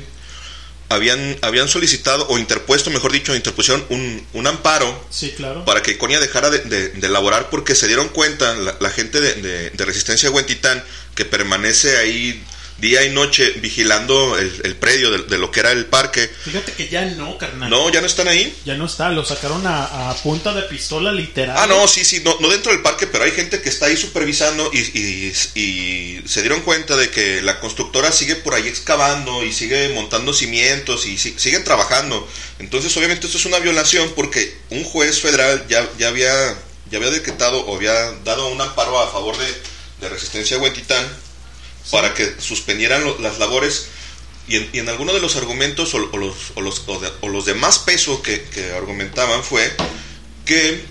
habían, habían solicitado, o interpuesto, mejor dicho, interpusieron un, un amparo Sí, claro. para que Iconia dejara de, de, de elaborar porque se dieron cuenta la, la gente de, de- de Resistencia de Huentitán que permanece ahí día y noche vigilando el, el predio de, de lo que era el parque. Fíjate que ya no, carnal. No, ya no están ahí. Ya no está, lo sacaron a, a punta de pistola literal. Ah, no, sí, sí, no, no dentro del parque, pero hay gente que está ahí supervisando y, y- y se dieron cuenta de que la constructora sigue por ahí excavando y sigue montando cimientos y si- siguen trabajando. Entonces, obviamente, esto es una violación porque un juez federal ya, ya, había, ya había decretado o había dado un amparo a favor de, de Resistencia Huentitán para que suspendieran lo- las labores y en, y en alguno de los argumentos o, o los, o, los, o de- los de más peso que, que argumentaban fue que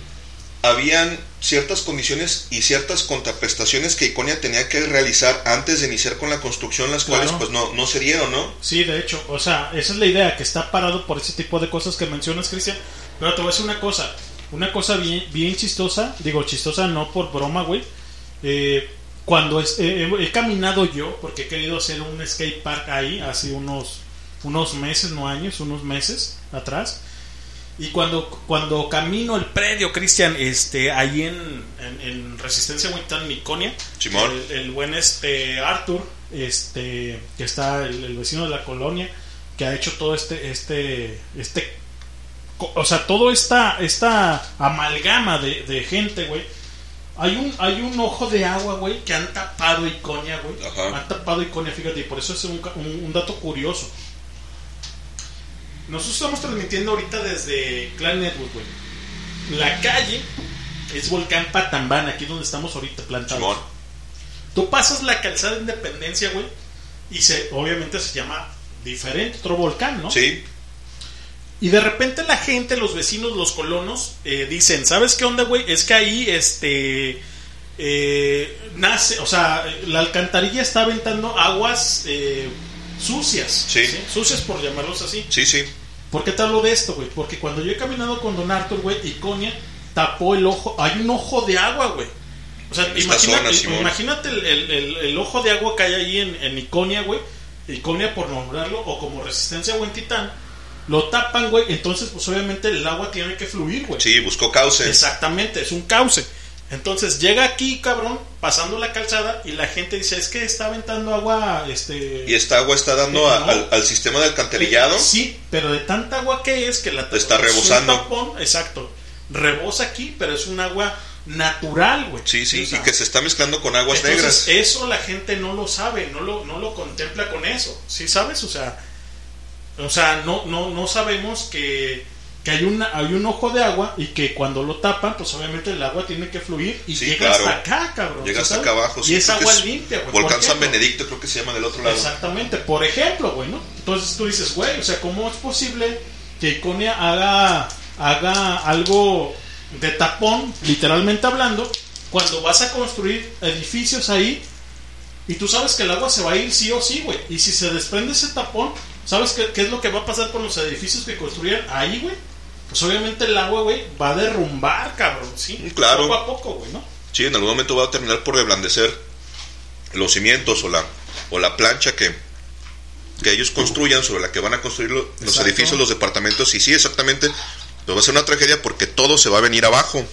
habían ciertas condiciones y ciertas contraprestaciones que Iconia tenía que realizar antes de iniciar con la construcción, las Claro. cuales pues no, no se dieron, ¿no? Sí, de hecho, o sea, esa es la idea, que está parado por ese tipo de cosas que mencionas, Cristian. Pero te voy a decir una cosa, una cosa bien, bien chistosa, digo chistosa no por broma, güey. Eh, cuando es- eh, he, caminado yo, porque he querido hacer un skate park ahí hace unos, unos meses, no años, unos meses atrás. Y cuando, cuando camino el predio, Cristian, este, ahí en, en, en Resistencia Huentitán, en Iconia, Simón. el, el buen este Arthur, este, que está el, el vecino de la colonia, que ha hecho todo este, este, este, o sea, toda esta, esta amalgama de, de gente, güey. Hay un, hay un ojo de agua, güey, que han tapado Iconia, güey. Han tapado Iconia, fíjate, y por eso es un, un- un dato curioso. Nosotros estamos transmitiendo ahorita desde Clan Network, güey. La calle es Volcán Patambán, aquí donde estamos ahorita plantados. Tú pasas la calzada de Independencia, güey, y se, obviamente se llama diferente, otro volcán, ¿no? Sí. Y de repente la gente, los vecinos, los colonos, eh, dicen, ¿sabes qué onda, güey? Es que ahí, este, eh, nace, o sea, la alcantarilla está aventando aguas eh, sucias. Sí. Sucias por llamarlos así. Sí, sí. ¿Por qué te hablo de esto, güey? Porque cuando yo he caminado con Don Arthur, güey, Iconia tapó el ojo. Hay un ojo de agua, güey. O sea, En imagínate, zona, imagínate el, el- el- el ojo de agua que hay ahí en, en Iconia, güey. Iconia por nombrarlo, o como Resistencia Huentitán. Lo tapan, güey. Entonces, pues obviamente el agua tiene que fluir, güey. Sí, buscó cauce. Exactamente, es un cauce. Entonces llega aquí, cabrón, pasando la calzada y la gente dice, es que está aventando agua, este... Y esta agua está dando a- al, al sistema de alcantarillado. Sí, pero de tanta agua que es que la Está es un rebosando. tapón, exacto. Rebosa aquí, pero es un agua natural, güey. Sí, sí, O sea, y que se está mezclando con aguas entonces, negras. Eso la gente no lo sabe, no lo, no lo contempla con eso. ¿Sí sabes? O sea, o sea, no, no, no sabemos que, que hay, una, hay un ojo de agua y que cuando lo tapan, pues obviamente el agua tiene que fluir y Sí, llega claro. hasta acá, cabrón. Llega ¿sí hasta acá abajo. Y sí, es agua limpia, güey. Volcán San. Benedicto, creo que se llama del otro lado. Exactamente, por ejemplo, güey, ¿no? Entonces tú dices, güey, o sea, ¿cómo es posible que Iconia haga, haga algo de tapón, literalmente hablando, cuando vas a construir edificios ahí y tú sabes que el agua se va a ir sí o sí, güey? Y si se desprende ese tapón, ¿sabes qué, qué es lo que va a pasar con los edificios que construyeron ahí, güey? Pues obviamente el agua, güey, va a derrumbar, cabrón, ¿sí? claro. Poco a poco, güey, ¿no? Sí, en algún momento va a terminar por reblandecer los cimientos o la, o la plancha que, que ellos construyan sobre la que van a construir lo- los Exacto. edificios, los departamentos. Y sí, exactamente, pues va a ser una tragedia porque todo se va a venir abajo.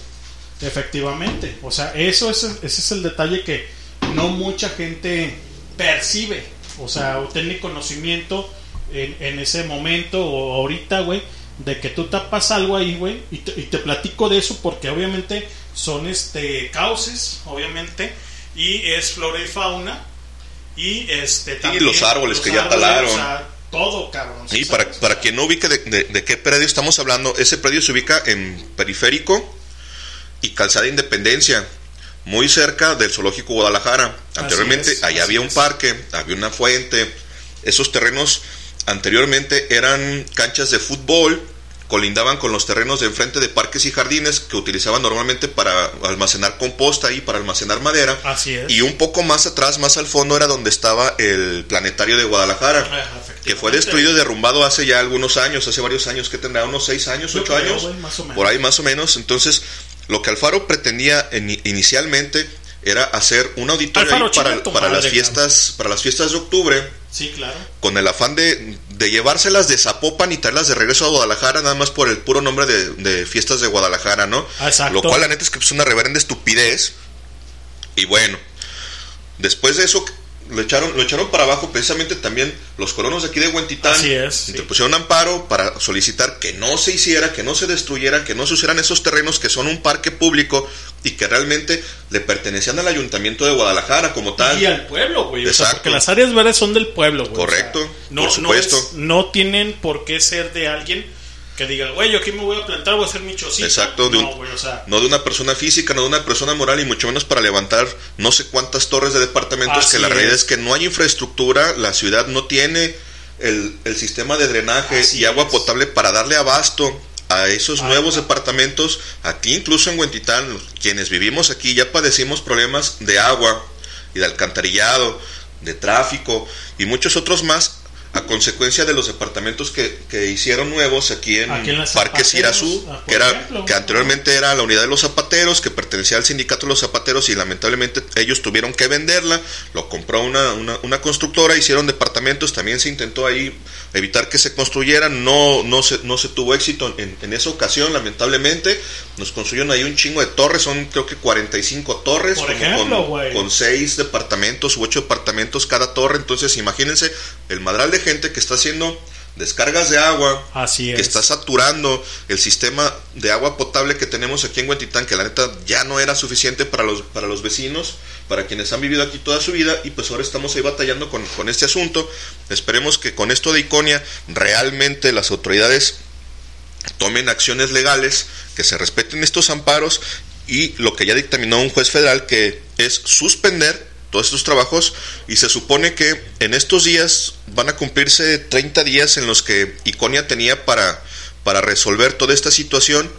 Efectivamente, o sea, eso es, ese es el detalle que no mucha gente percibe, o sea, o tiene conocimiento en, en ese momento o ahorita, güey, de que tú tapas algo ahí, güey, y te, y te platico de eso porque obviamente son este cauces, obviamente, y es flora y fauna, y este también los árboles que ya árboles, talaron. o sea, todo, cabrón. Y para, para quien no ubique de, de- de qué predio estamos hablando, ese predio se ubica en Periférico y Calzada Independencia, muy cerca del Zoológico Guadalajara. Anteriormente es, allá había un parque, había una fuente. Esos terrenos anteriormente eran canchas de fútbol, colindaban con los terrenos de enfrente de parques y jardines que utilizaban normalmente para almacenar composta y para almacenar madera. Así es. Y un poco más atrás, más al fondo, era donde estaba el planetario de Guadalajara, que fue destruido y derrumbado hace ya algunos años, hace varios años, que tendrá unos seis años, Yo ocho creo, años, güey, más o menos. por ahí más o menos. Entonces, lo que Alfaro pretendía en- inicialmente era hacer un auditorio Alfaro, para, las fiestas, para las fiestas de octubre, Sí, claro. con el afán de, de llevárselas de Zapopan y traerlas de regreso a Guadalajara, nada más por el puro nombre de, de fiestas de Guadalajara, ¿no? Exacto. Lo cual la neta es que es una reverenda estupidez. Y bueno, después de eso lo echaron, lo echaron para abajo precisamente también los colonos de aquí de Huentitán. Así es, Interpusieron amparo para solicitar que no se hiciera, que no se destruyera, que no se usaran esos terrenos que son un parque público y que realmente le pertenecían al ayuntamiento de Guadalajara como tal. Y al pueblo, güey. O sea, Exacto. porque las áreas verdes son del pueblo, güey. Correcto, O sea, no, por supuesto. No, es- no tienen por qué ser de alguien que diga, güey, yo aquí me voy a plantar, voy a hacer mi chocita. Exacto, de un- no, güey, o sea, no de una persona física, no de una persona moral y mucho menos para levantar no sé cuántas torres de departamentos que la realidad es. es que no hay infraestructura, la ciudad no tiene el, el sistema de drenaje Así y agua es. potable para darle abasto a esos Ah, nuevos departamentos. Aquí incluso en Huentitán, quienes vivimos aquí ya padecimos problemas de agua y de alcantarillado, de tráfico y muchos otros más a consecuencia de los departamentos que, que hicieron nuevos aquí en, Aquí en Parque Sirazú, ah, que era ejemplo. que anteriormente era la unidad de los zapateros, que pertenecía al sindicato de los zapateros y lamentablemente ellos tuvieron que venderla, lo compró una, una, una constructora, hicieron departamentos, también se intentó ahí evitar que se construyeran, no, no, se, no se tuvo éxito en, en esa ocasión, lamentablemente, nos construyeron ahí un chingo de torres, son creo que 45 torres, Por ejemplo, con, con seis departamentos u ocho departamentos cada torre, entonces imagínense el madral de gente que está haciendo descargas de agua, Así que es. está saturando el sistema de agua potable que tenemos aquí en Huentitán, que la neta ya no era suficiente para los, para los vecinos, para quienes han vivido aquí toda su vida, y pues ahora estamos ahí batallando con, con este asunto. Esperemos que con esto de Iconia realmente las autoridades tomen acciones legales, que se respeten estos amparos y lo que ya dictaminó un juez federal que es suspender todos estos trabajos y se supone que en estos días van a cumplirse 30 días en los que Iconia tenía para, para resolver toda esta situación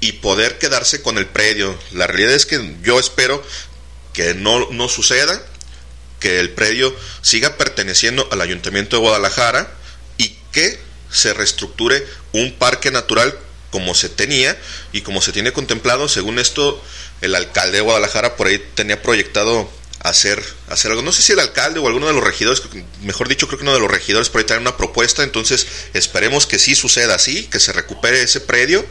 y poder quedarse con el predio. La realidad es que yo espero que no, no suceda, que el predio siga perteneciendo al Ayuntamiento de Guadalajara y que se reestructure un parque natural como se tenía y como se tiene contemplado. Según esto, el alcalde de Guadalajara por ahí tenía proyectado hacer, hacer algo. No sé si el alcalde o alguno de los regidores, mejor dicho, creo que uno de los regidores por ahí trae una propuesta. Entonces, esperemos que sí suceda así, que se recupere ese predio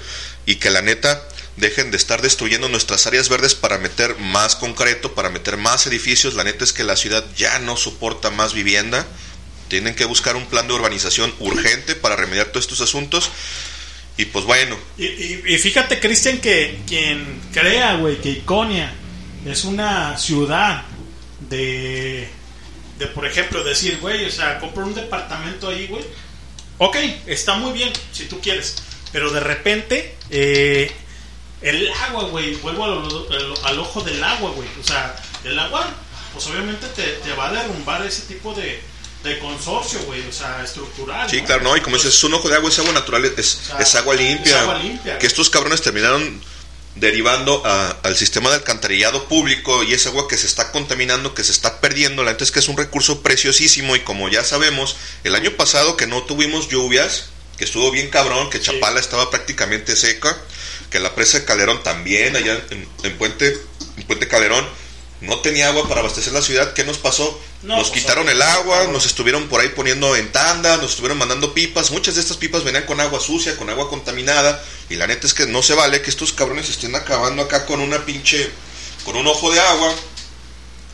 y que la neta dejen de estar destruyendo nuestras áreas verdes para meter más concreto, para meter más edificios. La neta es que la ciudad ya no soporta más vivienda. Tienen que buscar un plan de urbanización urgente para remediar todos estos asuntos. Y pues bueno, Y, y- y fíjate, Cristian, que quien crea, güey, que Iconia es una ciudad de, de por ejemplo, decir, güey, o sea, compro un departamento ahí, güey. Ok, está muy bien, si tú quieres. Pero de repente, eh, el agua, güey, vuelvo al, al- al ojo del agua, güey. O sea, el agua, pues obviamente te, te va a derrumbar ese tipo de, de consorcio, güey, o sea, estructural. Sí, ¿no? claro, no, y como dices, es un ojo de agua, es agua natural, es, sea, es agua limpia. es agua limpia. Que estos cabrones terminaron derivando a- al sistema de alcantarillado público y es agua que se está contaminando, que se está perdiendo. La es que es un recurso preciosísimo y como ya sabemos, el año pasado que no tuvimos lluvias, que estuvo bien cabrón, que Chapala estaba prácticamente seca, que la presa de Calderón también, allá en, en Puente, en Puente Calderón, no tenía agua para abastecer la ciudad. ¿Qué nos pasó? Nos pues, quitaron el agua, nos estuvieron por ahí poniendo en tanda, nos estuvieron mandando pipas. Muchas de estas pipas venían con agua sucia, con agua contaminada. Y la neta es que no se vale que estos cabrones estén acabando acá con una pinche. con un ojo de agua.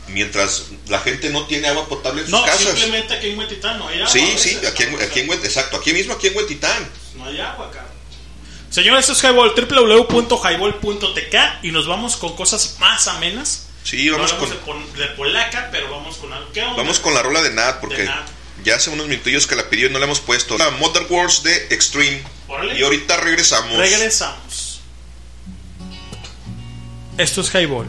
Mientras la gente no tiene agua potable en sus casas. No, simplemente aquí en Huetitán no. Sí, sí, aquí, en, aquí en, exacto, aquí mismo, aquí en Huetitán. No hay agua, cabrón. Señores, esto es Highball, www.highball.tk y nos vamos con cosas más amenas Vamos no, con. De, de, polaca, pero vamos con algo. Vamos con la rola de Nat, porque ya hace unos minutillos que la pidió y no la hemos puesto. La Modern Wars de Extreme. Y ahorita regresamos. Regresamos. Esto es Highball.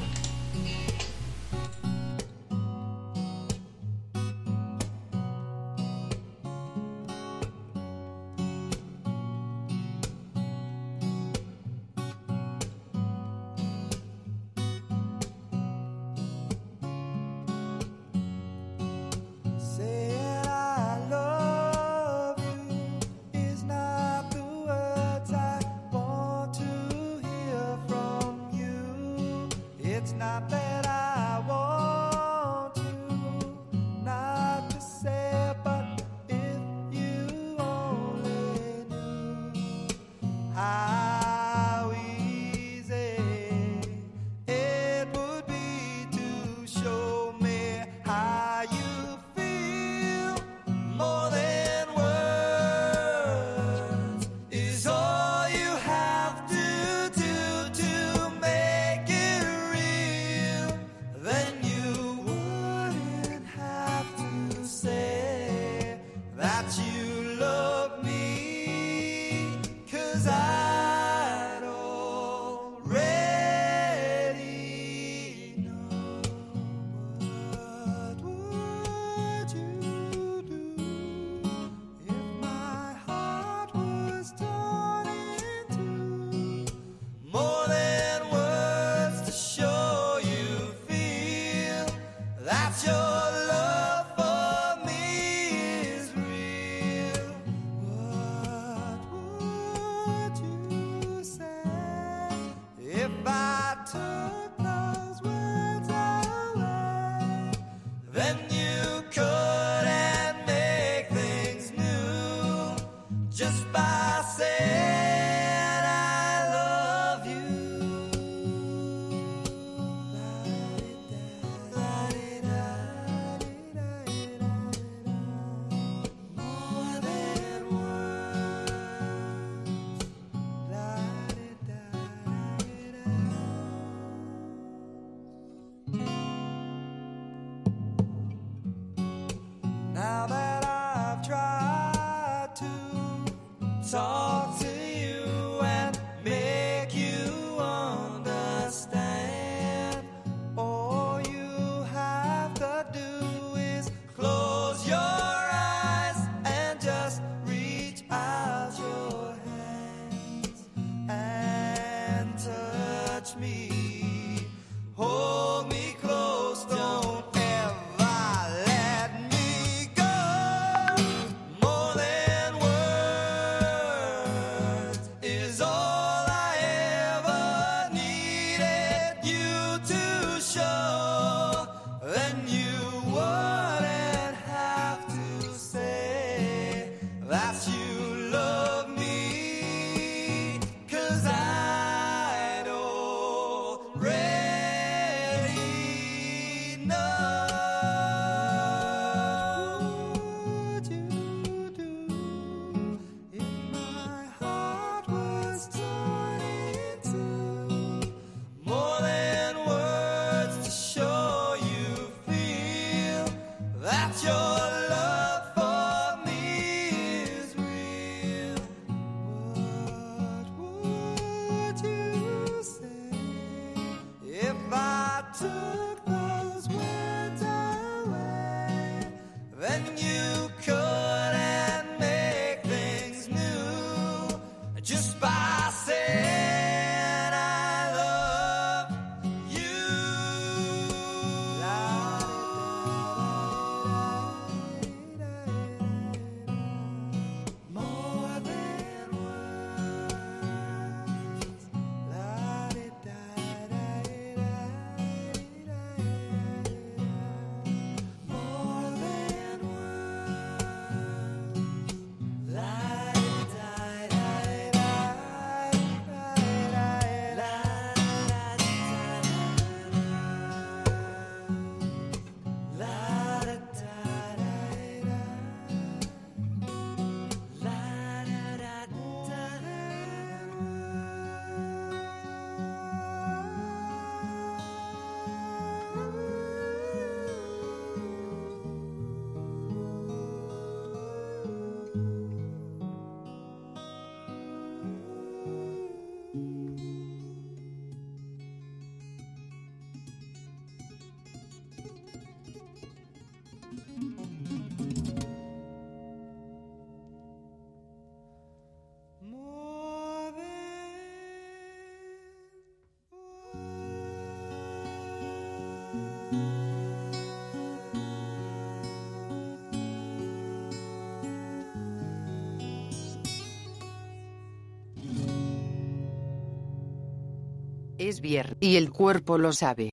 Viernes y el cuerpo lo sabe.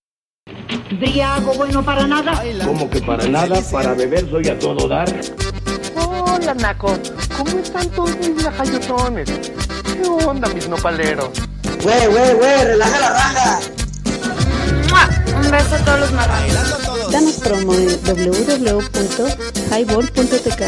Briago bueno para nada. Como que para nada, para beber soy a todo dar. Hola, Naco. ¿Cómo están todos mis lajayotones? ¿Qué onda, mis nopaleros? Güey, güey, güey, relaja la raja. Un beso a todos los marranos. Danos promo en www.highball.tk.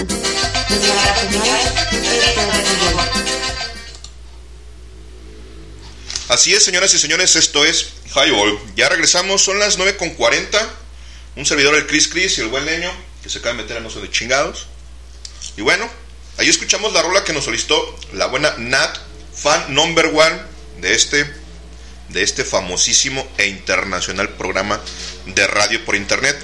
Así es, señoras y señores, esto es Highball. Ya regresamos, son las 9.40. Un servidor, el Chris Chris y el buen leño, que se acaba de meter a no sé de chingados. Y bueno, ahí escuchamos la rola que nos solicitó la buena Nat, fan number one de este, de este famosísimo e internacional programa de radio por internet.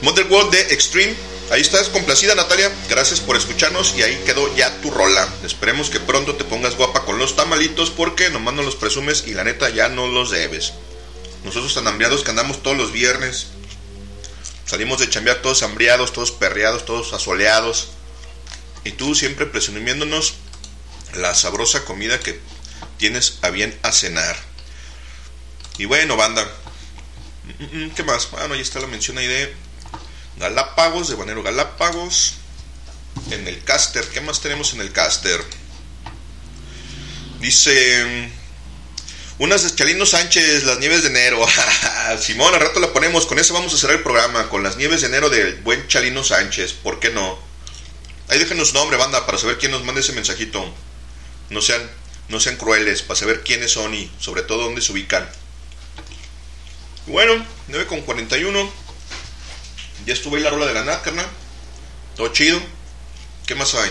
Model World de Extreme. Ahí estás, complacida Natalia. Gracias por escucharnos y ahí quedó ya tu rola. Esperemos que pronto te pongas guapa con los tamalitos porque nomás no los presumes y la neta ya no los debes. Nosotros tan hambriados que andamos todos los viernes. Salimos de chambear todos hambriados, todos perreados, todos asoleados. Y tú siempre presumiéndonos la sabrosa comida que tienes a bien a cenar. Y bueno, banda. Mm, mm, ¿Qué más? Bueno, ahí está la mención ahí de Galápagos, de Banero Galápagos. En el caster, ¿qué más tenemos en el caster? Dice. Unas de Chalino Sánchez, las nieves de enero. Simón, al rato la ponemos. Con eso vamos a cerrar el programa. Con las nieves de enero del buen Chalino Sánchez. ¿Por qué no? Ahí déjenos nombre, banda, para saber quién nos manda ese mensajito. No sean, no sean crueles, para saber quiénes son y sobre todo dónde se ubican. Bueno, 9 con 41. Ya estuvo ahí la rola de la Nat, carnal. Todo chido. ¿Qué más hay?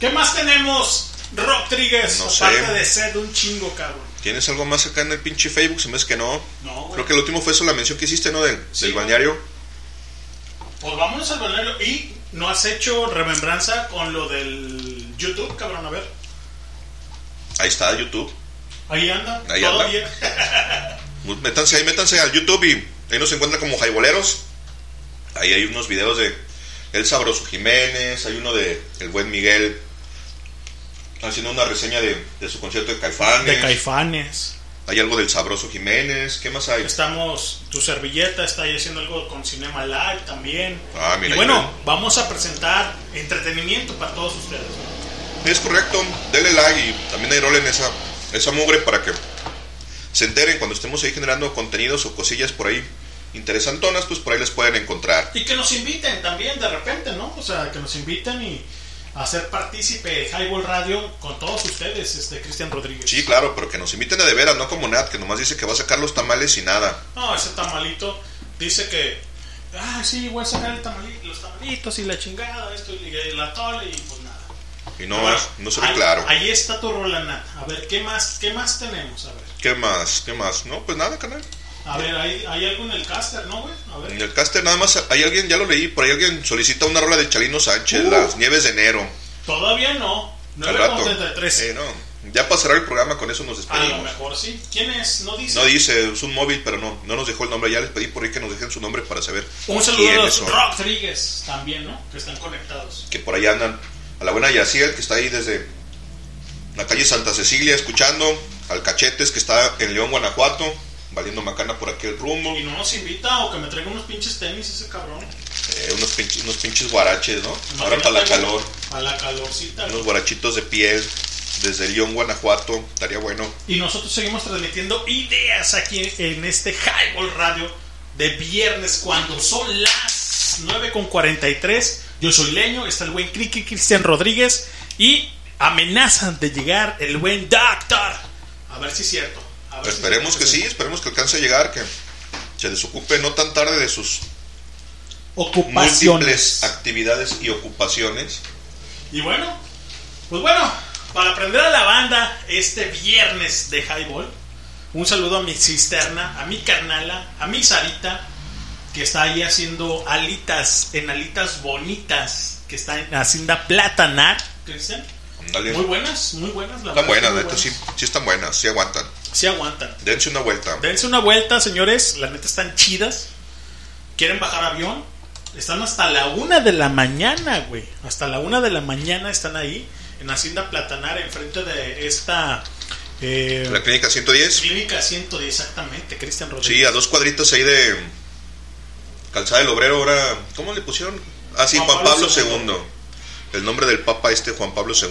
¿Qué más tenemos, Rodríguez? No sé. Aparte de sed, un chingo, cabrón. ¿Tienes algo más acá en el pinche Facebook? Se me hace que no. No, güey. Creo que el último fue eso la mención que hiciste, ¿no? Del, Sí, del güey. balneario. Pues vámonos al balneario. Y no has hecho remembranza con lo del YouTube, cabrón. A ver. Ahí está YouTube. Ahí anda. Ahí anda. bien. Métanse ahí, métanse al YouTube y ahí nos encuentran como Jaiboleros. Ahí hay unos videos de El Sabroso Jiménez, hay uno de El Buen Miguel haciendo una reseña de, de su concierto de Caifanes. de Caifanes. Hay algo del Sabroso Jiménez. ¿Qué más hay? Estamos, tu servilleta está ahí haciendo algo con Cinema Live también. Ah, mira, y bueno, vamos a presentar entretenimiento para todos ustedes. Es correcto, denle like y también hay rol en esa, esa mugre para que se enteren cuando estemos ahí generando contenidos o cosillas por ahí interesantonas, pues por ahí les pueden encontrar. Y que nos inviten también de repente, ¿no? O sea, que nos inviten y a ser partícipe de Highball Radio con todos ustedes, este Cristian Rodríguez. Sí, claro, pero que nos inviten de veras, no como Nat, que nomás dice que va a sacar los tamales y nada. No, ese tamalito dice que, ah, sí, voy a sacar el tamalito, los tamalitos y la chingada, esto y el atole y pues nada. Y no, Bueno, no se ve ahí- claro. Ahí está tu rola, Nat. A ver, ¿qué más, qué más tenemos? A ver, ¿Qué más? ¿Qué más? No, pues nada, canal. A ver, hay, hay algo en el caster, ¿no, güey? A ver. En el caster nada más hay alguien, ya lo leí, por ahí alguien solicita una rola de Chalino Sánchez, Uh. las nieves de enero. Todavía no. Al rato. 9.33. Eh, no. Ya pasará el programa, con eso nos A lo despedimos. mejor sí. ¿Quién es? No dice. No dice, es un móvil, pero no, no nos dejó el nombre. Ya les pedí por ahí que nos dejen su nombre para saber Un saludo a quiénes los son. Rodríguez también, ¿no? Que están conectados. Que por ahí andan. A la buena Yaciel, que está ahí desde la calle Santa Cecilia, escuchando. Al Cachetes, que está en León, Guanajuato, valiendo macana por aquel rumbo. Y no nos invita o que me traiga unos pinches tenis ese cabrón. Eh, unos, pinches, unos pinches guaraches, ¿no? Ahora para la calor. Para la calorcita. Unos guarachitos de piel desde León, Guanajuato. Estaría bueno. Y nosotros seguimos transmitiendo ideas aquí en este Highball Radio de viernes cuando son las 9.43. Yo soy Leño, está el buen Criqui Cristian Rodríguez y amenazan de llegar el buen Doctor. A ver si es cierto. Si Esperemos que sí, esperemos que alcance a llegar, que se desocupe no tan tarde de sus Ocupaciones. múltiples actividades y ocupaciones. Y bueno, pues bueno, para aprender a la banda este viernes de Highball, un saludo a mi cisterna, a mi carnala, a mi Sarita, que está ahí haciendo alitas, en alitas bonitas, que está en Hacienda Platanar, Cristian. Muy buenas, muy buenas. La Están buenas, neta, sí, sí están buenas, sí aguantan. Sí aguantan. Dense una vuelta. Dense una vuelta, señores. La neta están chidas. ¿Quieren bajar avión? Están hasta la una de la mañana, güey. Hasta la una de la mañana están ahí. En Hacienda Platanar, enfrente de esta. eh, La clínica 110. Clínica 110, exactamente, Cristian Rodríguez. Sí, a dos cuadritos ahí de Calzada del Obrero, ahora, ¿cómo le pusieron? Ah, sí, Juan Juan, Pablo Pablo, II. II. El nombre del Papa este, Juan Pablo II.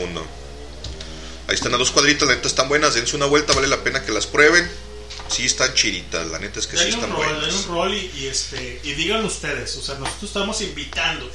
Ahí están a dos cuadritos, la neta están buenas, dense una vuelta, vale la pena que las prueben. Sí están chiritas, la neta es que sí están rol, buenas. un rol y, y, este, y digan ustedes, o sea, nosotros estamos invitando.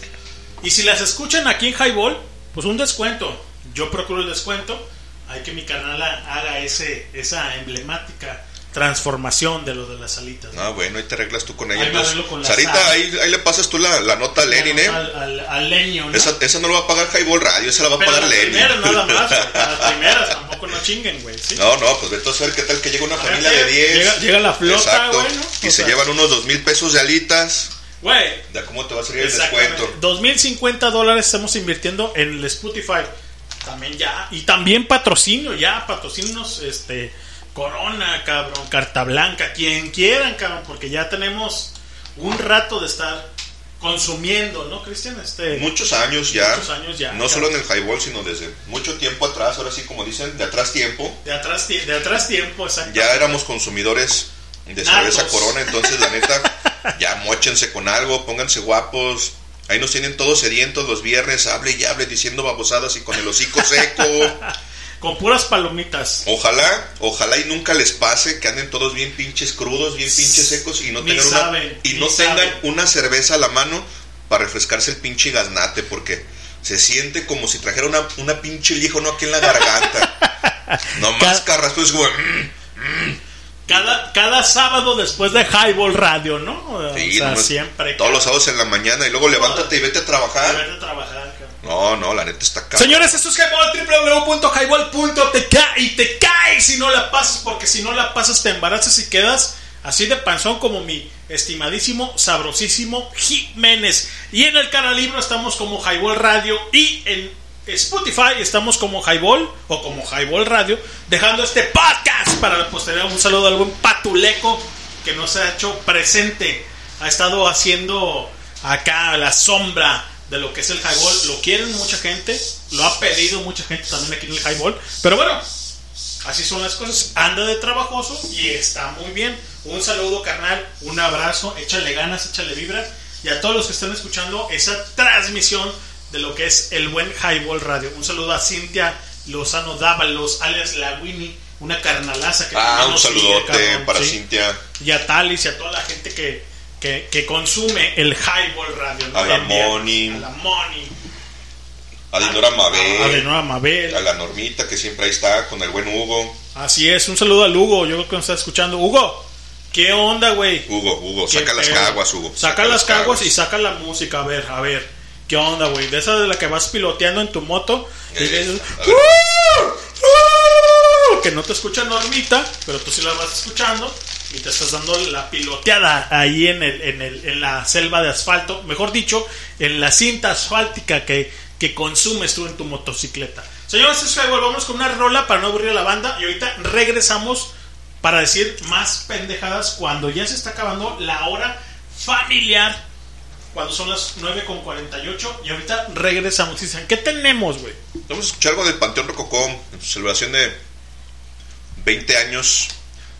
Y si las escuchan aquí en Highball, pues un descuento. Yo procuro el descuento. Hay que mi canal haga ese, esa emblemática transformación de lo de las alitas. ¿no? Ah, bueno, ahí te arreglas tú con ella. Ahí entonces. con la Sarita, sal. ahí, ahí le pasas tú la, la nota a Lenin, ¿eh? Al, al- al leño, ¿no? Esa, esa no lo va a pagar Highball Radio, esa la va a Pero pagar las Lenin. primeras nada más, las primeras tampoco no chinguen, güey. ¿sí? No, no, pues vete a ver qué tal que llega una familia de 10. Llega- llega la flota, Exacto. güey, ¿no? Y se sea- llevan unos dos mil pesos de alitas. Güey, ¿De cómo te va a salir el descuento? 2050 dólares estamos invirtiendo en el Spotify. También ya. Y también patrocinio, ya. Patrocinios, este. Corona, cabrón. Carta Blanca. Quien quieran, cabrón. Porque ya tenemos un rato de estar consumiendo, ¿no, Cristian? Este, Muchos años ya. Muchos años ya, No cabrón. solo en el highball, sino desde mucho tiempo atrás. Ahora sí, como dicen, de atrás tiempo. De atrás, de atrás tiempo, exacto. Ya éramos consumidores de Natos. cerveza corona. Entonces, la neta, ya mochense con algo, pónganse guapos. Ahí nos tienen todos sedientos los viernes. Hable y hable diciendo babosadas y con el hocico seco. Con puras palomitas. Ojalá, ojalá y nunca les pase que anden todos bien pinches crudos, bien pinches secos y no Ni tengan una y no tengan una cerveza a la mano para refrescarse el pinche gaznate porque se siente como si trajera una, una pinche lija no aquí en la garganta. Nomás carrasco es como mm, Cada, cada sábado después de Highball Radio, ¿no? sí, o sea, siempre. todos los sábados en la mañana y luego levántate y vete a trabajar. Vete a trabajar. No, no, la neta está acá. Señores, esto es Highball, www.highball.tk y te caes si no la pasas, porque si no la pasas te embarazas y quedas así de panzón como mi estimadísimo, sabrosísimo Jiménez. Y en el canal libro estamos como Highball Radio y en Spotify estamos como Highball o como Highball Radio, dejando este podcast para la. Un saludo al buen Patuleco que nos ha hecho presente, ha estado haciendo acá la sombra de lo que es el highball. Lo quieren mucha gente, lo ha pedido mucha gente también aquí en el highball. Pero bueno, así son las cosas. Anda de trabajoso y está muy bien. Un saludo, carnal, un abrazo, échale ganas, échale vibra. Y a todos los que están escuchando esa transmisión de lo que es el buen highball radio. Un saludo a Cintia Lozano Dávalos, alias La Winnie, una carnalaza que Ah, un sigue, saludote para sí. Cintia, Y a Talis y a toda la gente que, que, que consume el highball radio. ¿no? a la. Moni, A la Moni. a Dinora Mabel, A Dinora Mabel. a la Normita que siempre ahí está con el buen Hugo. Así es, un saludo al Hugo, yo creo que nos está escuchando. Hugo, ¿qué onda, güey? Hugo, Hugo, ¿Qué saca las caguas, Hugo. Saca, las caguas y saca la música, a ver, a ver. ¿Qué onda, güey? De esa de la que vas piloteando en tu moto y dices. "Uh, uh", que no te escucha Normita, pero tú sí la vas escuchando y te estás dando la piloteada ahí en, el, en, el, en la selva de asfalto, mejor dicho, en la cinta asfáltica que, que consumes tú en tu motocicleta. Señores, es que volvamos con una rola para no aburrir a la banda y ahorita regresamos para decir más pendejadas cuando ya se está acabando la hora familiar, cuando son las 9.48 y ahorita regresamos. Y Dicen, ¿qué tenemos, güey? Vamos a escuchar algo del Panteón Rococó en su celebración de 20 años.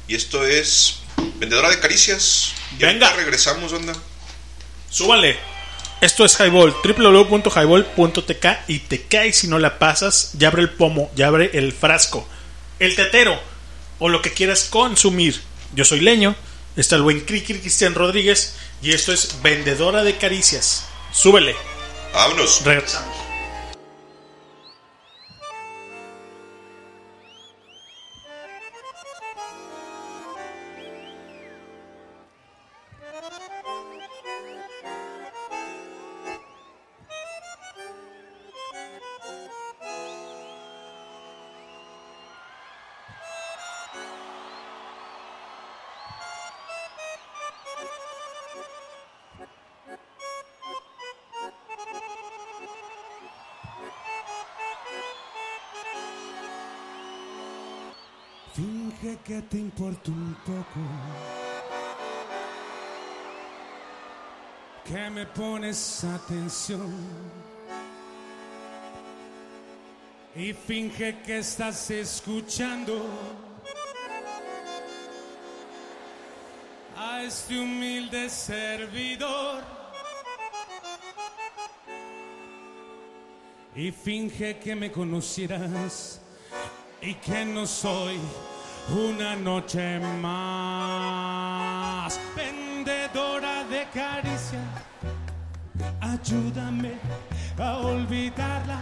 Y esto es Vendedora de Caricias. Y Venga. regresamos, onda. Súbale. Esto es Highball, www.highball.tk y te caes si no la pasas, ya abre el pomo, ya abre el frasco, el tetero o lo que quieras consumir. Yo soy Leño, está el buen Cricri Cristian Rodríguez y esto es Vendedora de Caricias. Súbele. Vámonos. Regresamos. Te importa un poco. Que me pones atención. Y finge que estás escuchando a este humilde servidor. Y finge que me conocieras y que no soy una noche más vendedora de caricia. Ayúdame a olvidarla.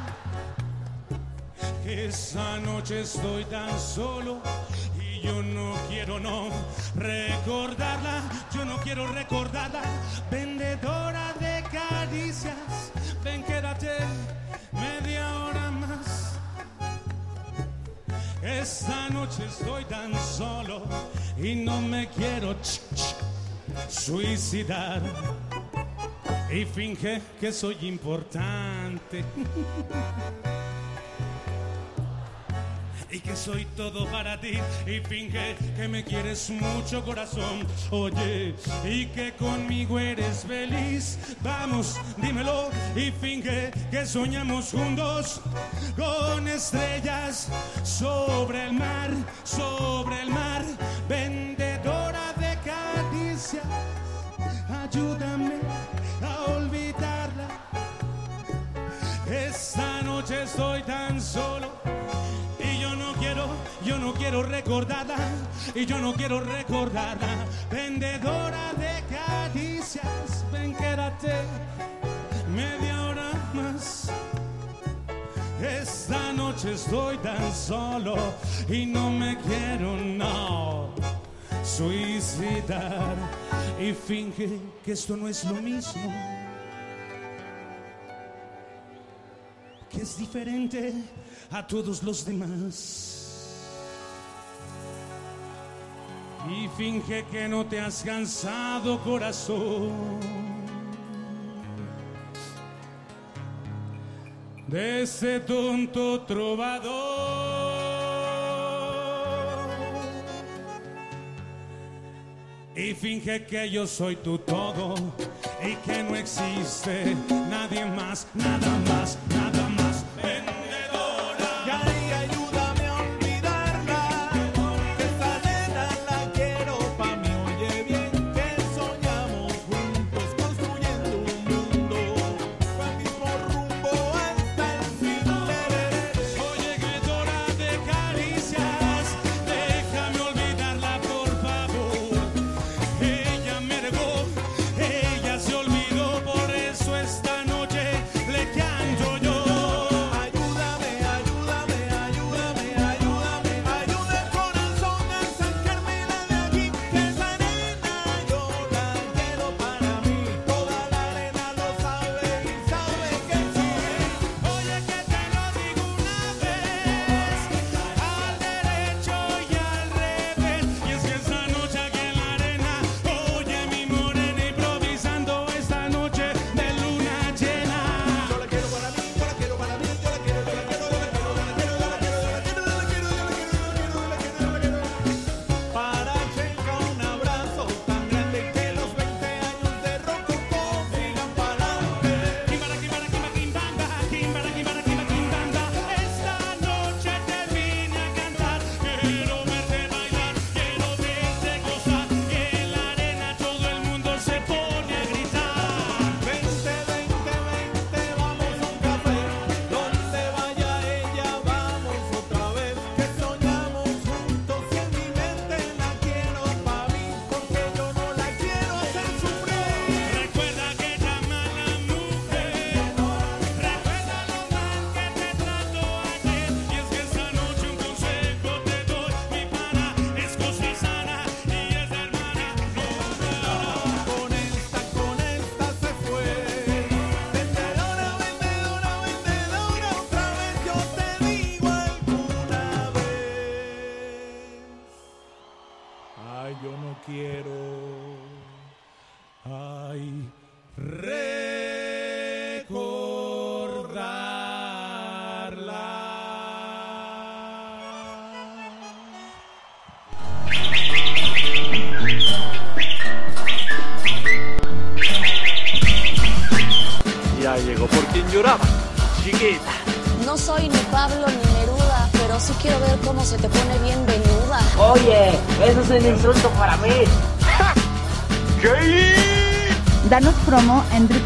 Esa noche estoy tan solo y yo no quiero no recordarla. Yo no quiero recordarla. Vendedora de caricias. Esta noche estoy tan solo y no me quiero suicidar. Y finge que soy importante. Y que soy todo para ti y finge que me quieres mucho corazón. Oye, y que conmigo eres feliz. Vamos, dímelo y finge que soñamos juntos con estrellas sobre el mar, sobre el mar, vendedora de caricias. Ayúdame a olvidarla. Esta noche estoy tan solo yo no quiero recordarla y yo no quiero recordarla. Vendedora de caricias, ven quédate media hora más. Esta noche estoy tan solo y no me quiero, no, suicidar. Y finge que esto no es lo mismo. Que es diferente a todos los demás. Y finge que no te has cansado, corazón. de ese tonto trovador. Y finge que yo soy tu todo y que no existe nadie más, nada más, nada más.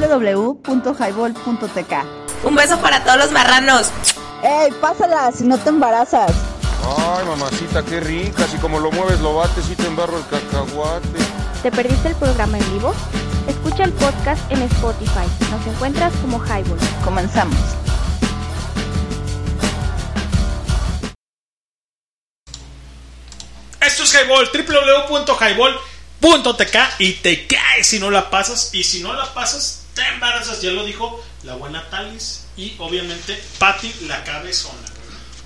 www.highball.tk. Un beso para todos los marranos. ¡Ey, pásala si no te embarazas! Ay, mamacita, qué rica. Así como lo mueves, lo bates y te embarro el cacahuate. ¿Te perdiste el programa en vivo? Escucha el podcast en Spotify. Nos encuentras como Highball. Comenzamos. Esto es Highball, www.highball.tk y te caes si no la pasas. Y si no la pasas, Ya lo dijo la buena Talis y obviamente Patty la cabezona.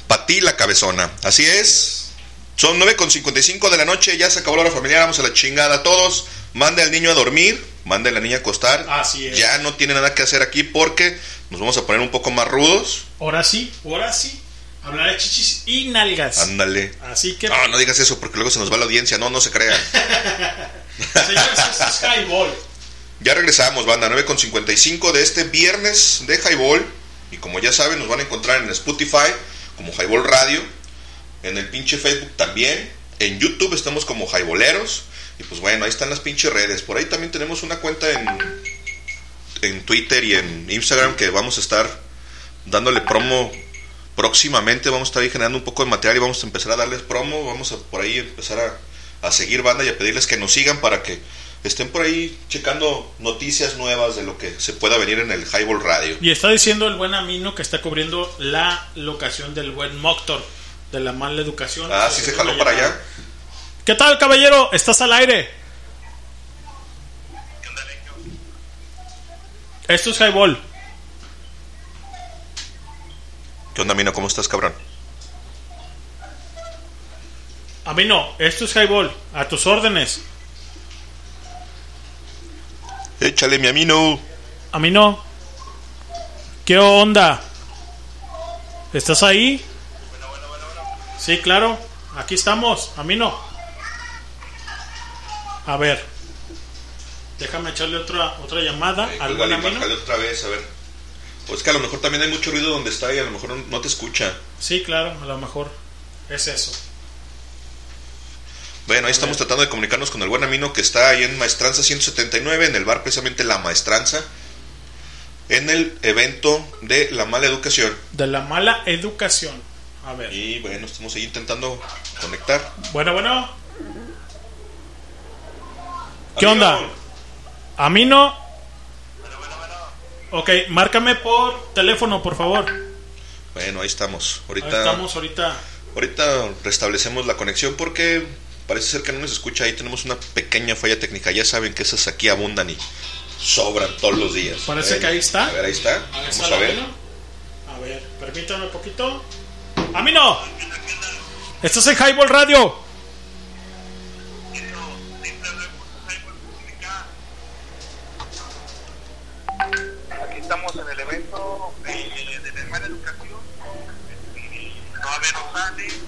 Patí la cabezona. Así es. Son 9.55 de la noche, ya se acabó la hora familiar, vamos a la chingada todos. Mande al niño a dormir, mande a la niña a acostar. Así es. Ya no tiene nada que hacer aquí porque nos vamos a poner un poco más rudos. Ahora sí, ahora sí. Hablar de chichis y nalgas. Ándale. Así que. No, no digas eso porque luego se nos va la audiencia. No, no se crean. Señores, esto es Highball. Ya regresamos, banda, 9.55 de este viernes de Highball. Y como ya saben, nos van a encontrar en Spotify como Highball Radio. En el pinche Facebook también. En YouTube estamos como Highballeros. Y pues bueno, ahí están las pinches redes. Por ahí también tenemos una cuenta en, en Twitter y en Instagram que vamos a estar dándole promo próximamente. Vamos a estar ahí generando un poco de material y vamos a empezar a darles promo. Vamos a por ahí empezar a, a seguir banda y a pedirles que nos sigan para que estén por ahí checando noticias nuevas de lo que se pueda venir en el Highball Radio. Y está diciendo el buen Amino que está cubriendo la locación del buen Moctor, de la mala educación. Ah, sí se jaló para allá. ¿Qué tal, caballero? ¿Estás al aire? Esto es Highball. ¿Qué onda, Mino? ¿Cómo estás, cabrón? Amino, esto es Highball. A tus órdenes. Échale, mi Amino. Amino. ¿Qué onda? ¿Estás ahí? Sí, claro. Aquí estamos. Amino. A ver. Déjame echarle otra otra llamada al buen Cuélgale, Amino. otra vez, a ver. Pues que a lo mejor también hay mucho ruido donde está y a lo mejor no, no te escucha. Sí, claro, a lo mejor es eso. Bueno, ahí estamos tratando de comunicarnos con el buen Amino que está ahí en Maestranza 179, en el bar precisamente La Maestranza, en el evento de la mala educación. De la mala educación. A ver. Y bueno, estamos ahí intentando conectar. Bueno, bueno. ¿Qué onda? Amino. Ok, márcame por teléfono, por favor. Bueno, ahí estamos. Ahí Ahorita, estamos ahorita. ahorita restablecemos la conexión porque parece ser que no nos escucha. Ahí tenemos una pequeña falla técnica. Ya saben que esas aquí abundan y sobran todos los días. Parece que ahí está. A ver, ahí está. A ver, Vamos ¿sale a ver. A ver, permítame un poquito. ¡Amino! Estás en Highball Radio. Aquí estamos en el evento de, de la educación. No pero estamos aquí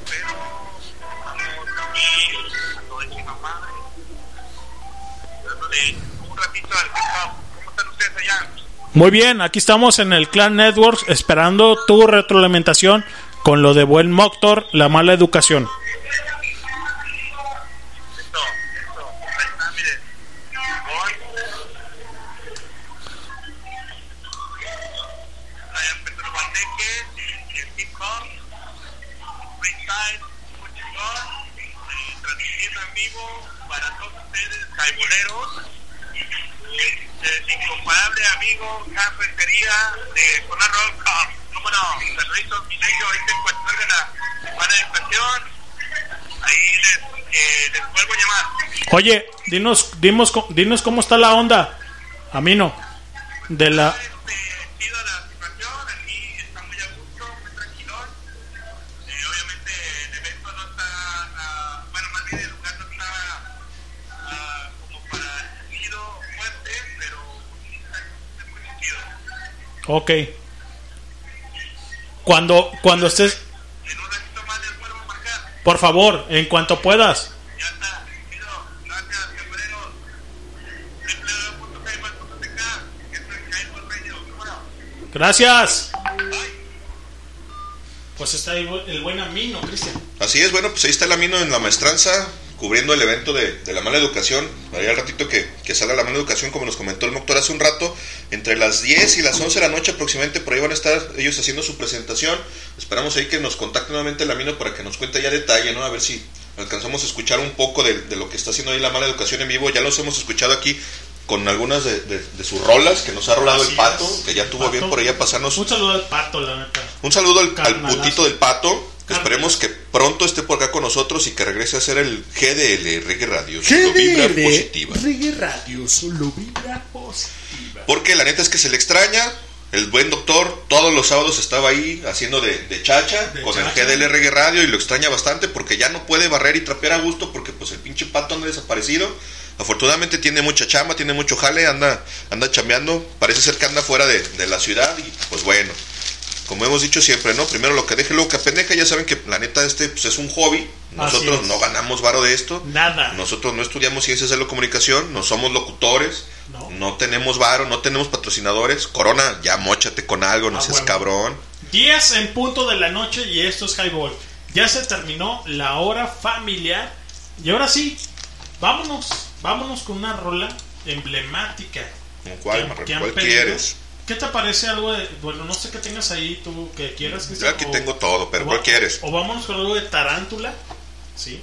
Muy bien, aquí estamos en el Clan Networks esperando tu retroalimentación con lo de buen Moctor, la mala educación. En vivo para todos ustedes, caiboleros. El incomparable amigo cafetería de Zona Rock. ¿Cómo no? Saluditos, mi negro, ahorita en cuanto salga la mala educación. Ahí les, eh, les vuelvo a llamar. Oye, dinos, dinos, dinos cómo está la onda, Amino, de la... Ok. Cuando, cuando estés... Por favor, en cuanto puedas. Gracias. Pues está ahí el buen Amino, Cristian. Así es, bueno, pues ahí está el Amino en la maestranza, cubriendo el evento de, de la mala educación. Ahí al ratito que, que salga la mala educación, como nos comentó el doctor hace un rato, entre las 10 y las 11 de la noche aproximadamente, por ahí van a estar ellos haciendo su presentación. Esperamos ahí que nos contacte nuevamente el Amino para que nos cuente ya detalle, ¿no? A ver si alcanzamos a escuchar un poco de, de lo que está haciendo ahí la mala educación en vivo. Ya los hemos escuchado aquí con algunas de, de- de sus rolas que nos ha rolado Así el pato, es. que ya tuvo Pato. bien por ahí a pasarnos Un saludo al pato, la neta. un saludo al, putito del pato. Que Esperemos que pronto esté por acá con nosotros y que regrese a ser el GDL Reggae Radio. Solo vibra positiva. Reggae Radio, solo vibra positiva. Porque la neta es que se le extraña. El buen doctor todos los sábados estaba ahí haciendo de, de chacha De con chacha. el GDL Reggae Radio y lo extraña bastante porque ya no puede barrer y trapear a gusto porque pues el pinche pato anda desaparecido. Afortunadamente tiene mucha chamba, tiene mucho jale, anda, anda chambeando. Parece ser que anda fuera de, de la ciudad y pues bueno. Como hemos dicho siempre, ¿no? Primero lo que deje, luego que pendeja. Ya saben que la neta este pues, es un hobby. Nosotros no ganamos varo de esto. Nada. Nosotros no estudiamos ciencias de la comunicación, no somos locutores, no, tenemos varo, no tenemos patrocinadores. Corona, ya mochate con algo, no Ah, seas cabrón. 10 en punto de la noche y esto es Highball. Ya se terminó la hora familiar. Y ahora sí, vámonos. Vámonos con una rola emblemática. ¿Con cuál, que- ¿Cuál quieres? ¿Qué te parece algo de.? Bueno, no sé qué tengas ahí tú que quieras. Yo Cristian, aquí o- tengo todo, pero ¿cuál quieres? O vámonos con algo de Tarántula. Sí.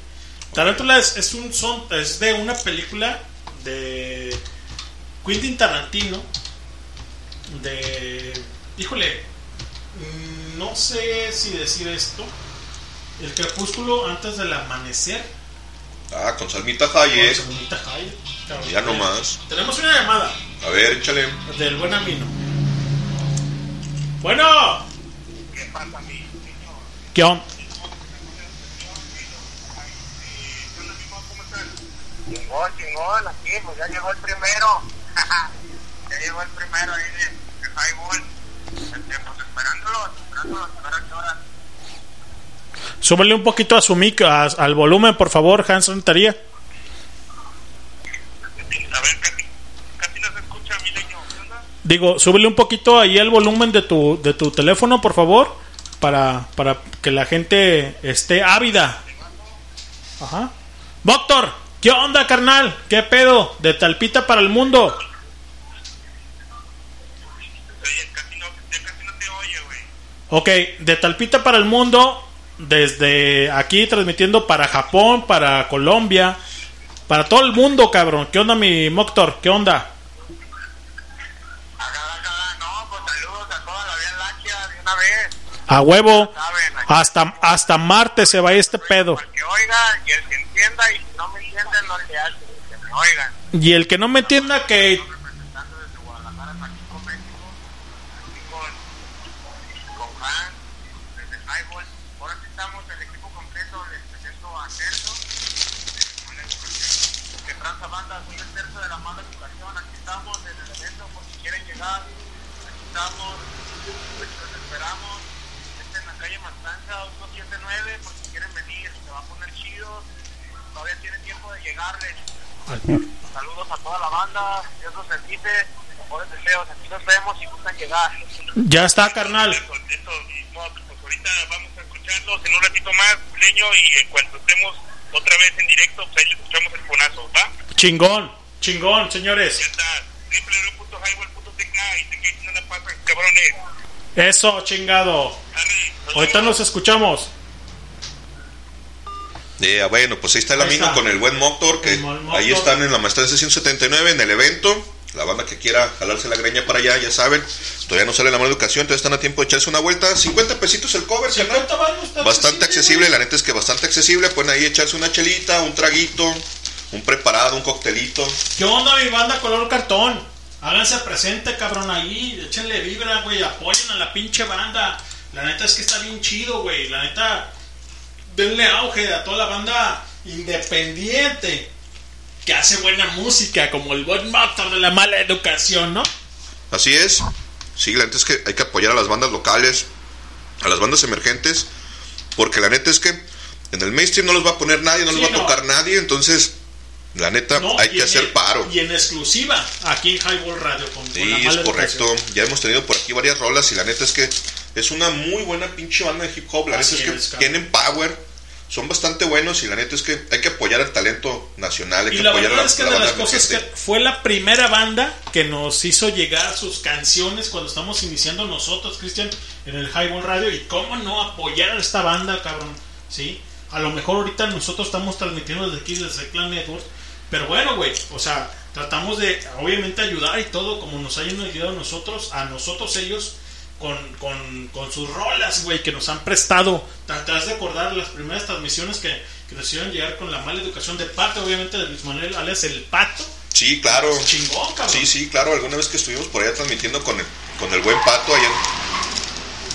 Tarántula es, es un son, es de una película de Quentin Tarantino. De. Híjole. No sé si decir esto. El crepúsculo antes del amanecer. Ah, con Salmita Hayek. Con Salmita Hayek. Ya nomás. Tenemos una llamada A ver, échale. del buen Amino. Bueno. ¿Qué onda? Chingón, chingón, aquí, pues ya llegó el primero. ya llegó el primero ahí de, de Highball. Este, pues esperándolo, esperándolo, a ver a qué hora. Súbele un poquito a su mic, a- al volumen, por favor, Hans Rentería. Digo, súbele un poquito ahí el volumen de tu, de tu teléfono, por favor, para, para que la gente esté ávida. Ajá. Doctor, ¿qué onda, carnal? ¿Qué pedo? De Talpita para el mundo. Ok, de Talpita para el mundo, desde aquí transmitiendo para Japón, para Colombia, para todo el mundo, cabrón. ¿Qué onda, mi Moctor? ¿Qué onda? A huevo. Hasta, hasta Marte se va este pedo. Que oiga y el que entienda y si no me entiende no le hace que me oigan. Y el que no me entienda que... con Hans, desde Highball. Ahora sí estamos el equipo completo, les presento a Celso, de Mala Educación, que tranza banda, soy el tercio de la mala educación, aquí estamos en el evento por si quieren llegar, aquí estamos, pues los esperamos, este en la calle Matanza 179, por si quieren venir, se va a poner chido, todavía tiene tiempo de llegarles. Saludos a toda la banda, Dios los bendice, mejores deseos, aquí nos vemos si gustan llegar. Ya está, carnal. escucharlos en un ratito más, Leño, y en cuanto estemos otra vez en directo, pues ahí le escuchamos el fonazo, ¿va? Chingón, chingón, señores. cabrones. Eso, chingado. Ahorita nos escuchamos. Eh, bueno, pues ahí está el amigo con el buen Moctor, que ahí están en la maestranza 179 en el evento. La banda que quiera jalarse la greña para allá, ya saben. Todavía no sale la mala educación, todavía están a tiempo de echarse una vuelta. 50 pesitos el cover. Bastante accesible, la neta es que bastante accesible. Pueden ahí echarse una chelita, un traguito, un preparado, un coctelito. ¿Qué onda, mi banda color cartón? Háganse presente, cabrón, ahí. Échenle vibra, güey. Apoyen a la pinche banda. La neta es que está bien chido, güey. La neta, denle auge a toda la banda independiente que hace buena música, como el buen motor de la mala educación, ¿no? Así es. Sí, la neta es que hay que apoyar a las bandas locales, a las bandas emergentes, porque la neta es que en el mainstream no los va a poner nadie, no Sí, los va a tocar nadie, entonces La neta, No, hay que hacer paro. Y en exclusiva, aquí en Highball Radio. Con, con la Sí, es mala correcto. educación. Ya hemos tenido por aquí varias rolas y la neta es que es una muy buena pinche banda de hip hop. La Así neta es que tienen power, son bastante buenos y la neta es que hay que apoyar al talento nacional, hay Y que la apoyar verdad a es que la de las cosas que fue la primera banda que nos hizo llegar sus canciones cuando estamos iniciando nosotros, Cristian, en el Highball Radio. Y cómo no apoyar a esta banda, cabrón. ¿Sí? A lo mejor ahorita nosotros estamos transmitiendo desde aquí, desde Clan Network. Pero bueno, güey, o sea, tratamos de obviamente ayudar y todo como nos hayan ayudado a nosotros, a nosotros ellos. Con, con, con sus rolas, güey, que nos han prestado. Tratarás de acordar las primeras transmisiones que, que nos hicieron llegar con la mala educación de parte, obviamente, de Luis Manuel alias El Pato. Sí, claro. Chingón, cabrón. Sí, sí, claro. Alguna vez que estuvimos por allá transmitiendo con el, con el buen pato allá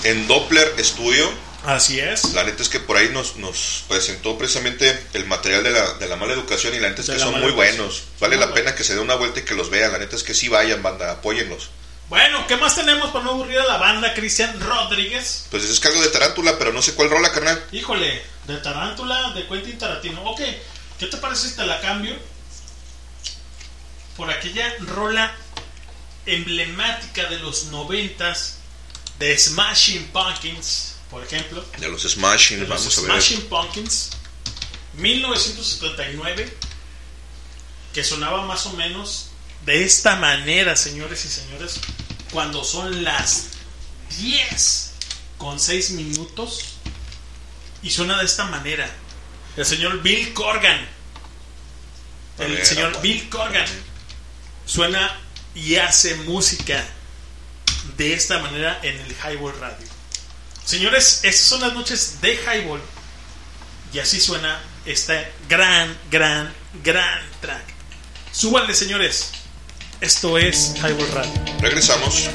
en, en Doppler Studio. Así es. La neta es que por ahí nos, nos presentó precisamente el material de la, de la mala educación y la neta es De que son muy educación. buenos. Vale la pena que se dé una vuelta y que los vean. La neta es que sí vayan, banda, apóyenlos. Bueno, ¿qué más tenemos para no aburrir a la banda, Cristian Rodríguez? Pues es cargo de Tarántula, pero no sé cuál rola, carnal. Híjole, de Tarántula, de Quentin Tarantino. Ok, ¿qué te parece si te la cambio? Por aquella rola emblemática de los noventas de Smashing Pumpkins, por ejemplo. De los Smashing, de los vamos a ver. Smashing Pumpkins, 1979, que sonaba más o menos de esta manera, señores y señores, cuando son las 10 con 6 minutos y suena de esta manera. El señor Bill Corgan, el ver, señor vamos. Bill Corgan, suena y hace música de esta manera en el Highball Radio. Señores, estas son las noches de Highball. Y así suena este gran, gran, gran track. Súbanle, señores. Esto es Highball Radio. Regresamos.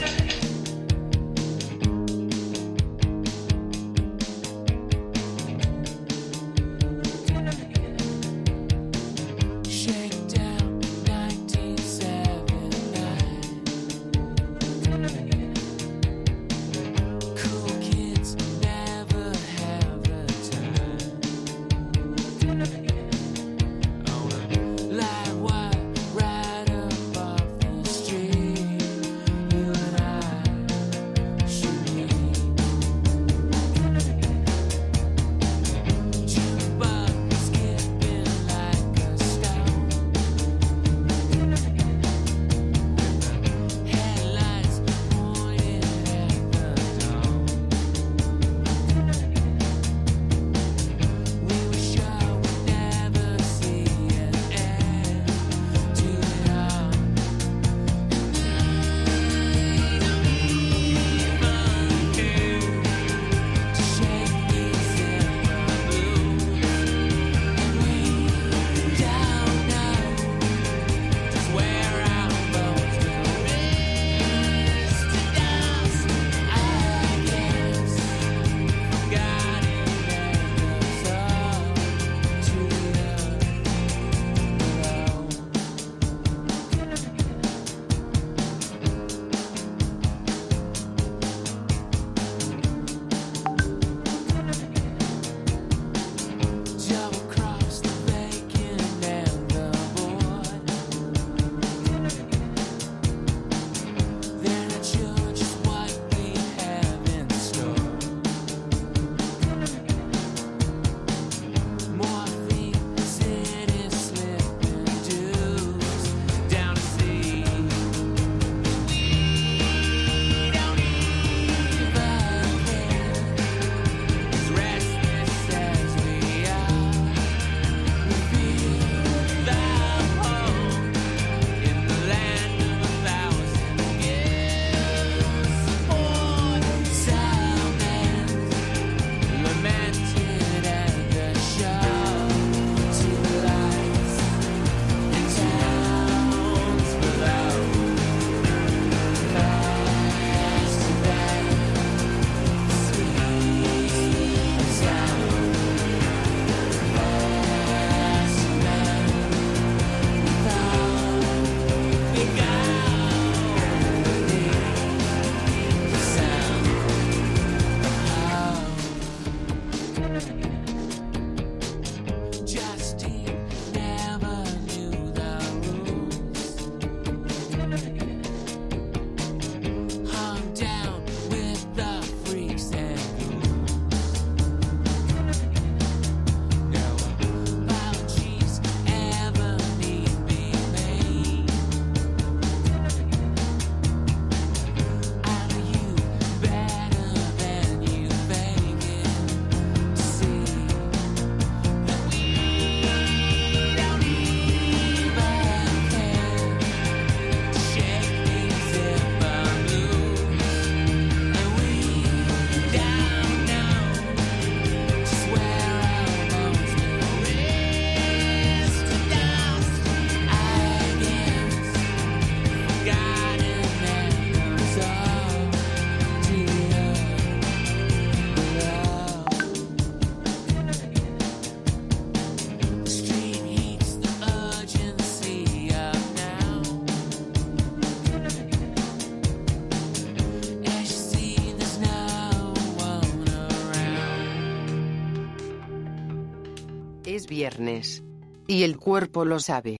Y el cuerpo lo sabe.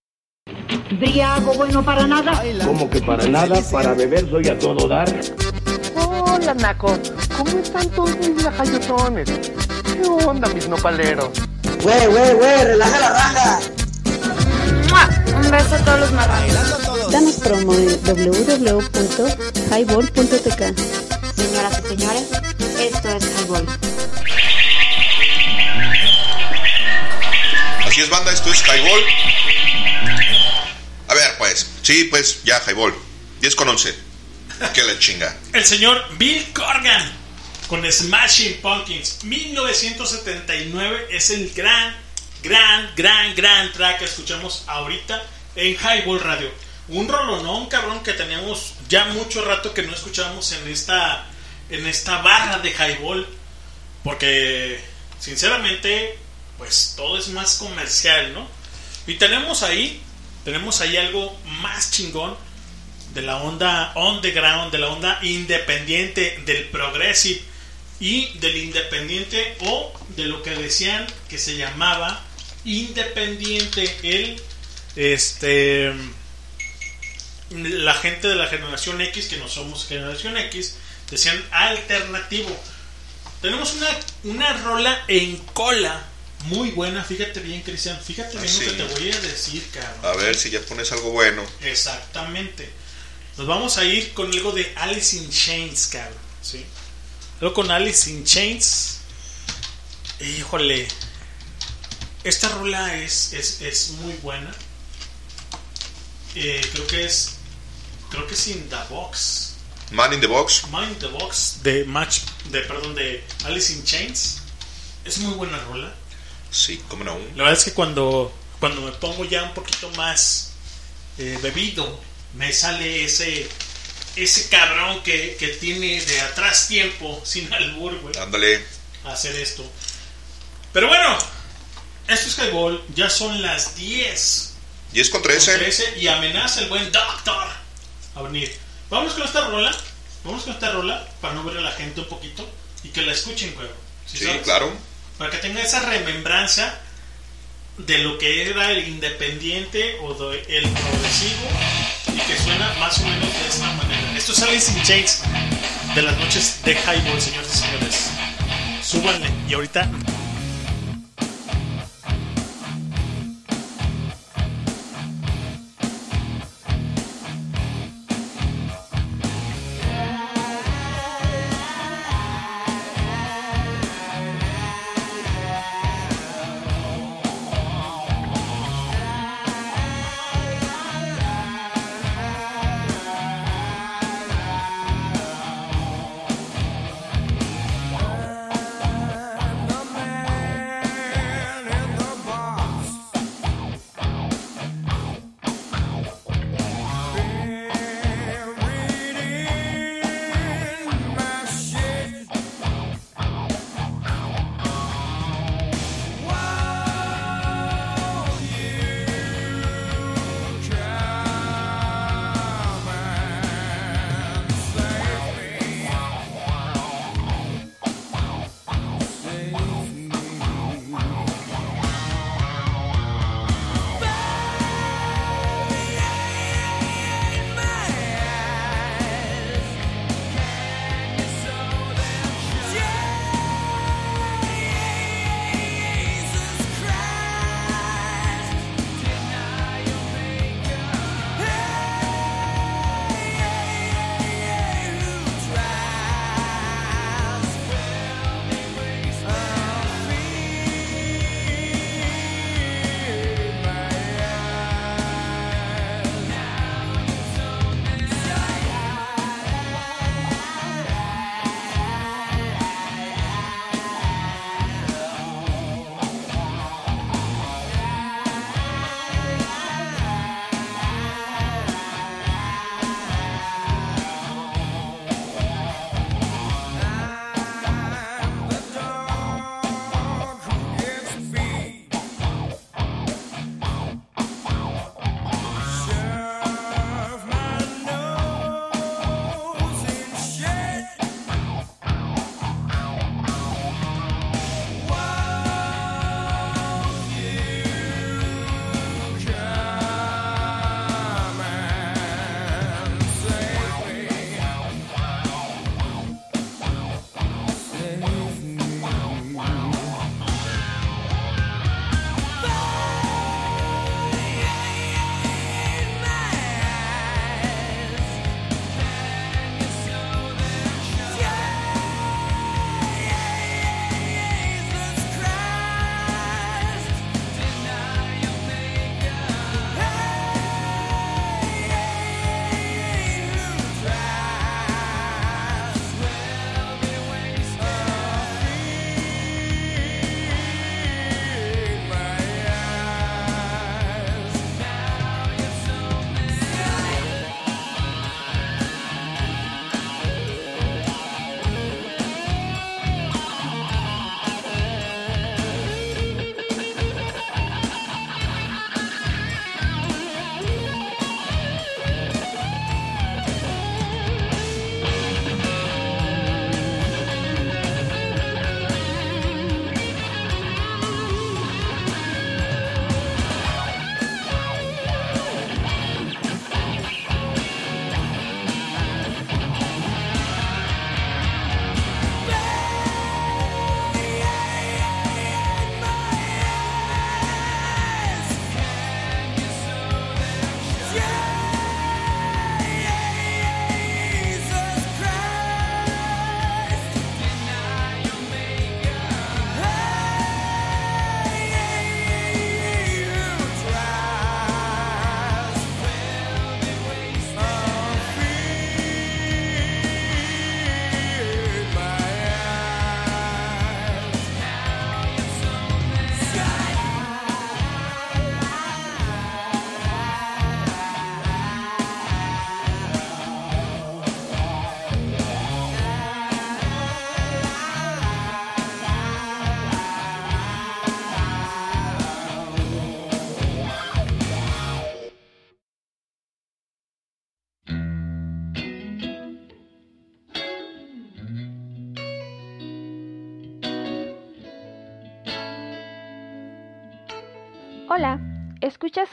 Briago bueno para nada. Como que para nada, para beber soy a todo dar. Hola, Naco. ¿Cómo están todos mis lajayotones? ¿Qué onda, mis nopaleros? Güey, güey, güey, relaja la raja. Un beso a todos los marranos. Danos promo en www.highball.tk. Señoras y señores, esto es Highball. Es, banda, esto es Highball. A ver, pues, sí, pues, ya, Highball. 10 con 11. Que la chinga. El señor Bill Corgan con Smashing Pumpkins 1979 es el gran, gran, gran, gran track que escuchamos ahorita en Highball Radio. Un rolonón, cabrón, que teníamos ya mucho rato que no escuchábamos en esta, en esta barra de Highball. Porque, sinceramente, es más comercial, ¿no? Y tenemos ahí, tenemos ahí algo más chingón de la onda underground, de la onda independiente, del progressive y del independiente o de lo que decían que se llamaba independiente el este la gente de la generación X que no somos generación X decían alternativo tenemos una, una rola en cola muy buena fíjate bien Cristian fíjate bien Así. lo que te voy a decir cabrón A ver si ya pones algo bueno. Exactamente. Nos vamos a ir con algo de Alice in Chains, cabrón. ¿sí? Luego con Alice in Chains. Híjole. Esta rola es, es, es muy buena. Eh, creo que es. Creo que es In the Box. Man in the Box. Man in the Box. De Match. De, perdón, de Alice in Chains. Es muy buena rola. Sí, cómo no. La verdad es que cuando, cuando me pongo ya un poquito más eh, bebido, me sale ese ese cabrón que, que tiene de atrás tiempo, sin albur, güey, Ándale. hacer esto. Pero bueno, esto es Highball, ya son las 10. 10 con con 13. 13 y amenaza el buen Doctor a venir. Vamos con esta rola, vamos con esta rola para no ver a la gente un poquito y que la escuchen, güey. ¿Sí Sí, claro. Para que tenga esa remembranza de lo que era el independiente o el progresivo y que suena más o menos de esta manera. Esto es Alice in Chains de las noches de Highball, señores y señores. Súbanle y ahorita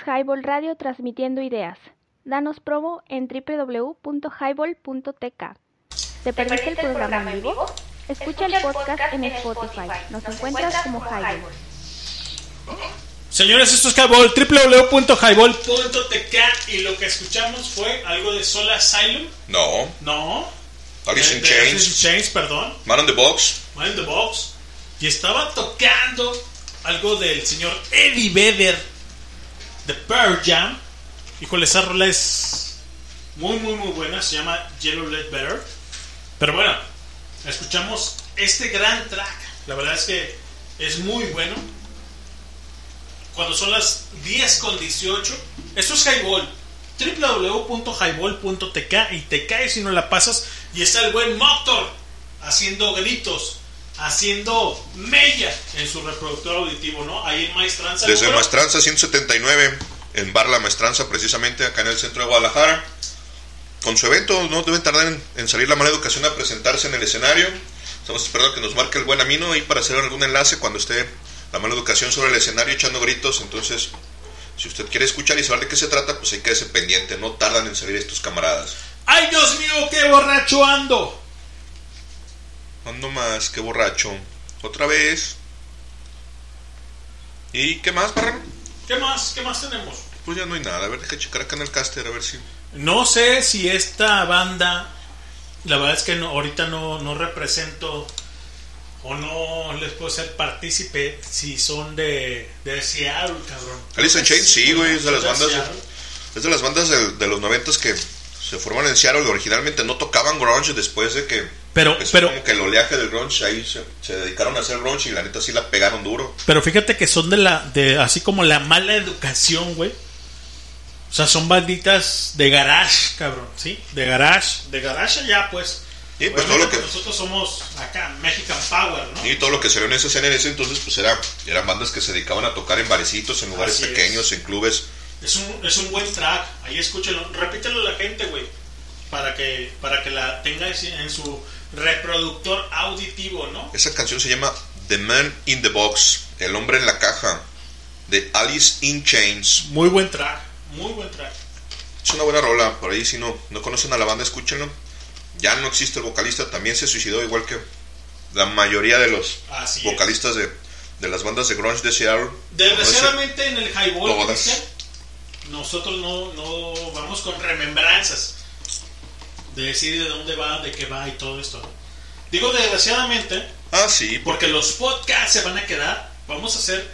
Highball Radio transmitiendo ideas. Danos promo en www.highball.tk. ¿Te perdiste el programa en vivo? Escucha el podcast en Spotify. Nos encuentras como Highball. Señores, esto es Highball, www.highball.tk y lo que escuchamos fue algo de Soul Asylum. No. No. Alice in Chains. Alice in Chains, perdón. Man on the Box. Man in the Box. Y estaba tocando algo del señor Eddie Vedder de Pearl Jam. Híjole, esa rola es muy, muy, muy buena. Se llama Yellow Let Better. Pero bueno, escuchamos este gran track. La verdad es que es muy bueno. Cuando son las 10 con 18, esto es Highball. www.highball.tk y te caes si no la pasas. Y está el buen Motor haciendo gritos, haciendo mella en su reproductor auditivo, ¿no? Ahí en Maestranza. Desde número- Maestranza 179, en Bar La Maestranza, precisamente acá en el centro de Guadalajara. Con su evento, no deben tardar en, en salir la mala educación a presentarse en el escenario. Estamos esperando que nos marque el buen camino y para hacer algún enlace cuando esté la mala educación sobre el escenario echando gritos. Entonces, si usted quiere escuchar y saber de qué se trata, pues hay que pendiente. No tardan en salir estos camaradas. ¡Ay, Dios mío, qué borracho ando! Ando más, qué borracho. Otra vez. ¿Y qué más, Parrano? ¿Qué más? ¿Qué más tenemos? Pues ya no hay nada. A ver, déjame checar acá en el caster, a ver si. No sé si esta banda, la verdad es que no, ahorita no, no represento o no les puedo ser partícipe si son de, de Seattle, cabrón. Alice in Chains, sí, güey, es de las bandas. Seattle. Es de las bandas de, de los noventas que se forman en Seattle. que Originalmente no tocaban grunge después de que. Pero- pero- como que el oleaje del grunge ahí se, se dedicaron a hacer grunge y la neta sí la pegaron duro. Pero fíjate que son de la, de así como la mala educación, güey. O sea, son banditas de garage, cabrón, ¿sí? De garage, de garage allá, pues. Y pues todo lo que- pues, nosotros somos acá, Mexican Power, ¿no? Y todo lo que salió en esa escena en ese entonces, pues era, eran bandas que se dedicaban a tocar en barecitos, en lugares Así es. pequeños, en clubes. Es un, es un buen track. Ahí escúchenlo. Repítelo a la gente, güey. Para que, para que la tenga en su reproductor auditivo, ¿no? Esa canción se llama The Man in the Box, El hombre en la caja, de Alice in Chains. Muy buen track. Muy buen track. Es una buena rola, por ahí si no, no conocen a la banda, escúchenlo. Ya no existe el vocalista, también se suicidó igual que la mayoría de los Así vocalistas de, de las bandas de grunge de Seattle. Desgraciadamente en el highball, nosotros no, no vamos con remembranzas de decir de dónde va, de qué va y todo esto. Digo desgraciadamente Ah, sí, porque los podcasts se van a quedar. Vamos a hacer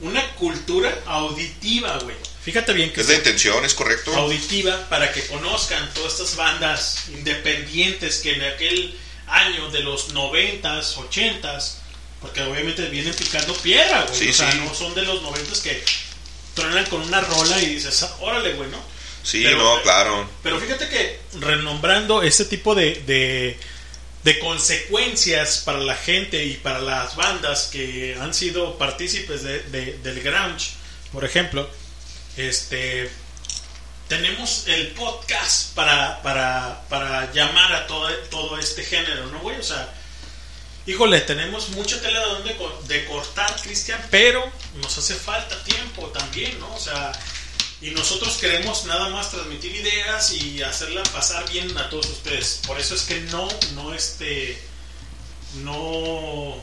una cultura auditiva, güey. Fíjate bien que es la intención, es correcto. auditiva para que conozcan todas estas bandas independientes que en aquel año de los noventas, ochentas, porque obviamente vienen picando piedra, güey. Sí, o sea, sí. no son de los noventas que truenan con una rola y dices, "Ah, órale, güey, ¿no? Sí, Pero- no, claro. Pero fíjate que renombrando este tipo de, de, de consecuencias para la gente y para las bandas que han sido partícipes de- de- del grunge, por ejemplo, este tenemos el podcast para, para, para llamar a todo, todo este género, ¿no, güey? O sea, híjole, tenemos mucha tela de donde de cortar, Cristian, pero nos hace falta tiempo también, ¿no? O sea, y nosotros queremos nada más transmitir ideas y hacerla pasar bien a todos ustedes. Por eso es que no, no, este, no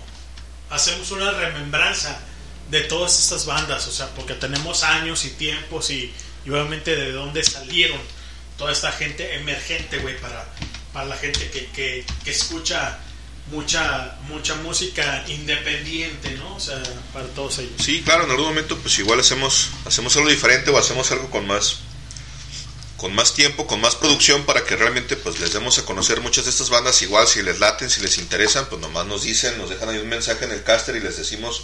hacemos una remembranza de todas estas bandas, o sea, porque tenemos años y tiempos y, obviamente de dónde salieron toda esta gente emergente, güey, para, para la gente que, que escucha mucha mucha música independiente, ¿no? O sea, para todos ellos. Sí, claro, en algún momento pues igual hacemos hacemos algo diferente o hacemos algo con más con más tiempo, con más producción para que realmente pues les demos a conocer muchas de estas bandas, igual si les laten, si les interesan, pues nomás nos dicen, nos dejan ahí un mensaje en el caster y les decimos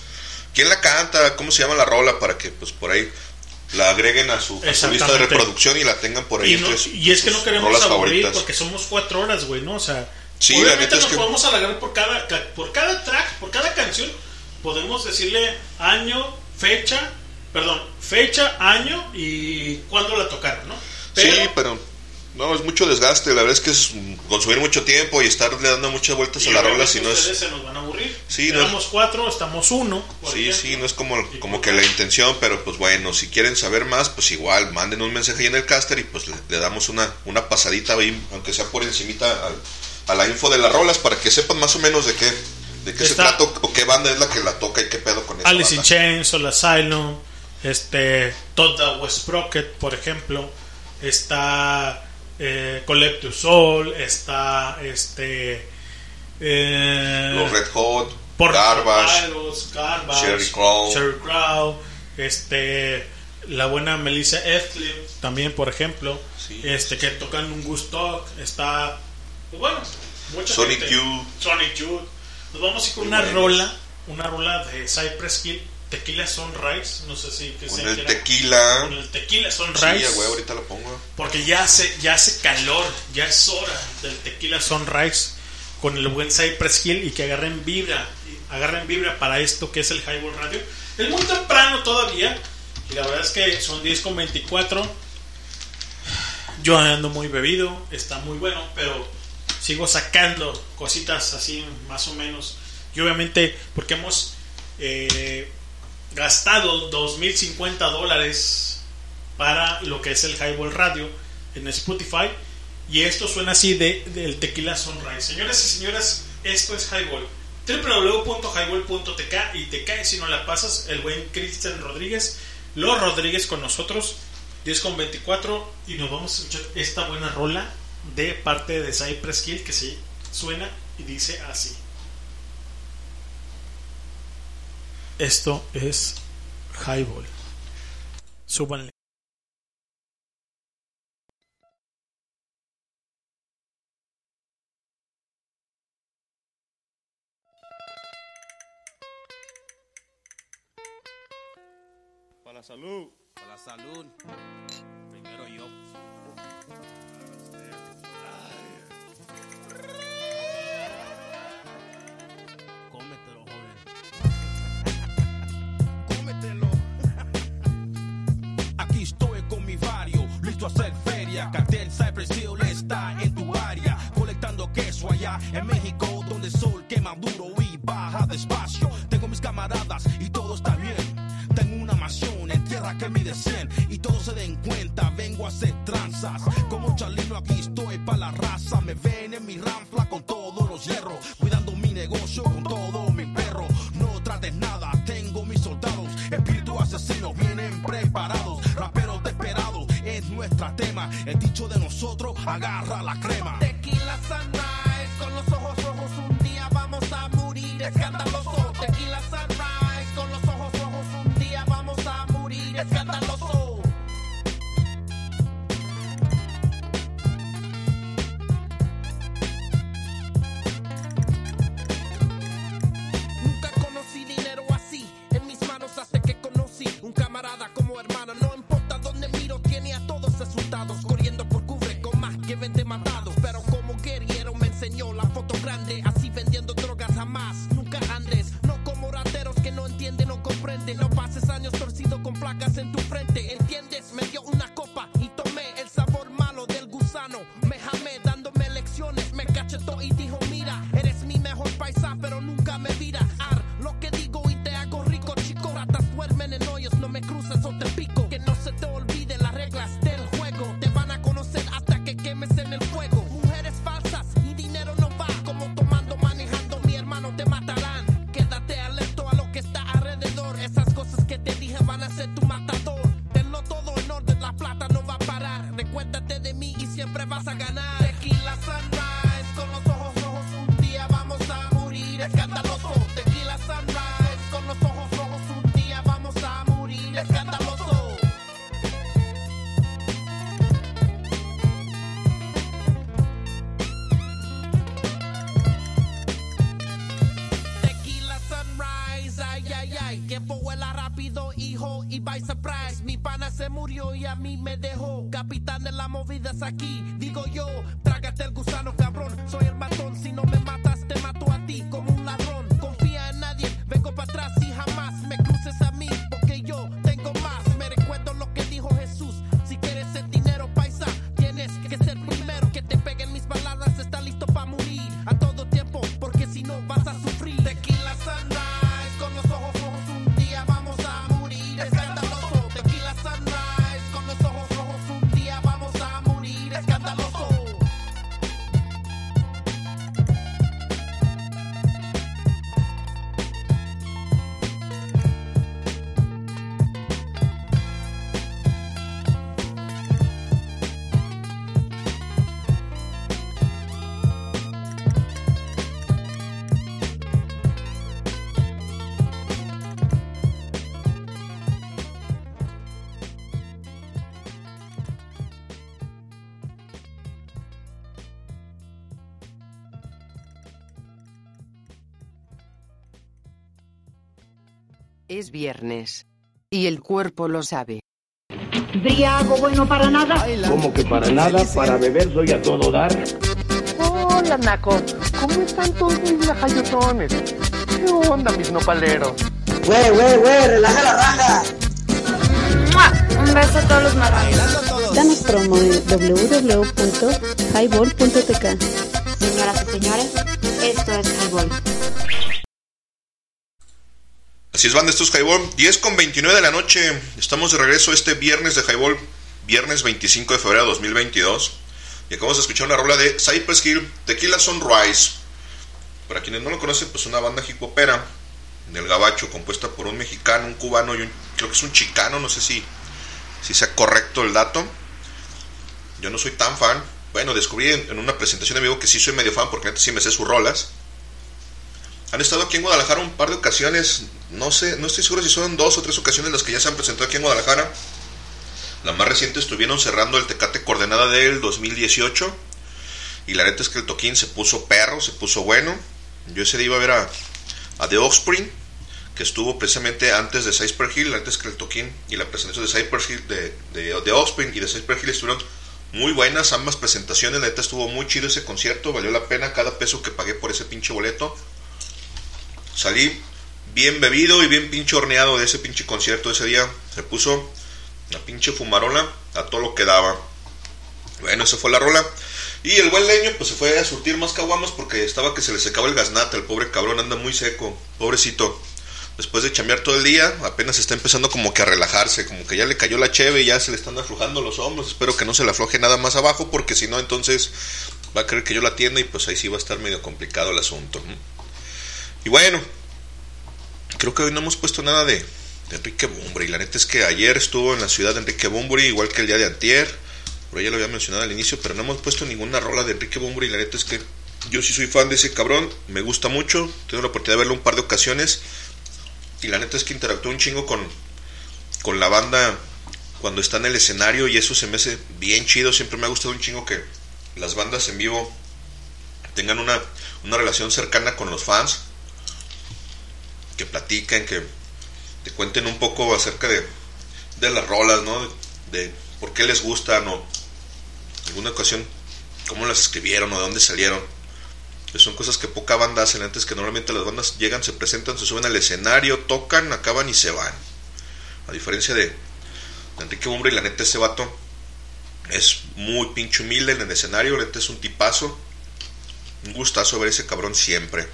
quién la canta, cómo se llama la rola para que pues por ahí la agreguen a su, a su lista de reproducción y la tengan por ahí Y, no- entre sus- y es que no queremos aburrir favoritas. porque somos cuatro horas, güey, ¿no? O sea, Sí, la obviamente neta es nos que- podemos alargar por cada, ca- por cada track, por cada canción. Podemos decirle año, fecha, perdón, fecha, año y cuándo la tocaron, ¿no? Sí, pero No, es mucho desgaste. La verdad es que es consumir mucho tiempo y estarle dando muchas vueltas Y a la rola si no es. se nos van a aburrir. Sí, no- Éramos cuatro, estamos uno. Sí, ejemplo. sí, no es como, como que la intención, pero pues bueno, si quieren saber más, pues igual, manden un mensaje ahí en el caster y pues le, le damos una, una pasadita ahí, aunque sea por encimita al- a la info de las rolas para que sepan más o menos de qué, de qué se Está- trata o, qué banda es la que la toca y qué pedo con esa Alice in. Chains, Soul Asylum, este, Todd West por ejemplo, está eh, Collective Soul, está este eh, Los Red Hot, Garbage, Garbage, Sheryl Crow. Crow, este, la buena Melissa Etheridge también, por ejemplo, este que tocan un gusto, está, pues bueno, mucha Sonic gente. Youth. Sonic Youth. Nos vamos a ir con Muy una buenos. rola, una rola de Cypress Hill, Tequila Sunrise, no sé si que Con el tequila. con el Tequila Sí, Sunrise. ya, güey, ahorita la pongo. Porque ya hace, ya hace calor, ya es hora del tequila sunrise con el buen Cypress Hill y que agarren vibra, agarren vibra para esto que es el Highball Radio. Es muy temprano todavía y la verdad es que son 10 con 24. Yo ando muy bebido, está muy bueno, pero sigo sacando cositas así más o menos. Y obviamente porque hemos eh, gastado 2.050 dólares para lo que es el Highball Radio en Spotify. Y esto suena así de, del Tequila Sunrise. Señoras y señoras, esto es Highball. www.highball.tk y te cae si no la pasas. El buen Cristian Rodríguez, los Rodríguez con nosotros, 10 con 24. Y nos vamos a escuchar esta buena rola de parte de Cypress Hill que se suena y dice así. Esto es Highball. Súbanle. Para la salud. Para la salud. Cartel Cypress Hill está en tu área. Colectando queso allá en México, donde el sol quema duro y baja despacio. Tengo mis camaradas y todo está bien. Tengo una mansión en tierra que mide 100 y todos se den cuenta, vengo a hacer tranzas. Como Charlino aquí estoy pa' la raza, me ven De nosotros, agarra la crema. Tequila sunrise, con los ojos rojos un día vamos a morir escandaloso. Me cachetó Es viernes. Y el cuerpo lo sabe. Briago bueno para nada. Como que para nada, para beber soy a todo dar. Hola, Naco. ¿Cómo están todos mis lajayotones? ¿Qué onda, mis nopaleros? Güey, güey, güey, relaja la raja. Un beso a todos los marranos. Danos promo en www.highball.tk. Señoras y señores, esto es Highball. Así es, banda, esto es Highball. 10 con 29 de la noche. Estamos de regreso este viernes de Highball. Viernes 25 de febrero de 2022. Y acabamos de escuchar una rola de Cypress Hill, Tequila Sunrise. Para quienes no lo conocen, pues una banda hip hopera del gabacho compuesta por un mexicano, un cubano y un, creo que es un chicano, no sé si, si sea correcto el dato. Yo no soy tan fan. Bueno, descubrí en, en una presentación de vivo que sí soy medio fan porque antes sí me sé sus rolas. Han estado aquí en Guadalajara un par de ocasiones, no sé, no estoy seguro si son dos o tres ocasiones las que ya se han presentado aquí en Guadalajara. La más reciente estuvieron cerrando el Tecate Coordenada del 2018. Y la neta es que el toquín se puso perro, se puso bueno. Yo ese día iba a ver a, a The Offspring, que estuvo precisamente antes de Cypress Hill, antes que el toquín y la presentación de Cypress Hill, de, de, de Offspring y de Cypress Hill estuvieron muy buenas ambas presentaciones. La neta estuvo muy chido ese concierto, valió la pena cada peso que pagué por ese pinche boleto. Salí bien bebido y bien pinche horneado de ese pinche concierto ese día. Se puso la pinche fumarola a todo lo que daba. Bueno, esa fue la rola. Y el buen leño pues se fue a surtir más caguamas porque estaba que se le secaba el gaznate. El pobre cabrón anda muy seco. Pobrecito. Después de chambear todo el día, apenas está empezando como que a relajarse. Como que ya le cayó la cheve y ya se le están aflojando los hombros. Espero que no se le afloje nada más abajo porque si no entonces va a querer que yo la atienda y pues ahí sí va a estar medio complicado el asunto. Y bueno, creo que hoy no hemos puesto nada de, de Enrique Bumbri. Y la neta es que ayer estuvo en la ciudad de Enrique Bumbri, igual que el día de antier. Por ahí ya lo había mencionado al inicio, pero no hemos puesto ninguna rola de Enrique Bumbri. Y la neta es que yo sí soy fan de ese cabrón, me gusta mucho. Tengo la oportunidad de verlo un par de ocasiones. Y la neta es que interactúa un chingo con, con la banda cuando está en el escenario. Y eso se me hace bien chido. Siempre me ha gustado un chingo que las bandas en vivo tengan una, una relación cercana con los fans. Que platiquen, que te cuenten un poco acerca de, de las rolas, ¿no? De, por qué les gustan o alguna ocasión cómo las escribieron o de dónde salieron. Que son cosas que poca banda hacen antes que normalmente las bandas llegan, se presentan, se suben al escenario, tocan, acaban y se van. A diferencia de, Enrique Bumbre y la neta ese vato es muy pinche humilde en el escenario, la neta es un tipazo. Un gustazo ver ese cabrón siempre.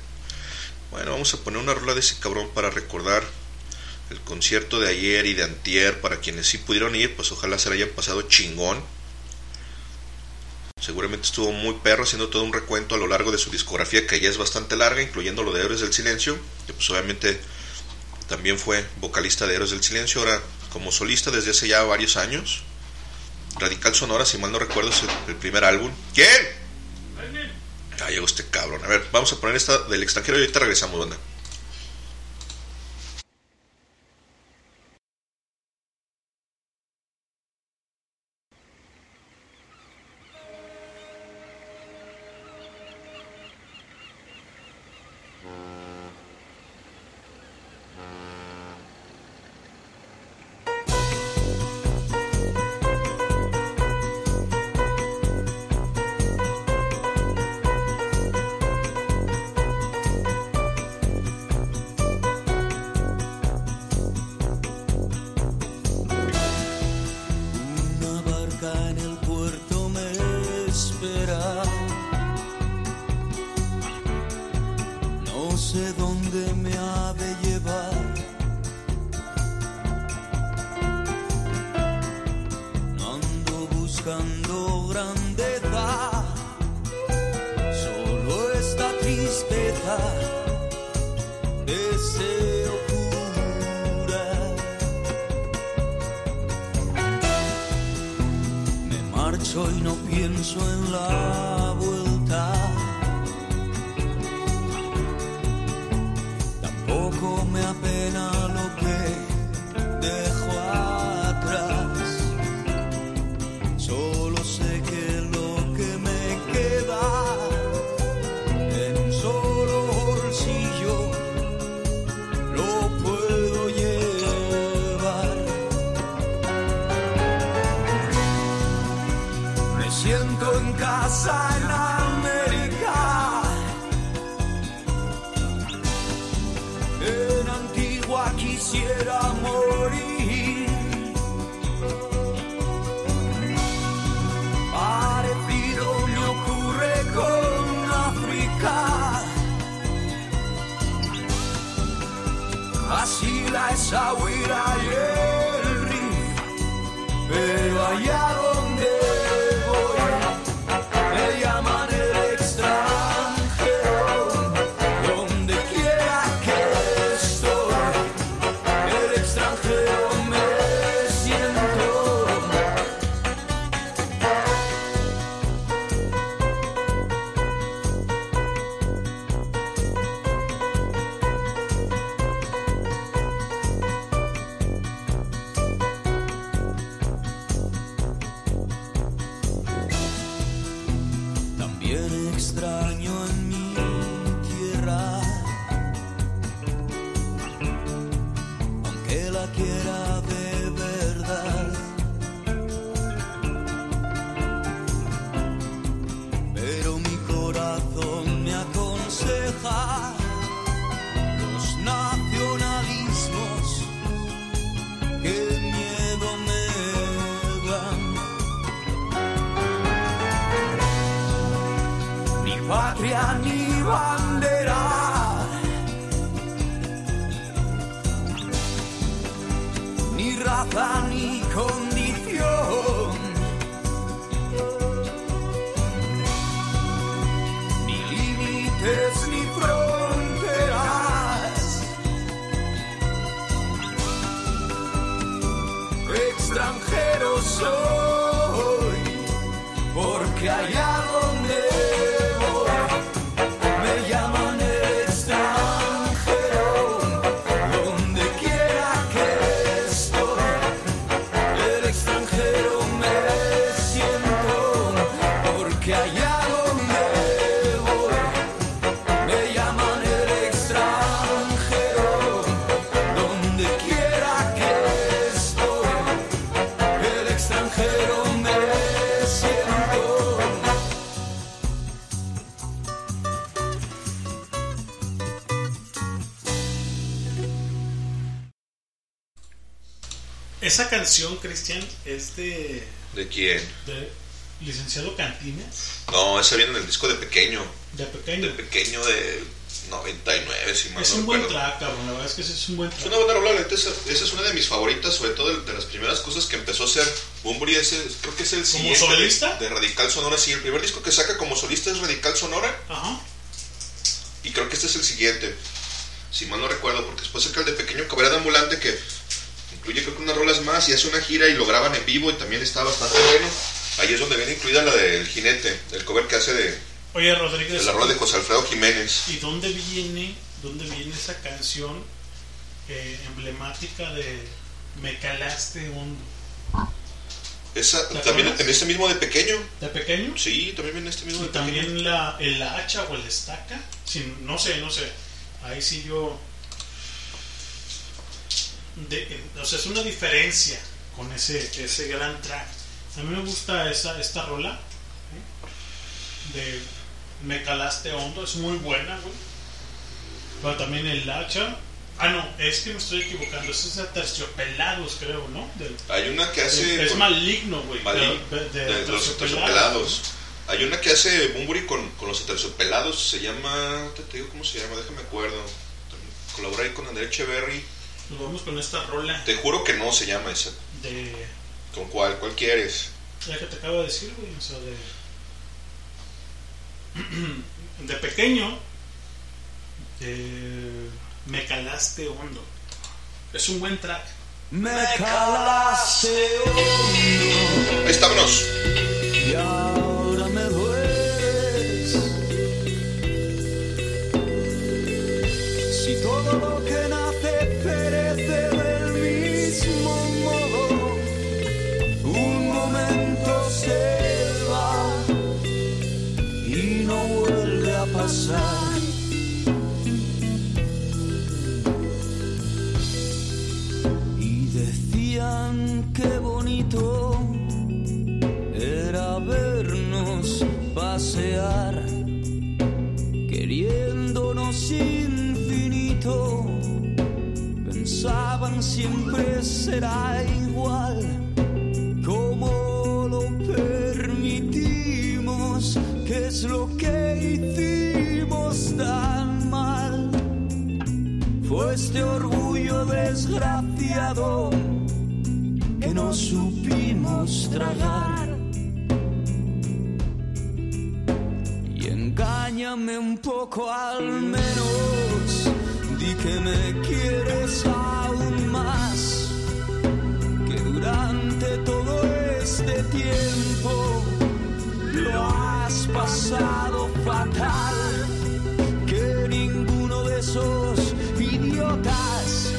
Bueno, vamos a poner una rola de ese cabrón para recordar el concierto de ayer y de antier. Para quienes sí pudieron ir, pues ojalá se la hayan pasado chingón. Seguramente estuvo muy perro haciendo todo un recuento a lo largo de su discografía, que ya es bastante larga, incluyendo lo de Héroes del Silencio, que pues obviamente también fue vocalista de Héroes del Silencio, ahora como solista desde hace ya varios años. Radical Sonora, si mal no recuerdo, es el, primer álbum. ¿Quién? Ah, llegó este cabrón. A ver, vamos a poner esta del extranjero y ahorita regresamos, banda. Esa canción, Cristian, es de, ¿De quién? de licenciado Cantines, No, esa viene en el disco de pequeño. de pequeño. De pequeño de 99, si mal Es no un buen track, cabrón. La verdad es que es un buen Es track. una buena rola, la neta, esa, esa es una de mis favoritas, sobre todo de, de las primeras cosas que empezó a hacer Bumburi. Ese, creo que es el siguiente de- solista? De, Radical Sonora. Sí, el primer disco que saca como solista es Radical Sonora. Ajá. Y creo que este es el siguiente. Si mal no recuerdo, porque después saca el de Pequeño Cabrera de Ambulante que y hace una gira y lo graban en vivo y también está bastante bueno. Ahí es donde viene incluida la del jinete, el cover que hace de, Oye, Rodríguez. rola de José Alfredo Jiménez. ¿Y dónde viene, dónde viene esa canción eh, emblemática de Me calaste hondo? Esa, ¿La también conoces? en este mismo de pequeño. ¿De pequeño? Sí, también viene este mismo Y de pequeño. también la, el hacha o el estaca. Sí, no sé, no sé. Ahí sí yo. De, o sea, es una diferencia con ese, ese gran track. A mí me gusta esa, esta rola ¿eh? de Me calaste hondo, es muy buena, güey. Pero también el hacha. Ah, no, es que me estoy equivocando. Es de Terciopelados, creo, ¿no? Del- Hay una que hace. es, es con- maligno, güey. De- de- de, de los Terciopelados. terciopelados. Hay una que hace Bumburi con, con los terciopelados, se llama. Te, te digo cómo se llama, déjame acuerdo. Colabora ahí con André Echeverry. Nos vamos con esta rola Te juro que no se llama esa. de. ¿Con cuál? ¿Cuál quieres? La que te acabo de decir, güey. O sea, de. de pequeño. de- me calaste hondo. Es un buen track. Me calaste hondo Ahí estámonos. y será igual como lo permitimos, que es lo que hicimos tan mal. Fue este orgullo desgraciado que no supimos tragar. Y engáñame un poco al menos, di que me quieres durante todo este tiempo. Lo has pasado fatal, que ninguno de esos idiotas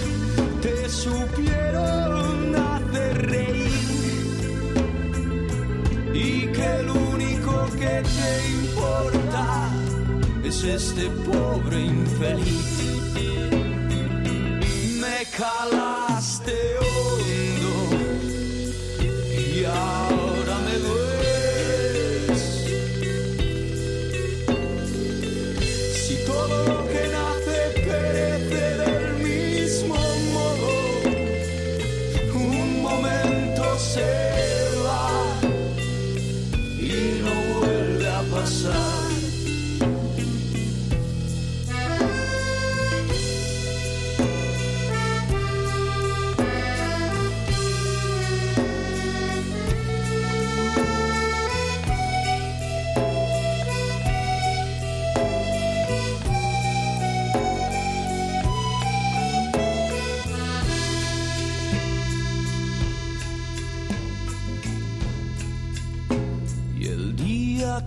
te supieron hacer reír. Y que el único que te importa es este pobre infeliz. Me calaste hondo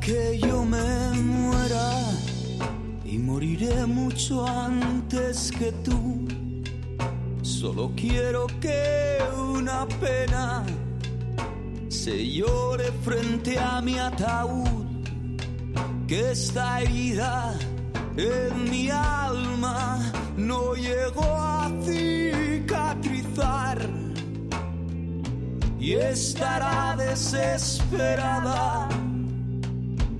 que yo me muera, y moriré mucho antes que tú, solo quiero que una pena se llore frente a mi ataúd, que esta herida en mi alma no llegó a cicatrizar y estará desesperada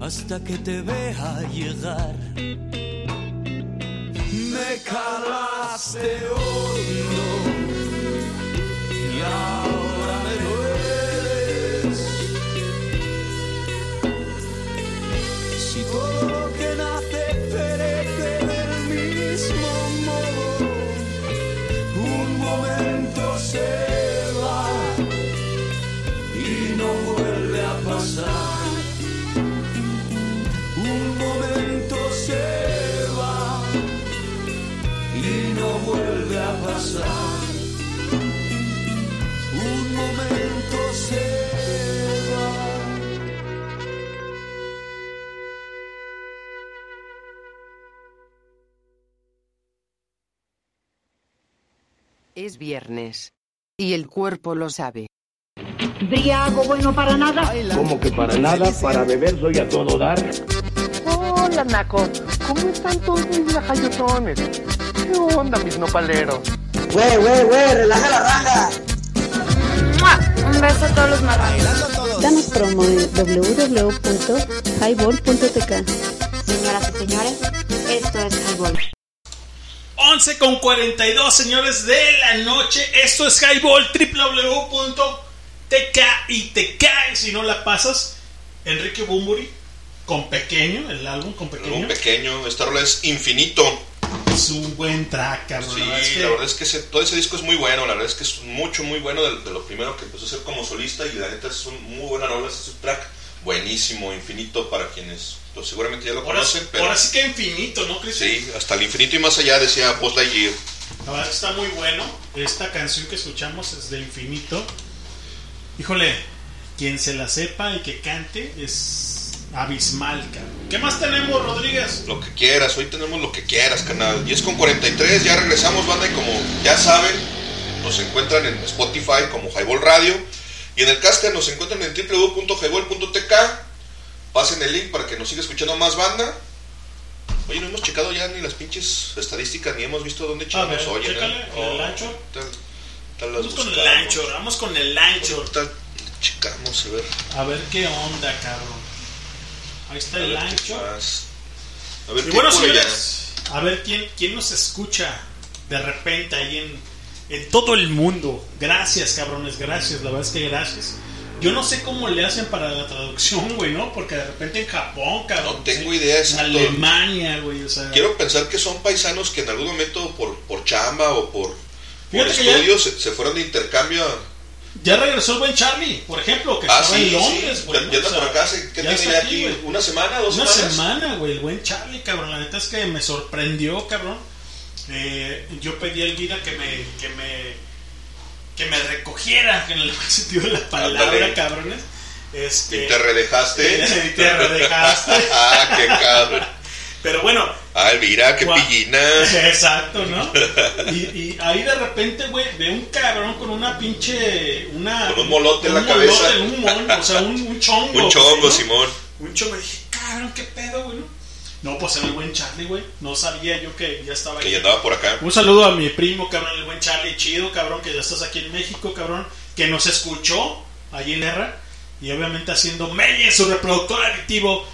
hasta que te vea llegar. Me calaste hondo Es viernes. Y el cuerpo lo sabe. Briago bueno para nada. Como que para nada, para beber soy a todo dar. Hola, Naco. ¿Cómo están todos mis lajayotones? ¿Qué onda, mis nopaleros? Güey, güey, güey, relaja la raja. Un beso a todos los marranos. Danos promo en www.highball.tk. Señoras y señores, esto es Highball. 11 con 42, señores de la noche. Esto es Highball, www.tk y te cae si no la pasas. Enrique Bumburi, con pequeño, el álbum con pequeño. Pequeño, esta rola es infinito. Es un buen track, cabrón. Sí, la verdad es que- la verdad es que ese- todo ese disco es muy bueno. La verdad es que es mucho, muy bueno de, de lo primero que empezó a hacer como solista. Y la neta es un muy buena rola. Es un track buenísimo, infinito para quienes pues, seguramente ya lo ahora, conocen. Pero ahora sí que infinito, ¿no, Cristian? sí, hasta el infinito y más allá decía Buzz Lightyear. La verdad que está muy bueno. Esta canción que escuchamos es de Infinito. Híjole, quien se la sepa y que cante es abismal, cabrón. ¿Qué más tenemos, Rodríguez? Lo que quieras, hoy tenemos lo que quieras, canal. 10 con 43, ya regresamos, banda, y como ya saben, nos encuentran en Spotify como Highball Radio. Y en el caster nos encuentran en www.highball.tk. Pasen el link para que nos siga escuchando más banda. Oye, no hemos checado ya ni las pinches estadísticas, ni hemos visto dónde A chingados ver, oyen. chécale, ¿eh? el Oh, ancho. tal- tal Vamos con el buscamos. ancho, vamos con el ancho. Checamos, a ver. A ver qué onda, cabrón. Ahí está A el ancho. A ver Y bueno, señores, a ver quién, quién nos escucha de repente ahí en, en todo el mundo. Gracias, cabrones, gracias. La verdad es que gracias. Yo no sé cómo le hacen para la traducción, güey, ¿no? Porque de repente en Japón, cabrón. No tengo sí, idea, En exacto. Alemania, güey, o sea. Quiero pensar que son paisanos que en algún momento por, por chamba o por, por ya- estudios se, se fueron de intercambio a... Ya regresó el buen Charlie, por ejemplo, que Ah, estaba sí, en Londres, sí. güey. Ya- sea, por acá. ¿qué ya tiene está aquí. ¿Una semana, dos Una semanas? semana, güey, el buen Charlie, cabrón. La neta es que me sorprendió, cabrón. Eh, yo pedí al guía que me, que me, que me recogiera, en el sentido de la palabra, Ándale. cabrones. Este, ¿Y te redejaste? Y te redejaste. ah, qué cabrón. Pero bueno, Ay, mira, qué pillina. Exacto, ¿no? Y, y ahí de repente, güey, ve un cabrón con una pinche. Una, Con un molote en la un cabeza. molote, un mono, o sea, un, un chongo. Un chongo, güey, ¿no? Simón. Un chongo. Y dije, cabrón, qué pedo, güey, ¿no? No, pues era el buen Charlie, güey. No sabía yo que ya estaba Que ahí. ya andaba por acá. Un saludo a mi primo, cabrón, el buen Charlie, chido, cabrón, que ya estás aquí en México, cabrón, que nos escuchó allí en Erra y obviamente haciendo en su reproductor aditivo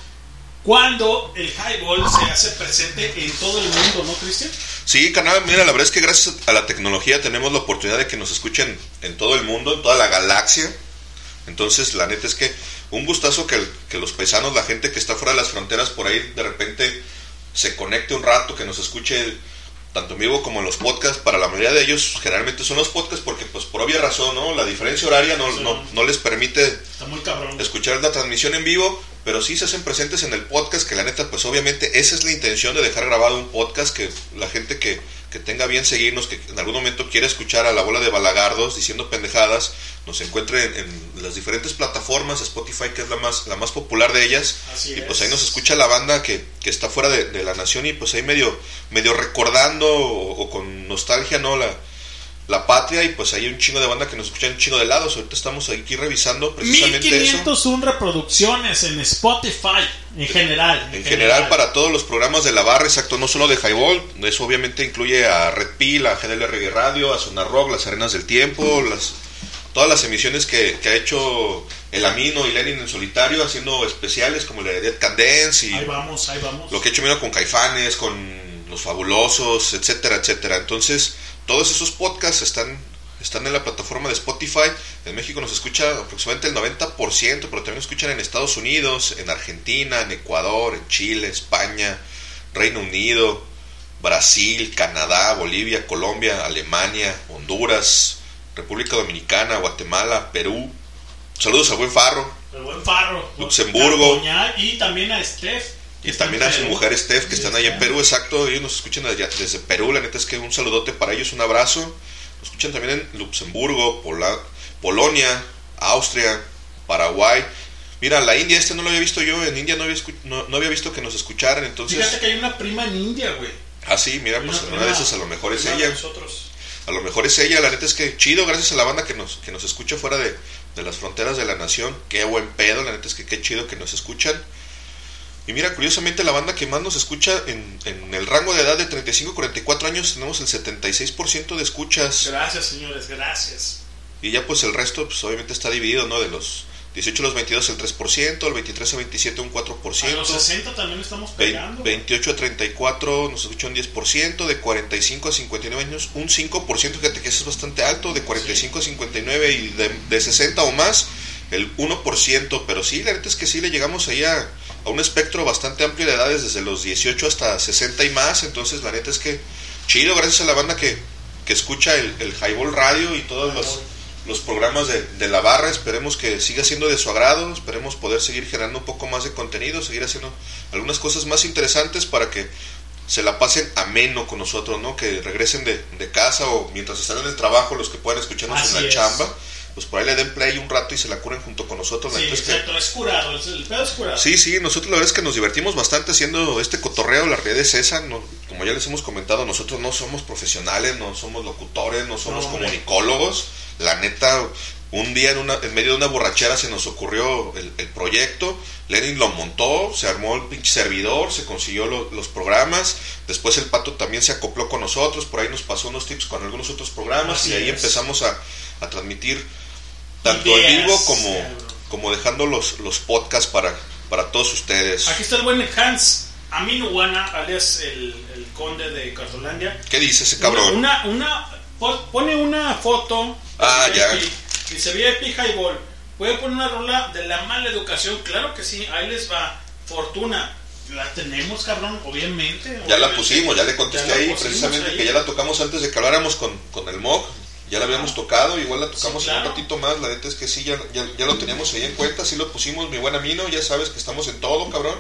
cuando el highball se hace presente en todo el mundo, ¿no, Cristian? Sí, canal, mira, la verdad es que gracias a la tecnología tenemos la oportunidad de que nos escuchen en todo el mundo, en toda la galaxia. Entonces, la neta es que un gustazo que, el- que los paisanos, la gente que está fuera de las fronteras, por ahí de repente se conecte un rato, que nos escuche tanto en vivo como en los podcasts. Para la mayoría de ellos, generalmente son los podcasts porque, pues, por obvia razón, ¿no? La diferencia horaria no, no, no les permite escuchar la transmisión en vivo, pero sí se hacen presentes en el podcast, que la neta, pues obviamente esa es la intención de dejar grabado un podcast, que la gente que, que tenga bien seguirnos, que en algún momento quiera escuchar a la bola de balagardos diciendo pendejadas, nos encuentre en, en las diferentes plataformas, Spotify que es la más, la más popular de ellas, Así y pues es. ahí nos escucha la banda que, que está fuera de, de la nación y pues ahí medio, medio recordando o, o con nostalgia, ¿no? La, la patria y pues hay un chingo de banda que nos escucha en un chingo de lados. Ahorita estamos aquí revisando precisamente eso. 1501 reproducciones en Spotify en general. En general, para todos los programas de la barra, exacto, no solo de Highball, eso obviamente incluye a Red Pill, a GDL Reggae Radio, a Zona Rock, las Arenas del Tiempo, las todas las emisiones que, que ha hecho El Amino y Lenin en solitario, haciendo especiales como la de Dead Can Dance y Ahí vamos, ahí vamos. lo que he hecho mira, con Caifanes, con Los Fabulosos, etcétera, etcétera. Entonces, todos esos podcasts están, están en la plataforma de Spotify. En México nos escucha aproximadamente el 90%, pero también nos escuchan en Estados Unidos, en Argentina, en Ecuador, en Chile, España, Reino Unido, Brasil, Canadá, Bolivia, Colombia, Alemania, Honduras, República Dominicana, Guatemala, Perú. Saludos a buen Farro. El buen Farro. Luxemburgo. Y también a Steph. Y también a su mujer Steph, que están ahí en Perú, exacto. Ellos nos escuchan allá desde Perú. La neta es que un saludote para ellos, un abrazo. Nos escuchan también en Luxemburgo, Pola- Polonia, Austria, Paraguay. Mira, la India, este no lo había visto yo. En India no había, no, no había visto que nos escucharan. Entonces, Fíjate que hay una prima en India, güey. ah, sí, mira, Hay pues una una de esas a lo mejor es ella. nosotros. A lo mejor es ella, la neta es que chido, gracias a la banda que nos, que nos escucha fuera de, de las fronteras de la nación. Qué buen pedo, la neta es que qué chido que nos escuchan. Y mira, curiosamente la banda que más nos escucha en, en el rango de edad de 35 a 44 años tenemos el 76% de escuchas. Gracias, señores, gracias. Y ya pues el resto pues obviamente está dividido, ¿no? De los 18 a los 22 el 3%, el 23 a 27 un 4%. A los 60 también estamos pegando. 28 a 34 nos escucha un 10%, de 45 a 59 años un 5%, fíjate que eso es bastante alto, de 45 a 59 y de, de 60 o más el 1%, pero sí, la neta es que sí le llegamos ahí a, a un espectro bastante amplio de edades, desde los 18 hasta 60 y más, entonces la neta es que chido, gracias a la banda que, que escucha el, el Highball Radio y todos los, los programas de, de la barra, esperemos que siga siendo de su agrado, esperemos poder seguir generando un poco más de contenido, seguir haciendo algunas cosas más interesantes para que se la pasen ameno con nosotros, ¿no? Que regresen de, de casa o mientras están en el trabajo, los que puedan escucharnos Así en la es. chamba, pues por ahí le den play un rato y se la curen junto con nosotros. Sí, neta es que- exacto, es curado, es- el pedo es curado. Sí, sí, nosotros la verdad es que nos divertimos bastante haciendo este cotorreo, la realidad es esa, no- como ya les hemos comentado, nosotros no somos profesionales, no somos locutores, no somos No, comunicólogos, la neta, un día en, una, en medio de una borrachera se nos ocurrió el, el proyecto, Lenin lo montó, se armó el pinche servidor, se consiguió lo- los programas, después el pato también se acopló con nosotros, por ahí nos pasó unos tips con algunos otros programas Así y ahí es. empezamos a, a transmitir tanto en vivo como, como dejando los, los podcasts para, para todos ustedes. Aquí está el buen Hans Aminuwana, alias el, el conde de Cartolandia. ¿Qué dice ese cabrón? Una, una, pon- pone una foto. Ah, ya. VIP, Dice VIP Highball. Puede poner una rola de la mala educación. Claro que sí, ahí les va. Fortuna. La tenemos, cabrón, obviamente. Ya la pusimos, ya le contesté Ya ahí, precisamente ahí. que ya la tocamos antes de que habláramos con, con el MOG. Ya la habíamos tocado, igual la tocamos Sí, en un ratito más. La neta es que sí, ya, ya, ya lo teníamos ahí en cuenta, sí lo pusimos, mi buen Amino. Ya sabes que estamos en todo, cabrón.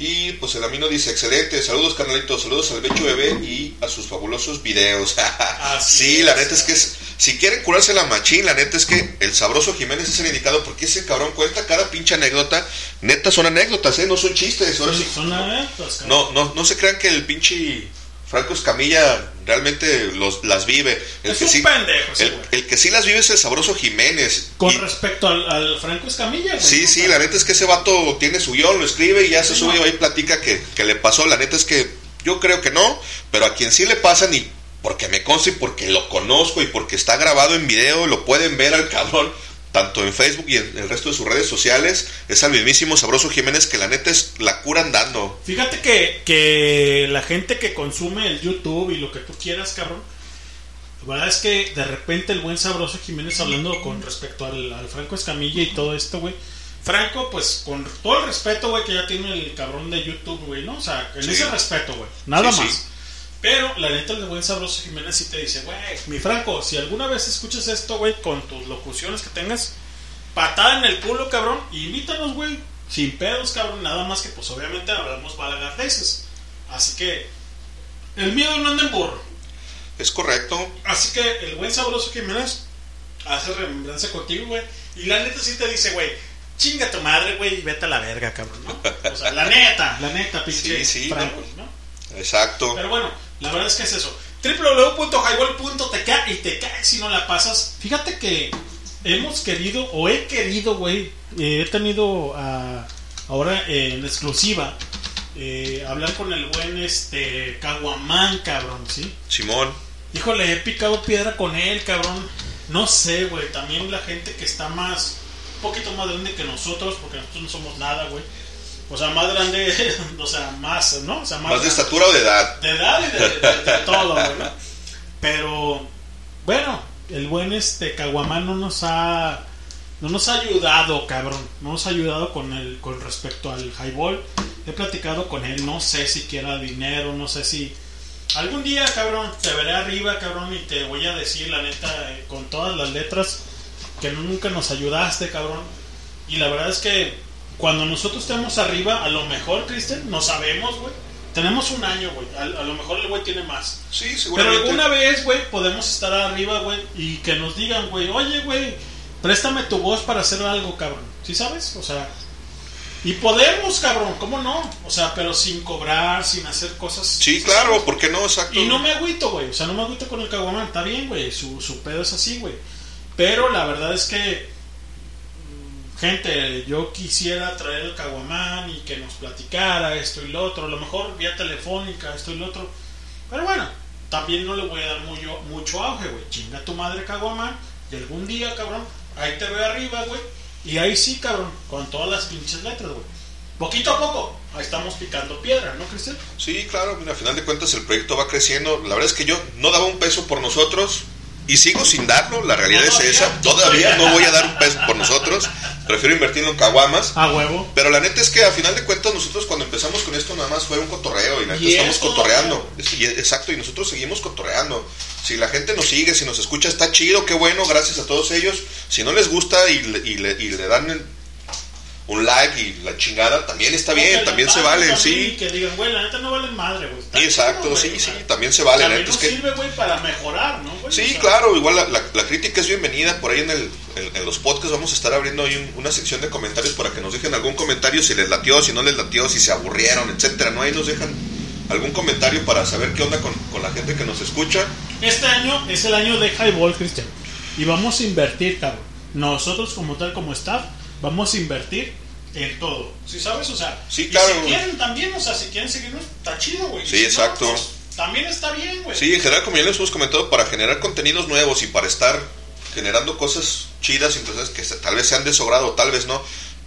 Y pues el Amino dice: Excelente, saludos, carnalitos, saludos al Becho Bebé y a sus fabulosos videos. sí, la neta es que es- si quieren curarse la machín, la neta es que el sabroso Jiménez es el indicado porque ese cabrón cuenta cada pinche anécdota. Neta son anécdotas, ¿eh? No son chistes. Ahora sí. Son anécdotas, cabrón. No, no, no se crean que el pinche Franco Escamilla realmente los, las vive. El Es que un sí, pendejo el, el que sí las vive es el sabroso Jiménez. Con Y- respecto al, al Franco Escamilla, güey. sí, sí, la neta es que ese vato tiene su guion, lo escribe y ya se sube y ahí platica que, que le pasó. La neta es que yo creo que no, pero a quien sí le pasan y porque me consta y porque lo conozco y porque está grabado en video, lo pueden ver al cabrón. Tanto en Facebook y en el resto de sus redes sociales, es al mismísimo Sabroso Jiménez que la neta es la curan dando. Fíjate que, que la gente que consume el YouTube y lo que tú quieras, cabrón, la verdad es que de repente el buen sabroso Jiménez hablando con respecto al, al Franco Escamilla y todo esto, güey. Franco, pues con todo el respeto, güey, que ya tiene el cabrón de YouTube, güey, ¿no? O sea, en Sí. ese respeto, güey. Nada Sí, más. sí. Pero la neta, el buen sabroso Jiménez sí te dice, güey, mi Franco, si alguna vez escuchas esto, güey, con tus locuciones que tengas, patada en el culo, cabrón, invítanos, güey. Sin pedos, cabrón, nada más que, pues obviamente hablamos balagardeses. Así que, el miedo no anda en burro. Es correcto. Así que el buen sabroso Jiménez hace remembranza contigo, güey. Y la neta sí te dice, güey, chinga tu madre, güey, y vete a la verga, cabrón, ¿no? O sea, la neta, la neta, pinche Sí, sí, Franco, no. ¿no? Exacto. Pero bueno, la verdad es que es eso. www.highball.tk y te cae si no la pasas. Fíjate que hemos querido, o he querido, güey, eh, he tenido ah, ahora eh, en exclusiva eh, hablar con el buen este Caguamán, cabrón, ¿sí? Simón. Híjole, he picado piedra con él, cabrón. No sé, güey. También la gente que está más, un poquito más grande que nosotros, porque nosotros no somos nada, güey. O sea, más grande, o sea, más, ¿no? O sea, Más de grande. estatura o de edad. De edad y de, de- de todo. ¿no? Pero, bueno, el buen este Caguamán no nos ha. No nos ha ayudado, cabrón. No nos ha ayudado con el con respecto al highball. He platicado con él, no sé si quiera dinero, no sé si. Algún día, cabrón, te veré arriba, cabrón, y te voy a decir, la neta, eh, con todas las letras, que nunca nos ayudaste, cabrón. Y la verdad es que cuando nosotros estemos arriba, a lo mejor, Cristian, no sabemos, güey. Tenemos un año, güey. A, a lo mejor el güey tiene más. Sí, Pero seguramente. alguna vez, güey, podemos estar arriba, güey, y que nos digan, güey, oye, güey, préstame tu voz para hacer algo, cabrón. ¿Sí sabes? O sea, y podemos, cabrón, ¿cómo no? O sea, pero sin cobrar, sin hacer cosas. Sí, claro, ¿por qué no? Exacto. Y no me agüito, güey. O sea, no me agüito con el caguamán. Está bien, güey. Su, su pedo es así, güey. Pero la verdad es que, gente, yo quisiera traer el caguamán y que nos platicara esto y lo otro. A lo mejor vía telefónica, esto y lo otro. Pero bueno, también no le voy a dar mucho, mucho auge, güey. Chinga tu madre, caguamán. Y algún día, cabrón, ahí te veo arriba, güey. Y ahí sí, cabrón, con todas las pinches letras, güey. Poquito a poco, ahí estamos picando piedra, ¿no, Cristian? Sí, claro, mira, a final de cuentas el proyecto va creciendo. La verdad es que yo no daba un peso por nosotros y sigo sin darlo. La realidad es esa. Todavía no voy a dar un peso por nosotros. Prefiero invertirlo en caguamas. A huevo. Pero la neta es que a final de cuentas nosotros cuando empezamos con esto nada más fue un cotorreo y la neta estamos eso, cotorreando. Exacto, y nosotros seguimos cotorreando. Si la gente nos sigue, si nos escucha, está chido, qué bueno, gracias a todos ellos. Si no les gusta y le, y le, y le dan el- un like y la chingada, también está bien, también se vale, sí. que digan, güey, la neta no valen madre, güey. Exacto, sí, sí, también se vale. También nos sirve, güey, para mejorar, ¿no? Sí, claro, igual la, crítica es bienvenida. Por ahí en, el, en, los podcasts vamos a estar abriendo ahí un- una sección de comentarios para que nos dejen algún comentario si les latió, si no les latió, si se aburrieron, etcétera. ¿no? Ahí nos dejan algún comentario para saber qué onda con, con la gente que nos escucha. Este año es el año de Highball, Cristian. Y vamos a invertir, cabrón. Nosotros, como tal, como staff, vamos a invertir en todo. ¿Sí sabes? O sea, Sí, y claro, si güey. quieren también, o sea, si quieren seguirnos, está chido, güey. Sí, si no, exacto. pues, también está bien, güey. Sí, en general, como ya les hemos comentado, para generar contenidos nuevos y para estar generando cosas chidas, interesantes, que se- tal vez sean de sobrado, tal vez no.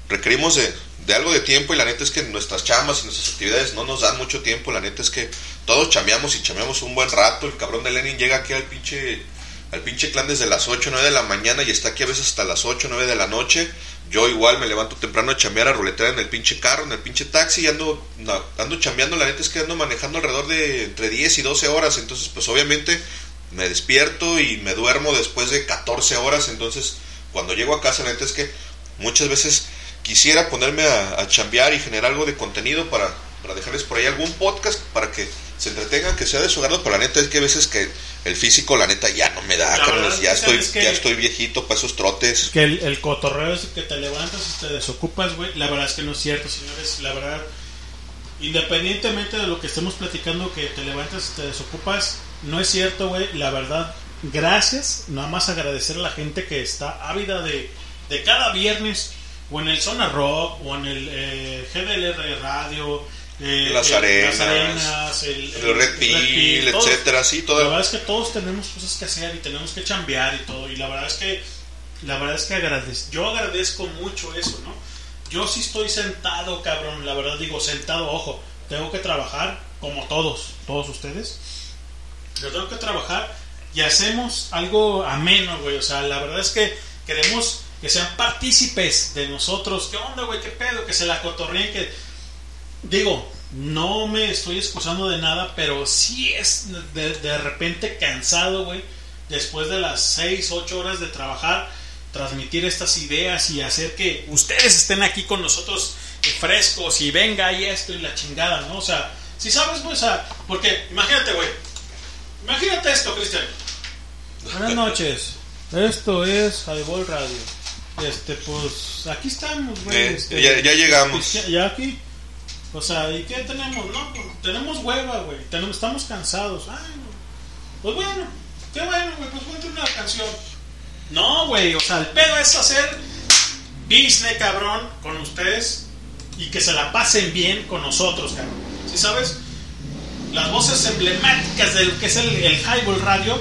requerimos de, de algo de tiempo y la neta es que nuestras chamas y nuestras actividades no nos dan mucho tiempo. La neta es que todos chameamos y chameamos un buen rato. El cabrón de Lenin llega aquí al pinche, al pinche clan desde las 8, 9 de la mañana y está aquí a veces hasta las 8, 9 de la noche. Yo igual me levanto temprano a chambear, a ruletear en el pinche carro, en el pinche taxi y ando, na- ando chambeando. La neta es que ando manejando alrededor de entre 10 y 12 horas. Entonces, pues obviamente me despierto y me duermo después de 14 horas. Entonces, cuando llego a casa, la neta es que muchas veces quisiera ponerme a, a chambear y generar algo de contenido para, para dejarles por ahí algún podcast para que se entretengan, que sea de su agrado. Pero la neta es que a veces que el físico, la neta, ya no me da. Verdad, ya, ¿sabes estoy, ya estoy viejito para esos trotes. Que el, el cotorreo es que te levantas y te desocupas, güey. La verdad es que no es cierto, señores. La verdad, independientemente de lo que estemos platicando, que te levantas y te desocupas, no es cierto, güey. La verdad, gracias. Nada más agradecer a la gente que está ávida de, de cada viernes, o en el Zona Rock, o en el eh, GDLR Radio. Eh, Las el- arenas, arenas, el, el Red Pill, etcétera, sí, todo. La verdad es que todos tenemos cosas que hacer y tenemos que chambear y todo. Y la verdad es que, la verdad es que agradezco, yo agradezco mucho eso, ¿no? Yo sí estoy sentado, cabrón. La verdad digo, sentado, ojo. Tengo que trabajar como todos, todos ustedes. Yo tengo que trabajar y hacemos algo ameno, güey. O sea, la verdad es que queremos que sean partícipes de nosotros. ¿Qué onda, güey? ¿Qué pedo? Que se la cotorreen, que digo, no me estoy excusando de nada, pero sí es de, de repente cansado, güey, después de las 6, 8 horas de trabajar, transmitir estas ideas y hacer que ustedes estén aquí con nosotros eh, frescos y venga y esto y la chingada, ¿no? O sea, si sabes, pues, porque imagínate, güey, imagínate esto, Cristian. Buenas noches, esto es Highball Radio. Este, pues, aquí estamos, güey. Eh, este, ya- ya llegamos. ya aquí. O sea, ¿y qué tenemos? No, pues, tenemos hueva, güey. Tenemos, estamos cansados. Ay. Pues bueno, qué bueno, güey. Pues ponte una canción. No, güey. O sea, el pedo es hacer business, cabrón, con ustedes y que se la pasen bien con nosotros, cabrón. ¿Sí sabes? Las voces emblemáticas del que es el, el Highball Radio,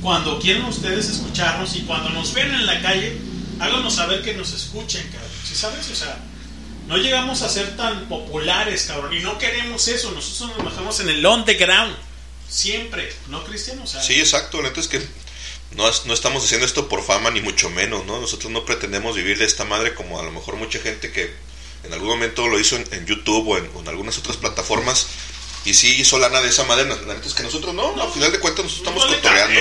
cuando quieren ustedes escucharnos y cuando nos ven en la calle, háganos saber que nos escuchen, cabrón. ¿Sí sabes? O sea, no llegamos a ser tan populares, cabrón. Y no queremos eso. Nosotros nos bajamos en el on the ground. Siempre. ¿No, Cristian? O sea, Sí, exacto. La neta es que no, es- no estamos haciendo esto por fama, ni mucho menos, ¿no? Nosotros no pretendemos vivir de esta madre como a lo mejor mucha gente que en algún momento lo hizo en, en YouTube o en, o en algunas otras plataformas y sí hizo lana de esa madre. La neta es que nosotros no, no, al final de cuentas nosotros estamos cotorreando.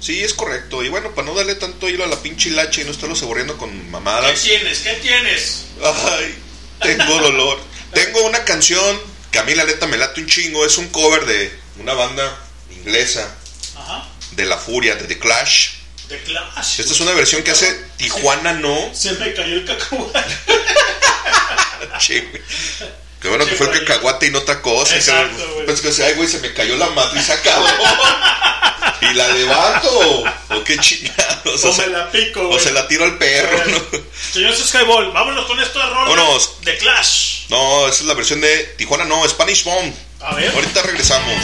Sí, es correcto. Y bueno, para no darle tanto hilo a la pinche hilacha y no estarlos aburriendo con ¿Qué mamadas. tienes? ¿Qué tienes? Ay, tengo dolor. tengo una canción que a mí la neta me late un chingo. Es un cover de una banda inglesa Ajá. de La Furia, de The Clash. The Clash. Esta es una versión que hace Tijuana No. Se me cayó el cacahuate. Qué bueno que fue el cacahuate y no otra cosa. Exacto, güey. Pensé que ay, güey, se me cayó la matriz acá. y la levanto. O qué chingados. O me la pico, O se la tiro al perro, ¿no? Señor Skyball, vámonos con esto de. Vámonos. The Clash. No, esa es la versión de Tijuana No, Spanish Bomb. A ver. Ahorita regresamos.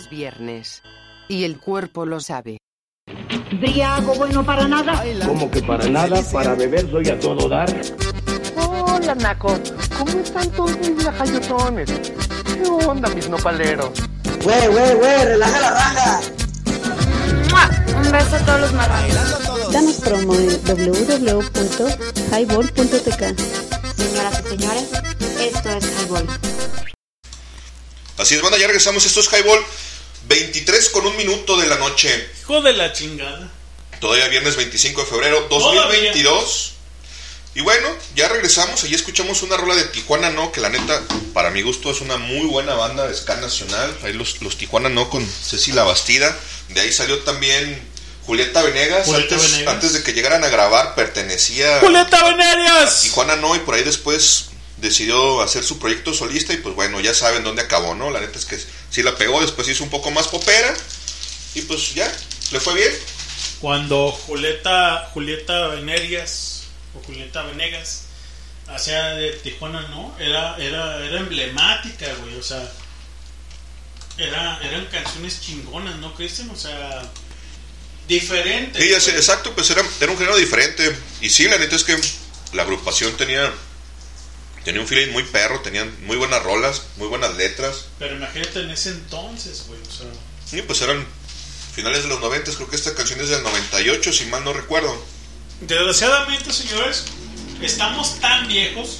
Es viernes. Y el cuerpo lo sabe. Briago bueno para nada. Como que para nada, para beber soy a todo dar. Hola, Naco. ¿Cómo están todos mis lajayotones? ¿Qué onda, mis nopaleros? Güey, güey, güey, relaja la raja. Un beso a todos los marranos. Danos promo en www.highball.tk. Señoras y señores, esto es Highball. Así es, banda, ya regresamos. Esto es Highball. 23 con un minuto de la noche. Hijo de la chingada. Todavía viernes 25 de febrero 2022. Y bueno, ya regresamos. Allí escuchamos una rola de Tijuana No, que la neta, para mi gusto, es una muy buena banda de ska nacional. Ahí los, los Tijuana No con Ceci La Bastida. De ahí salió también Julieta Venegas. Julieta antes, Venegas. antes de que llegaran a grabar, pertenecía ¡Julieta a Venegas! Tijuana No. Y por ahí después decidió hacer su proyecto solista. Y pues bueno, ya saben dónde acabó, ¿no? La neta es que sí la pegó. Después hizo un poco más popera. Y pues ya, le fue bien. Cuando Julieta, Julieta Venegas o Julieta Venegas hacía de Tijuana, ¿no? Era, era, era emblemática, güey. O sea, era, eran canciones chingonas, ¿no, Cristian? O sea, diferentes. Sí, exacto, pues era, era un género diferente. Y sí, la neta es que la agrupación tenía, tenía un feeling muy perro, tenían muy buenas rolas, muy buenas letras. Pero imagínate en ese entonces, güey. O sea, Y pues eran finales de los 90, creo que esta canción es del 98, si mal no recuerdo. Desgraciadamente, señores, estamos tan viejos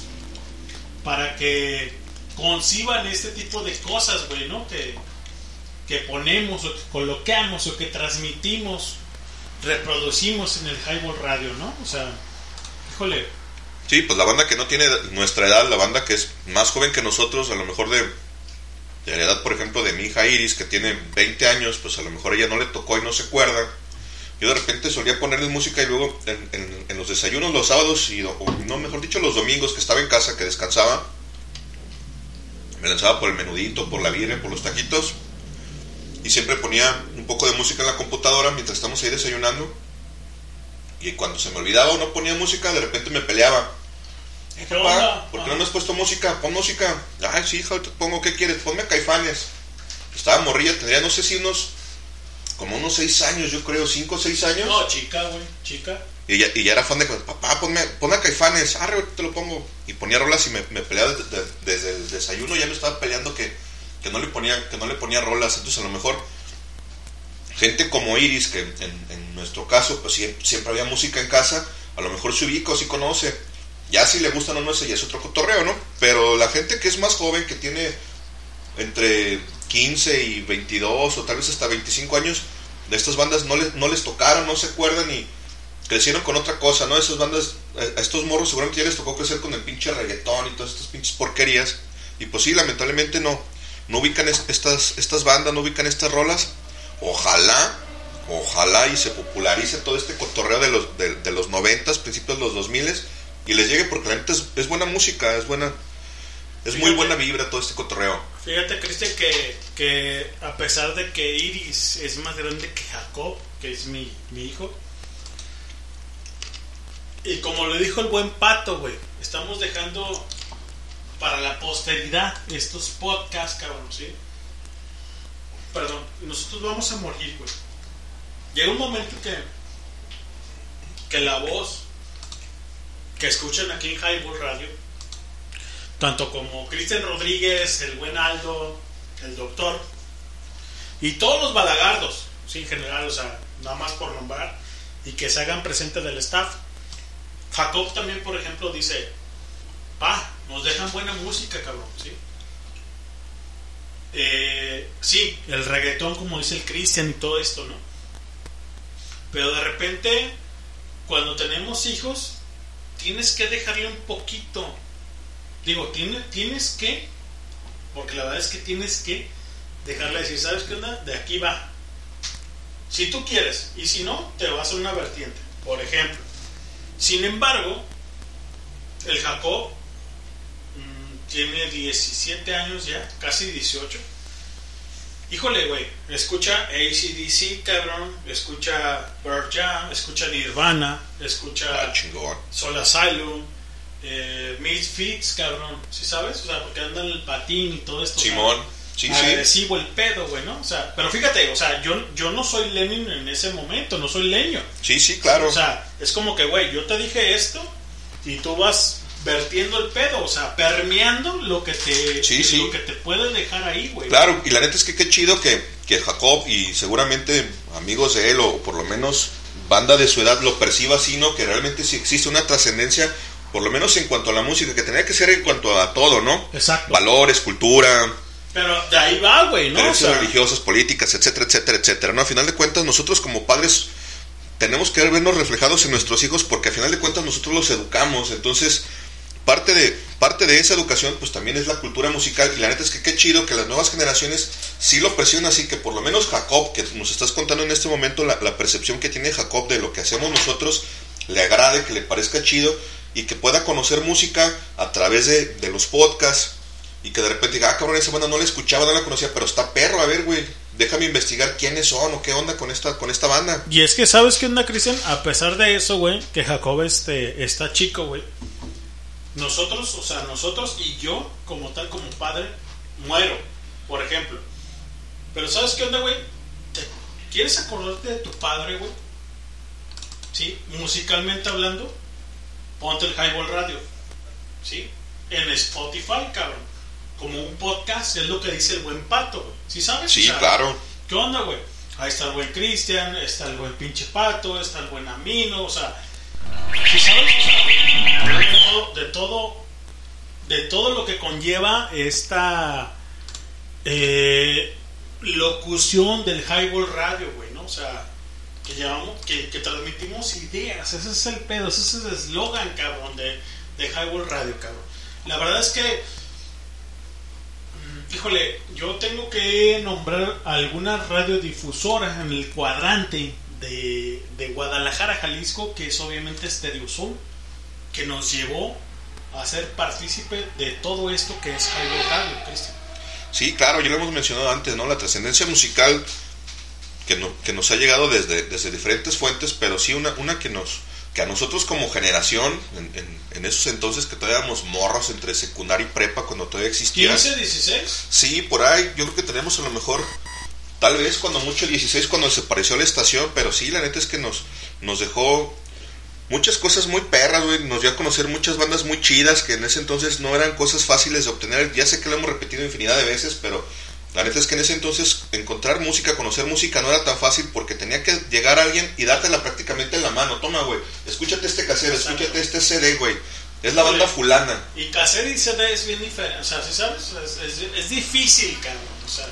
para que conciban este tipo de cosas, güey, ¿no? Que, que ponemos o que colocamos o que transmitimos, reproducimos en el Highball Radio, ¿no? O sea, híjole, Sí, pues la banda que no tiene nuestra edad, la banda que es más joven que nosotros, a lo mejor de, de la edad, por ejemplo, de mi hija Iris, que tiene 20 años, pues a lo mejor ella no le tocó y no se acuerda. Yo de repente solía ponerles música y luego en, los desayunos los sábados, y, o no, mejor dicho, los domingos que estaba en casa, que descansaba, me lanzaba por el menudito, por la birria, por los taquitos, y siempre ponía un poco de música en la computadora mientras estamos ahí desayunando. Y cuando se me olvidaba o no ponía música, de repente me peleaba. ¿Qué onda? ¿por qué no me has puesto música? Pon música. Ay, sí, hija, te pongo, ¿qué quieres? Ponme caifanes. Estaba morrilla, tendría no sé si unos, como unos 6 años, yo creo, 5 o 6 años. no, chica, güey, chica. Y ya, y ya era fan de papá, ponme, ponme a Caifanes, ahorita te lo pongo. Y ponía rolas y me, me peleaba desde, el desayuno, ya me estaba peleando que, que no le ponía, que no le ponía rolas. Entonces a lo mejor gente como Iris, que en, en nuestro caso, pues sie- siempre había música en casa, a lo mejor se ubica o sí conoce. Ya si le gustan o no, ese ya es otro cotorreo, ¿no? Pero la gente que es más joven, que tiene entre 15 y 22 o tal vez hasta 25 años, de estas bandas no les, no les tocaron, no se acuerdan y crecieron con otra cosa, ¿no? Esas bandas, a a estos morros seguramente ya les tocó crecer con el pinche reggaetón y todas estas pinches porquerías. Y pues sí, lamentablemente no, no ubican es- estas, estas bandas, no ubican estas rolas. Ojalá, ojalá y se popularice todo este cotorreo de los, de, de los 90, principios de los 2000 y les llegue porque la neta es, es buena música, es buena, es muy buena vibra todo este cotorreo. Fíjate, Cristian, que, que a pesar de que Iris es más grande que Jacob, que es mi, mi hijo, y como le dijo el buen pato, güey, estamos dejando para la posteridad estos podcasts, cabrón, ¿sí? Perdón, nosotros vamos a morir, güey. Llega un momento que, que la voz que escuchan aquí en Highball Radio, tanto como Cristian Rodríguez, el buen Aldo, el doctor, y todos los balagardos, sí, en general, o sea, nada más por nombrar, y que se hagan presente del staff. Jacob también, por ejemplo, dice, pa, nos dejan buena música, cabrón, ¿sí? Eh, sí, el reggaetón, como dice el Cristian y todo esto, ¿no? Pero de repente, cuando tenemos hijos, tienes que dejarle un poquito. Digo, tiene- tienes que, porque la verdad es que tienes que dejarle decir, ¿sabes qué onda? De aquí va. Si tú quieres, y si no, te vas a una vertiente. Por ejemplo, sin embargo, el Jacob mm, tiene 17 años ya, casi 18. Híjole, güey, escucha ACDC, cabrón, escucha Pearl Jam, escucha Nirvana, escucha Soul Asylum, eh, Misfits, cabrón, ¿sí sabes? O sea, porque andan el patín y todo esto. Simón. Sí, sí. agresivo el pedo, güey, ¿no? O sea, pero fíjate, o sea, yo, yo no soy Lenin en ese momento, no soy leño. Sí, sí, claro. O sea, es como que, güey, yo te dije esto y tú vas vertiendo el pedo, o sea, permeando lo que te, Sí, sí. Lo que te puede dejar ahí, güey. Claro, y la neta es que qué chido que, que Jacob y seguramente amigos de él o por lo menos banda de su edad lo perciba así, ¿no? Que realmente sí existe una trascendencia, por lo menos en cuanto a la música, que tenía que ser en cuanto a todo, ¿no? Exacto. Valores, cultura, Pero de ahí va, güey, ¿no? O creencias sea, religiosas, políticas, etcétera, etcétera, etcétera, ¿no? A final de cuentas, nosotros como padres tenemos que vernos reflejados en nuestros hijos porque a final de cuentas nosotros los educamos, entonces parte de parte de esa educación pues también es la cultura musical y la neta es que qué chido que las nuevas generaciones sí lo perciben así que por lo menos Jacob que nos estás contando en este momento la, la percepción que tiene Jacob de lo que hacemos nosotros le agrade que le parezca chido y que pueda conocer música a través de, de los podcasts y que de repente diga ah cabrón esa banda no la escuchaba no la conocía pero está perro a ver güey déjame investigar quiénes son o qué onda con esta con esta banda Y es que, ¿sabes qué onda, Cristian? A pesar de eso, güey, que Jacob este, está chico, güey. Nosotros, o sea, nosotros y yo, como tal, como padre, muero, por ejemplo. Pero ¿sabes qué onda, güey? ¿Te- ¿Quieres acordarte de tu padre, güey? ¿Sí? Musicalmente hablando, ponte el Highball Radio. ¿Sí? En Spotify, cabrón. Como un podcast, es lo que dice el buen pato, güey. ¿Sí sabes? Sí, O sea, claro. ¿Qué onda, güey? Ahí está el buen Cristian, está el buen pinche pato, está el buen Amino, o sea, ¿sí sabes? De todo, de todo, lo que conlleva esta eh, locución del Highball Radio, güey, ¿no? O sea, que llevamos, que, transmitimos ideas, ese es el pedo, ese es el eslogan, cabrón, de, de Highball Radio, cabrón. La verdad es que Híjole, yo tengo que nombrar algunas radiodifusoras en el cuadrante de, de Guadalajara, Jalisco, que es obviamente Stereo Soul, que nos llevó a ser partícipe de todo esto que es Highway Radio, Cristian. Sí, claro, ya lo hemos mencionado antes, ¿no? La trascendencia musical que, no- que nos ha llegado desde, desde diferentes fuentes, pero sí una, una que nos que a nosotros como generación, en, en- en esos entonces que todavía éramos morros entre secundaria y prepa, cuando todavía existía... 15, 16. Sí, por ahí, yo creo que tenemos a lo mejor, tal vez cuando mucho 16, cuando desapareció la estación, pero sí, la neta es que nos, nos dejó muchas cosas muy perras, güey, nos dio a conocer muchas bandas muy chidas que en ese entonces no eran cosas fáciles de obtener, ya sé que lo hemos repetido infinidad de veces, pero la neta es que en ese entonces encontrar música, conocer música no era tan fácil porque tenía que llegar alguien y dártela prácticamente en la mano, toma, güey, escúchate este cassette, escúchate este CD, güey, es la banda fulana. Y cassette y CD es bien diferente, o sea, ¿sí sabes? Es, es- es difícil, cabrón. O sea,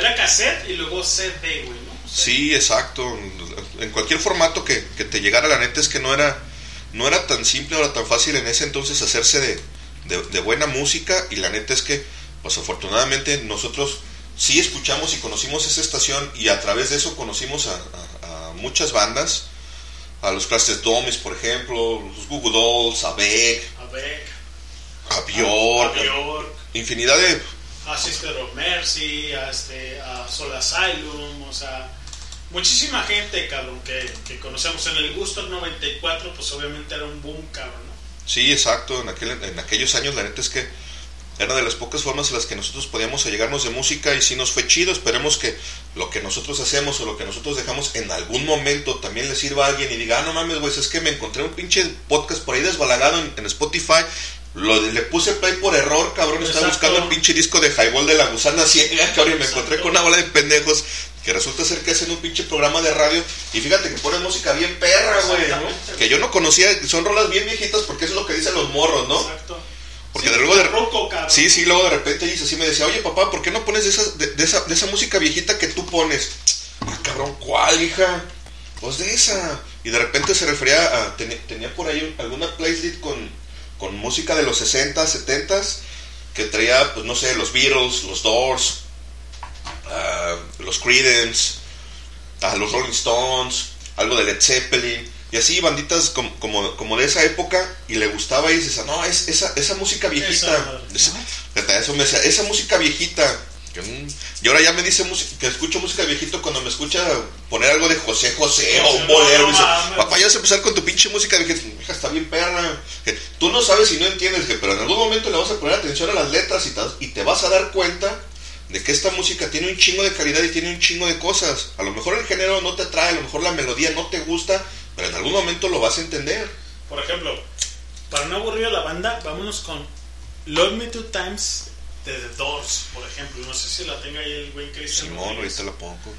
era cassette y luego CD, güey, ¿no? O sea, Sí, exacto. En cualquier formato que, que te llegara, la neta es que no era, no era tan simple, no era tan fácil en ese entonces hacerse de, de- de buena música. Y la neta es que, pues afortunadamente, nosotros sí escuchamos y conocimos esa estación y a través de eso conocimos a, a- a muchas bandas. A los Classes Domes, por ejemplo, los Google Dolls, a Beck, A ver, a Bjork, a Bjork, infinidad de, a Sister of Mercy, a, este, a Soul Asylum, o sea, muchísima gente, cabrón, que, que conocemos en el Gusto 94, pues obviamente era un boom, cabrón, ¿no? Sí, exacto. En, aquel, en aquellos años, la neta es que era de las pocas formas en las que nosotros podíamos allegarnos de música y sí nos fue chido. Esperemos que lo que nosotros hacemos o lo que nosotros dejamos en algún momento también le sirva a alguien y diga, ah, no mames, güey, es que me encontré un pinche podcast por ahí desbalagado en Spotify. Lo, le puse play por error, cabrón. Estaba Exacto. buscando el pinche disco de Highball de la gusana ciega, cabrón, y me encontré con una bola de pendejos que resulta ser que hacen un pinche programa de radio y fíjate que ponen música bien perra, güey. Que yo no conocía, son rolas bien viejitas porque eso es lo que dicen los morros, ¿no? Exacto. Porque Sí, de luego de roco. Sí, sí, luego de repente dice así me decía, "Oye, papá, ¿por qué no pones de esa de, de esa de esa música viejita que tú pones?" Ah, cabrón, ¿cuál, hija? Pues de esa. Y de repente se refería a tenía, tenía por ahí un- alguna playlist con con música de los 60, 70 que traía, pues no sé, los Beatles, los Doors, ah, los Creedence, los Rolling Stones, algo de Led Zeppelin, y así banditas como, como, como de esa época, y le gustaba y dices, no, es esa, esa música viejita, Esa, Esa- esa música viejita, y ahora ya me dice que escucho música viejito cuando me escucha poner algo de José José o un bolero, dice, papá, ya vas a empezar con tu pinche música viejita, hija, está bien perra, tú no sabes y no entiendes, que, pero en algún momento le vas a poner atención a las letras y te, y te vas a dar cuenta de que esta música tiene un chingo de calidad y tiene un chingo de cosas. A lo mejor el género no te atrae, a lo mejor la melodía no te gusta, pero en algún momento lo vas a entender. Por ejemplo, para no aburrir a la banda, vámonos con Love Me Two Times de The Doors, por ejemplo. No sé si la tenga ahí el buen Cristian. Simón, ahorita la pongo.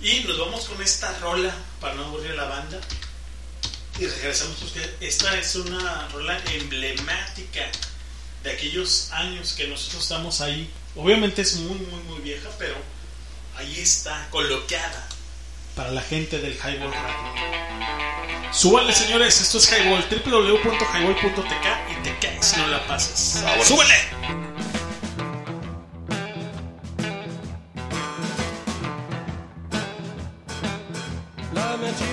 Y nos vamos con esta rola para no aburrir a la banda. Y regresamos porque esta es una rola emblemática de aquellos años que nosotros estamos ahí. Obviamente es muy, muy, muy vieja, pero ahí está colocada para la gente del Highball Radio. Súbale, señores, esto es Highball, www.highball.tk y te caes no la pasas. ¡Súbele!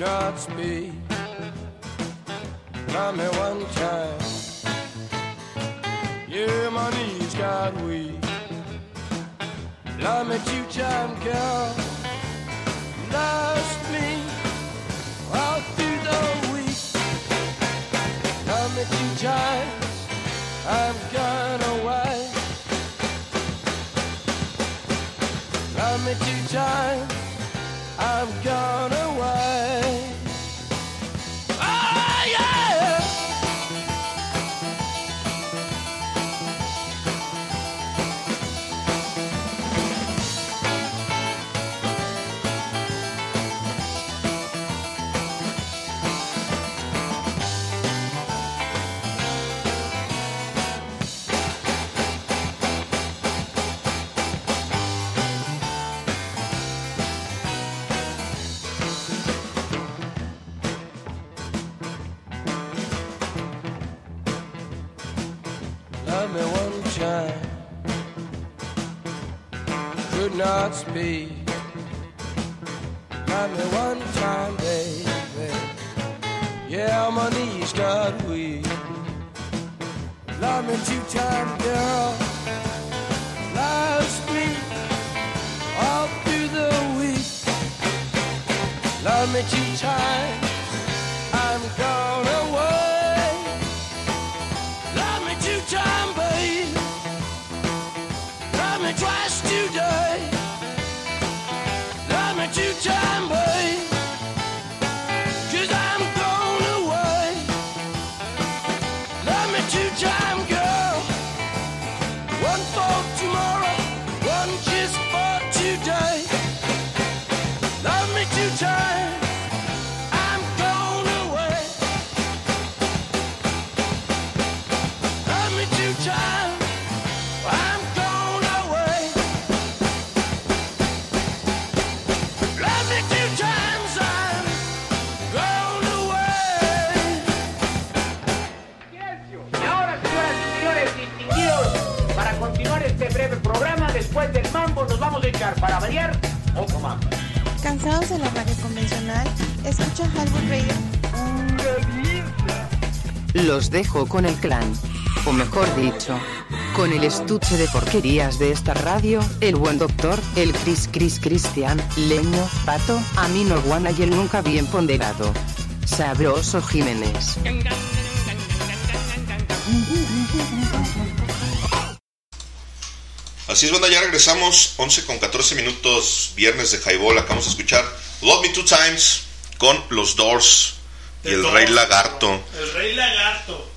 Not speak. Love me one time. Yeah, my knees got weak. Love me two time, girl. Lost me all through the week. Love me two times. I'm gone away. Love me two times. I'm gone away. Dejo con el clan. O mejor dicho, con el estuche de porquerías de esta radio, el buen doctor, el Chris Chris Cristian, Leño, Pato, Amino Guana y el nunca bien ponderado. Sabroso Jiménez. Así es, banda, ya regresamos 11 con 14 minutos, viernes de Highball. Acabamos de escuchar Love Me Two Times con los Doors y el. Rey Lagarto.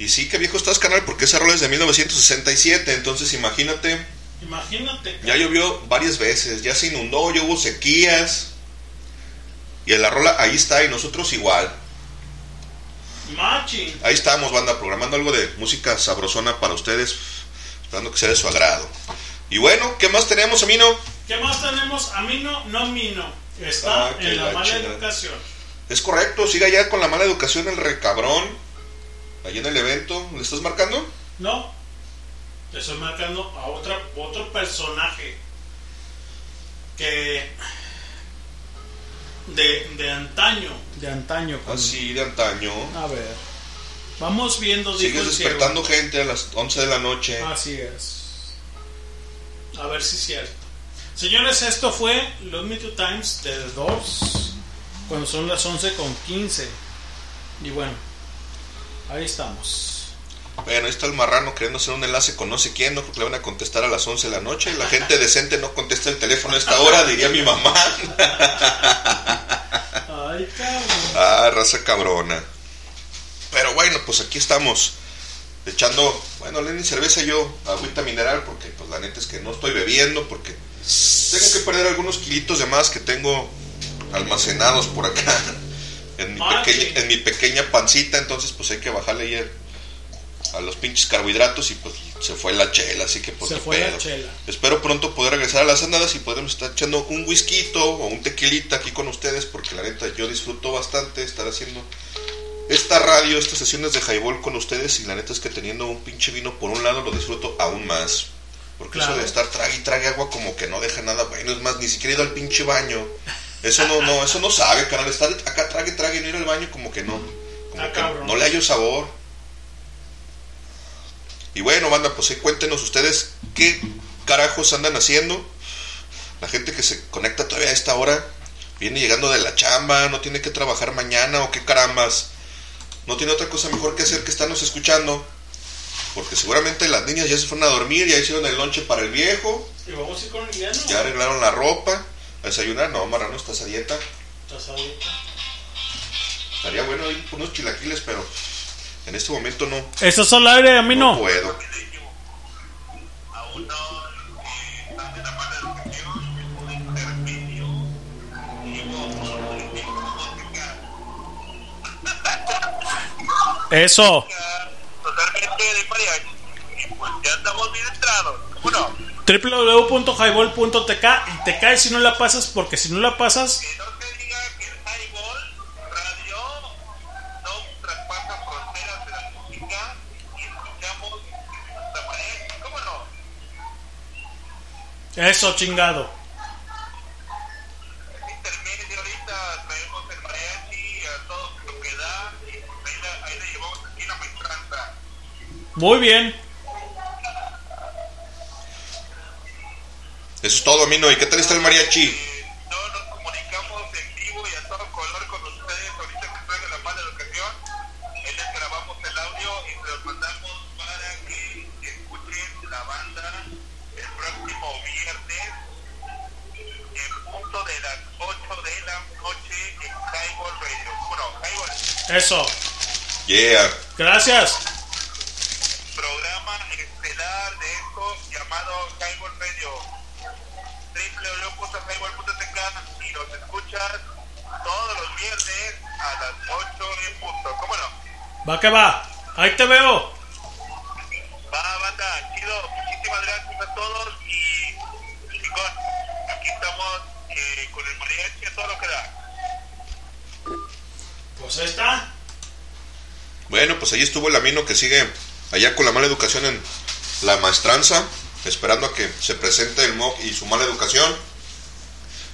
Y sí, que viejo estás, canal, porque esa rola es de 1967. Entonces, imagínate, Imagínate. ya llovió varias veces, ya se inundó, ya hubo sequías. Y la rola ahí está, y nosotros igual. Machi. Ahí estamos, banda, programando algo de música sabrosona para ustedes, esperando que sea de su agrado. Y bueno, ¿qué más tenemos, Amino? ¿Qué más tenemos? Amino, no mino. Está Ah, en la la mala chingada. educación. Es correcto, siga ya con la mala educación el recabrón. Ahí en el evento, ¿le estás marcando? No. Te estoy marcando a otra, otro personaje que de, de antaño, de antaño. con- Así de antaño. A ver. Vamos viendo Sigues ciego. despertando gente a las 11 de la noche. Así es. A ver si es cierto. Señores, esto fue Love Me Two Times de The Doors. Cuando son las 11 con 15. Y bueno, ahí estamos. Bueno, ahí está el marrano queriendo hacer un enlace con no sé quién, no creo que le van a contestar a las 11 de la noche. La gente decente no contesta el teléfono a esta hora, diría mi mamá. Ay, cabrón. Ah, raza cabrona. Pero bueno, pues aquí estamos echando, bueno, Lenny cerveza y yo agüita mineral porque pues la neta es que no estoy bebiendo porque tengo que perder algunos kilitos de más que tengo almacenados por acá en mi, Ah, sí. en mi pequeña pancita, entonces pues hay que bajarle el- a los pinches carbohidratos y pues se fue la chela, así que pues Se fue la pedo. chela. Espero pronto poder regresar a las andadas y podremos estar echando un whisky o un tequilita aquí con ustedes porque la neta yo disfruto bastante estar haciendo esta radio, estas sesiones de highball con ustedes y la neta es que teniendo un pinche vino por un lado lo disfruto aún más. Porque Claro. eso de estar trague y trague agua como que no deja nada bueno, es más, ni siquiera he ido al pinche baño. Eso no, no, eso no sabe, carnal, estar acá trague, trague y no ir al baño como que no, como Ah, que cabrón. no le hallo sabor. Y bueno, banda, pues ahí cuéntenos ustedes qué carajos andan haciendo. La gente que se conecta todavía a esta hora viene llegando de la chamba, no tiene que trabajar mañana o qué carambas. No tiene otra cosa mejor que hacer que estarnos escuchando. Porque seguramente las niñas ya se fueron a dormir, ya hicieron el lonche para el viejo, Y vamos a ir con Emiliano. ya arreglaron la ropa, a desayunar. No, Marrano, estás a dieta. ¿Estás ahí? Estaría bueno ir por unos chilaquiles, pero en este momento no, ¿Estás al aire? A mí no. no puedo. Eso. Totalmente de mariachi. Y ya estamos bien entrados. ¿Cómo no? www.highball.tk y te caes si no la pasas porque si no la pasas eso chingado Intermedio ahorita traemos el mariachi a todo lo que da. Y ahí la, ahí la llevamos aquí la maestranza. muy bien Eso es todo, Mino. ¿Y qué tal está el mariachi? No nos comunicamos en vivo y a todo color con ustedes ahorita que traigan la mala educación. Les grabamos el audio y se los mandamos para que escuchen la banda el próximo viernes en punto de las 8 de la noche en Highball Radio. Bueno, Highball. eso Yeah. gracias va que va ahí te veo Va, banda, chido. Muchísimas gracias a todos y chicos, aquí estamos eh, con el mariachi a todo lo que da. pues ahí está Bueno, pues ahí estuvo el Amino que sigue allá con la mala educación en la maestranza, esperando a que se presente el MOC y su mala educación.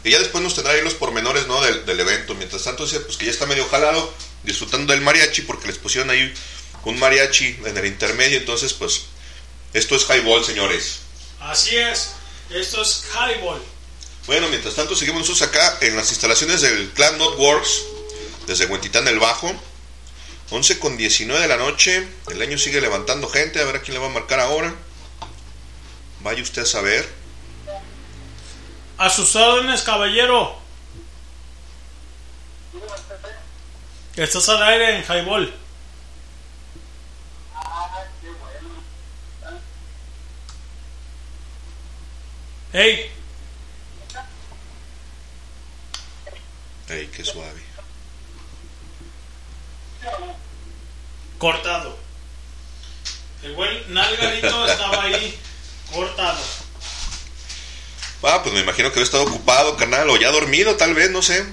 Y ya después nos tendrá ahí los pormenores ¿no? del, del evento. Mientras tanto, dice pues que ya está medio jalado, disfrutando del mariachi, porque les pusieron ahí un mariachi en el intermedio. Entonces, pues, esto es highball, señores. así es esto es highball Bueno, mientras tanto, seguimos nosotros acá en las instalaciones del Clan Notworks, desde Huentitán el Bajo. 11 con 19 de la noche. El año sigue levantando gente. A ver a quién le va a marcar ahora. Vaya usted a saber. a sus órdenes caballero estás al aire en highball hey Ey, qué suave. cortado. El buen Nalgarito estaba ahí cortado. Ah, pues me imagino que había estado ocupado, carnal. O ya dormido, tal vez, no sé.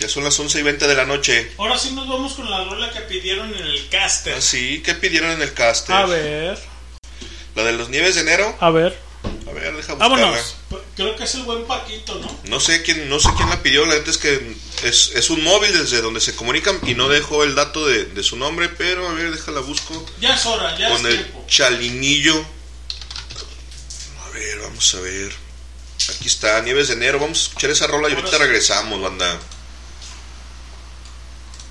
Ya son las 11 y 20 de la noche. Ahora sí nos vamos con la rola que pidieron en el caster. Ah, sí, ¿qué pidieron en el caster? A ver, La de los nieves de enero. a ver. A ver, deja buscarla. Vámonos. Creo que es el buen Paquito, ¿no? No sé quién, no sé quién la pidió, la neta es que es, es un móvil desde donde se comunican y no dejó el dato de, de su nombre, pero a ver, déjala busco. Ya es hora, ya Con es el tiempo. chalinillo. A ver, vamos a ver. Aquí está, Nieves de Enero. Vamos a escuchar esa rola y ahorita sí. regresamos, banda.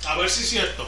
A ver si es cierto.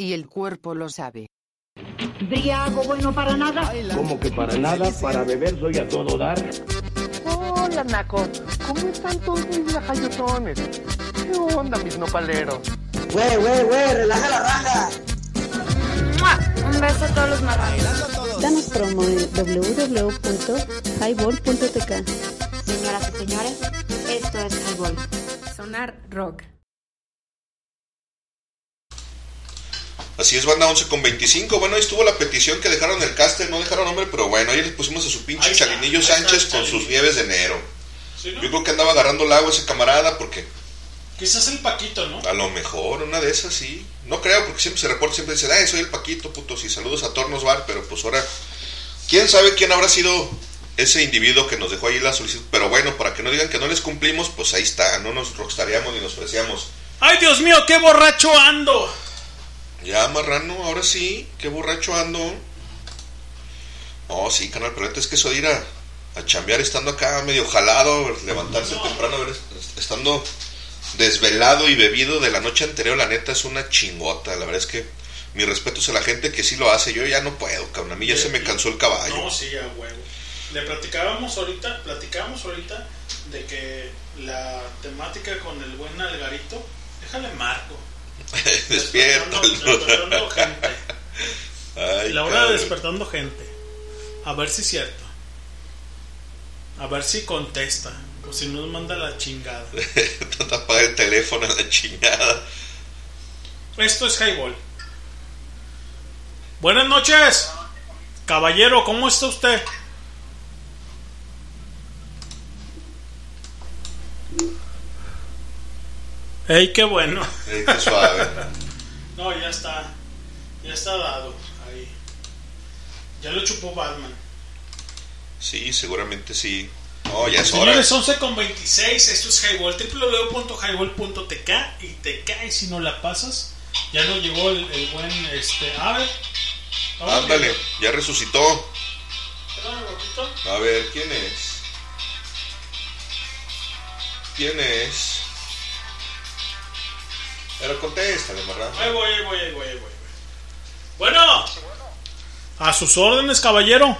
Y el cuerpo lo sabe. Briago bueno para nada. Como que para nada, para beber soy a todo dar. Hola, Naco. ¿Cómo están todos mis lajayotones? ¿Qué onda, mis nopaleros? Güey, güey, güey, relaja la raja. Un beso a todos los marranos. Danos promo en www.highball.tk. Señoras y señores, esto es Highball. Sonar rock. Así es, banda 11 con 25. Bueno, ahí estuvo la petición que dejaron el caster, no dejaron nombre, pero bueno, ahí les pusimos a su pinche está, Chalinillo Sánchez con sus nieves de enero. ¿Sí, no? Yo creo que andaba agarrando el agua ese camarada porque Quizás el Paquito, ¿no? a lo mejor una de esas sí. No creo, porque siempre se reporta, siempre dicen, ay, soy el Paquito, putos, y saludos a Tornos Bar, pero pues ahora, ¿quién sabe quién habrá sido ese individuo que nos dejó ahí la solicitud. Pero bueno, para que no digan que no les cumplimos, pues ahí está. No nos rockstaríamos ni nos ofrecíamos. ¡Ay, Dios mío, qué borracho ando! Ya, marrano, ahora sí. Qué borracho ando. Oh, sí, canal, pero es que eso de ir a, a chambear estando acá medio jalado, levantarse temprano, estando desvelado y bebido de la noche anterior, la neta es una chingota. La verdad es que mi respeto es a la gente que sí lo hace. Yo ya no puedo, cabrón. A mí ya se me cansó el caballo. No, sí, a huevo. Le platicábamos ahorita, platicábamos ahorita de que la temática con el buen Algarito, déjale marco. Despierta. Despertando gente. Ay, La hora de despertando gente. A ver si es cierto. A ver si contesta. O si nos manda la chingada. Te apaga el teléfono a la chingada. Esto es Highball. Buenas noches. Caballero, ¿cómo está usted? Ey, qué bueno. Ey, qué suave. No, ya está. Ya está dado. Ahí. Ya lo chupó Batman. Sí, seguramente sí. No, ya es hora. Señores, 11 con 26. Esto es Highball. www.highball.tk y te cae si no la pasas. Ya no llegó el, el buen. Este. A ver. Ahora Ándale, ya resucitó. A ver, ¿quién es? ¿Quién es? Pero contéstale, marrano. Ahí voy, ahí voy, ahí voy, ahí voy. Bueno. A sus órdenes, caballero.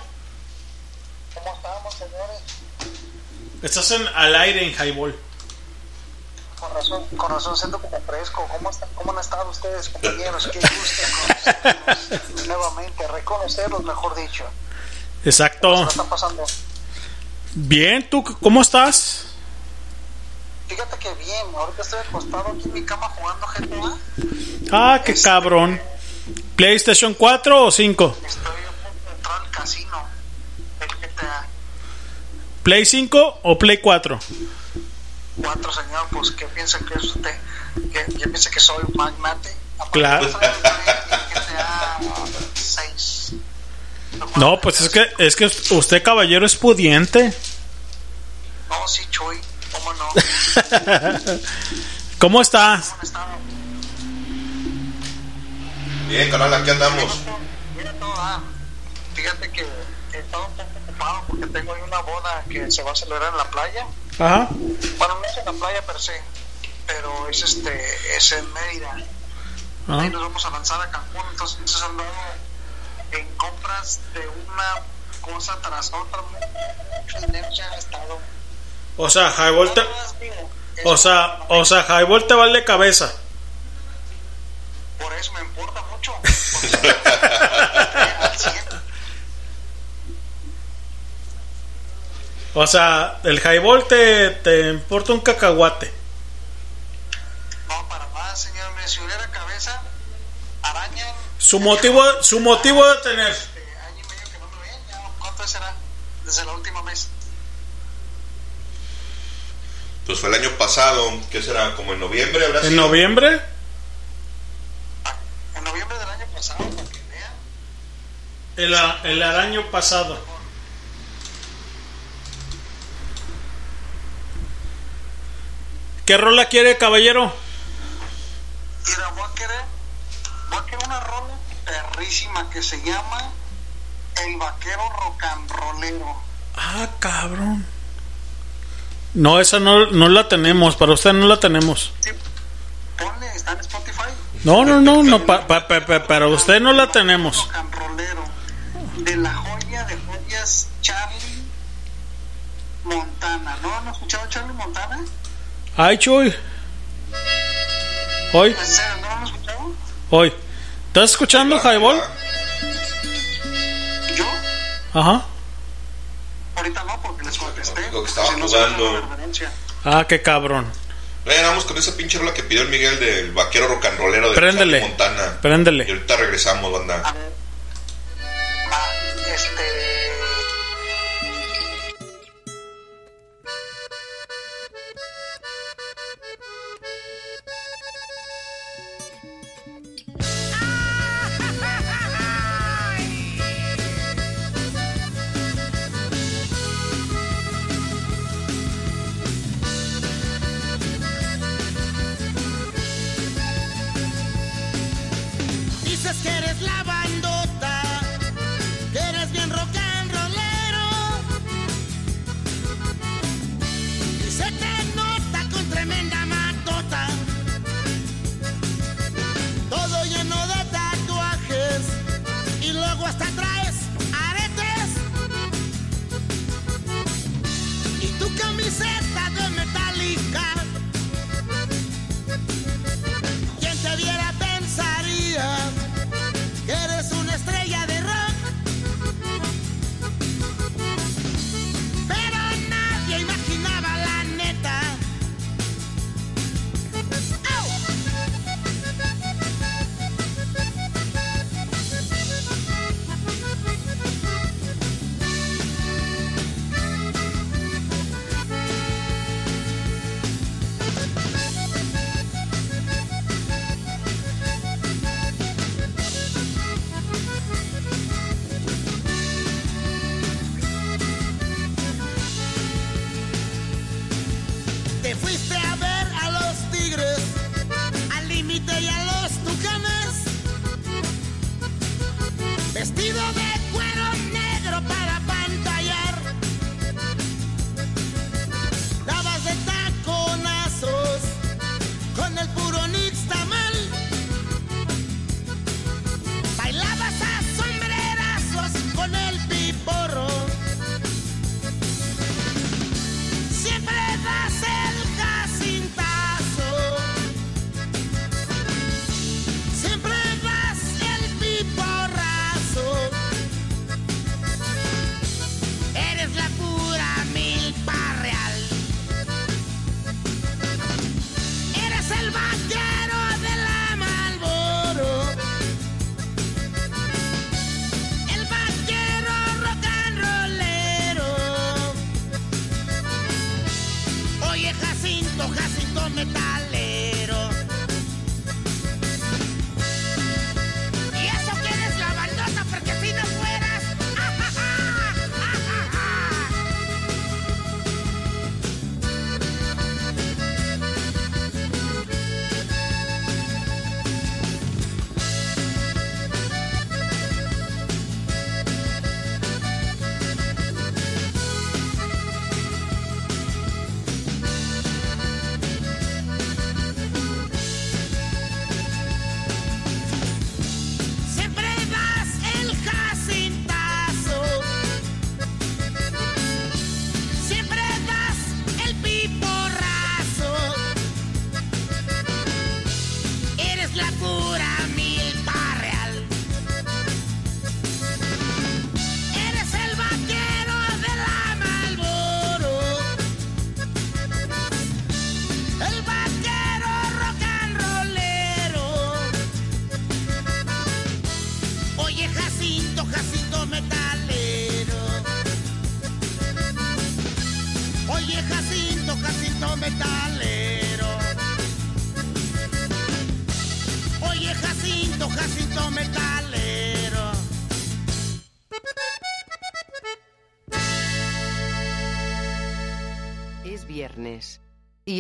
¿Cómo estamos, señores? Estás en, al aire en Highball. Con razón, con razón siento como fresco. ¿Cómo, están, ¿Cómo han estado ustedes, compañeros? Qué gusto conocerlos nuevamente, reconocerlos, mejor dicho. Exacto. ¿Qué está pasando? Bien, ¿tú cómo estás? Fíjate que bien, ahorita estoy acostado aquí en mi cama jugando GTA. Ah, qué cabrón. ¿PlayStation 4 o 5? Estoy a punto al casino del GTA ¿Play 5 o Play 4? 4, señor. Pues, ¿qué piensa que es usted? ¿Qué, qué piensa que soy un magnate? Claro. GTA 6. No, pues es que, es que usted, caballero, es pudiente. No, sí, Chuy. ¿Cómo no? ¿Cómo estás? Bien, canal, aquí andamos. Mira todo, ah, Fíjate que he estado un poco ocupado porque tengo ahí una boda que se va a celebrar en la playa. Ajá. Bueno, no es en la playa per se, pero es este es en Mérida. Ah. Ahí nos vamos a lanzar a Cancún, entonces andamos en compras de una cosa tras otra. Dinero se ha gastado. O sea, Highball te, o sea, o sea, Highball te vale cabeza. Por eso me importa mucho. O sea, el Highball te, te importa un cacahuate. No, para más, señor. Mire, Si hubiera cabeza, arañan. Su motivo, su motivo de tener. ¿Cuánto será? Desde la última vez. Pues fue el año pasado, ¿qué será? ¿Como en noviembre habrá ¿En sido? noviembre? En noviembre del año pasado, para que vean. El, el año pasado. ¿Qué rola quiere, caballero? Mira, voy a querer, voy a querer una rola perrísima que se llama El Vaquero Rollero. Ah, cabrón. No, esa no, no la tenemos. Para usted no la tenemos. Ponle, está en Spotify. No, no, no, no. pa- pa- pa- pa- para usted no la tenemos. De la joya de joyas Charlie Montana. ¿No han escuchado Charlie Montana? Ay, Chuy. Hoy, ¿En serio, no lo han escuchado? hoy. ¿Estás escuchando, Highball? ¿Yo? Ajá. Ahorita no, porque les contesté. Digo que estaba Si no jugando. reverencia. Ah, qué cabrón. Ven, vamos con esa pinche rola que pidió el Miguel del vaquero rock and rollero de Préndele. Montana. Préndele. Y ahorita regresamos, banda. Ah, este.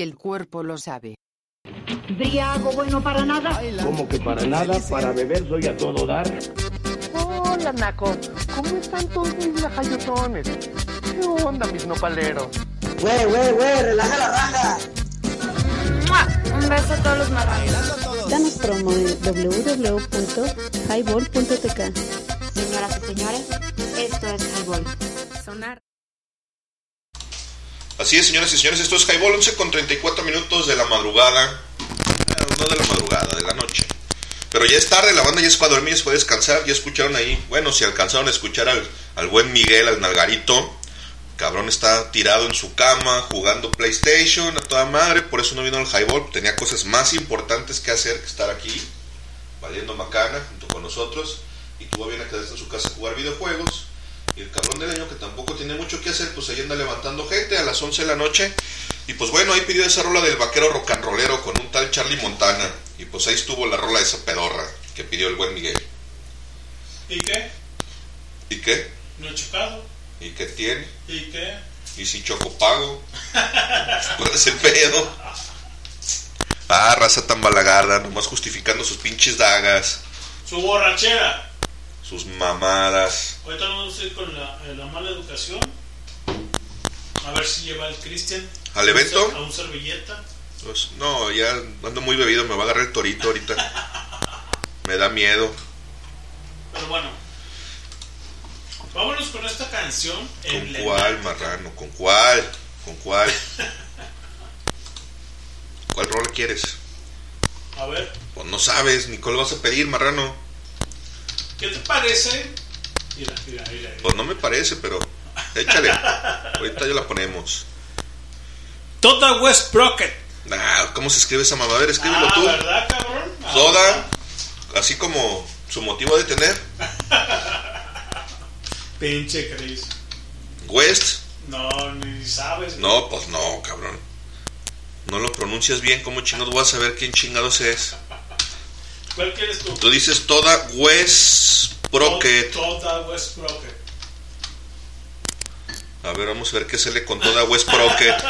Y el cuerpo lo sabe. Briago bueno para nada. Como que para nada, para beber soy a todo dar. Hola, Naco. ¿Cómo están todos mis lajayotones? ¿Qué onda, mis nopaleros? Güey, güey, güey, relaja la raja. Un beso a todos los marranos. Danos promo en www.highball.tk. Señoras y señores, esto es Highball. Así es, señoras y señores, esto es Highball 11 con 34 minutos de la madrugada. No de la madrugada, de la noche. Pero ya es tarde, la banda ya se fue a dormir, se fue a descansar. Ya escucharon ahí, bueno, si alcanzaron a escuchar al, al buen Miguel, al Nalgarito. Cabrón está tirado en su cama, jugando PlayStation a toda madre. Por eso no vino al Highball. Tenía cosas más importantes que hacer que estar aquí, valiendo macana junto con nosotros. Y tuvo bien a quedarse en su casa a jugar videojuegos. Del año que tampoco tiene mucho que hacer, pues ahí anda levantando gente a las 11 de la noche. Y pues bueno, ahí pidió esa rola del vaquero rock and rollero con un tal Charlie Montana. Y pues ahí estuvo la rola de esa pedorra que pidió el buen Miguel. ¿Y qué? ¿Y qué? No he chocado. ¿Y qué tiene? ¿Y qué? ¿Y si choco pago? ¿Cuál es el pedo? Ah, raza tan balagarda, nomás justificando sus pinches dagas, Su borrachera. Sus mamadas. Ahorita vamos a ir con la, eh, la mala educación. A ver si lleva el Cristian. ¿Al evento? A un servilleta. Pues, no, ya ando muy bebido, me va a agarrar el torito ahorita. Me da miedo. Pero bueno. Vámonos con esta canción. ¿Con cuál, marrano? ¿Con cuál? ¿Con cuál? ¿Cuál rol quieres? A ver, Pues no sabes, ni cuál vas a pedir, marrano. ¿Qué te parece? Mira, mira, mira. mira. Pues no me parece, pero échale. Ahorita ya la ponemos. Toda West Brocket. Nah, ¿cómo se escribe esa mamá? A ver, escríbelo Ah, tú. ¿verdad, cabrón? Ah, así como su motivo de tener. Pinche Chris. West. No, ni sabes. güey. No, pues no, cabrón. No lo pronuncias bien, ¿cómo chingados voy a saber quién chingados es? ¿Cuál quieres tú? Tú dices toda West Brocket. Toda West Brocket. A ver, vamos a ver qué se le con toda West Brocket.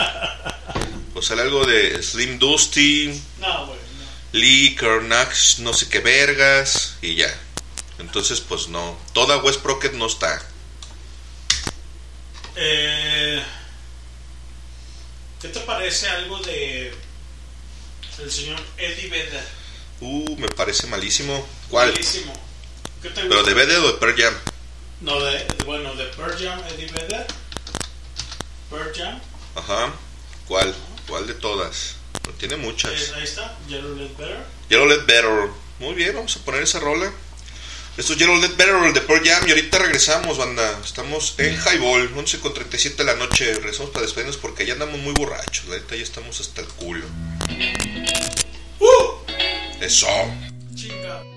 O sale algo de Slim Dusty, No, güey. Lee, Kernax, no sé qué vergas, y ya. Entonces, pues no. Toda West Procket no está. Eh, ¿Qué te parece algo de el señor Eddie Vedder? Uh, me parece malísimo. ¿Cuál? Malísimo. ¿Qué te ¿Pero gusta? de BD o de Pearl Jam? No, de, bueno, de Pearl Jam, Eddie Vedder. Pearl Jam. Ajá. ¿Cuál? ¿Cuál de todas? No tiene muchas. ahí está, Yellow Let Better. Yellow Let Better. Muy bien, vamos a poner esa rola. Esto es Yellow Let Better, el de Pearl Jam. Y ahorita regresamos, banda. Estamos en Highball, 11 con 37 de la noche. Regresamos para despedirnos porque ya andamos muy borrachos. Ahorita ya estamos hasta el culo. Eso. Chinga. Aún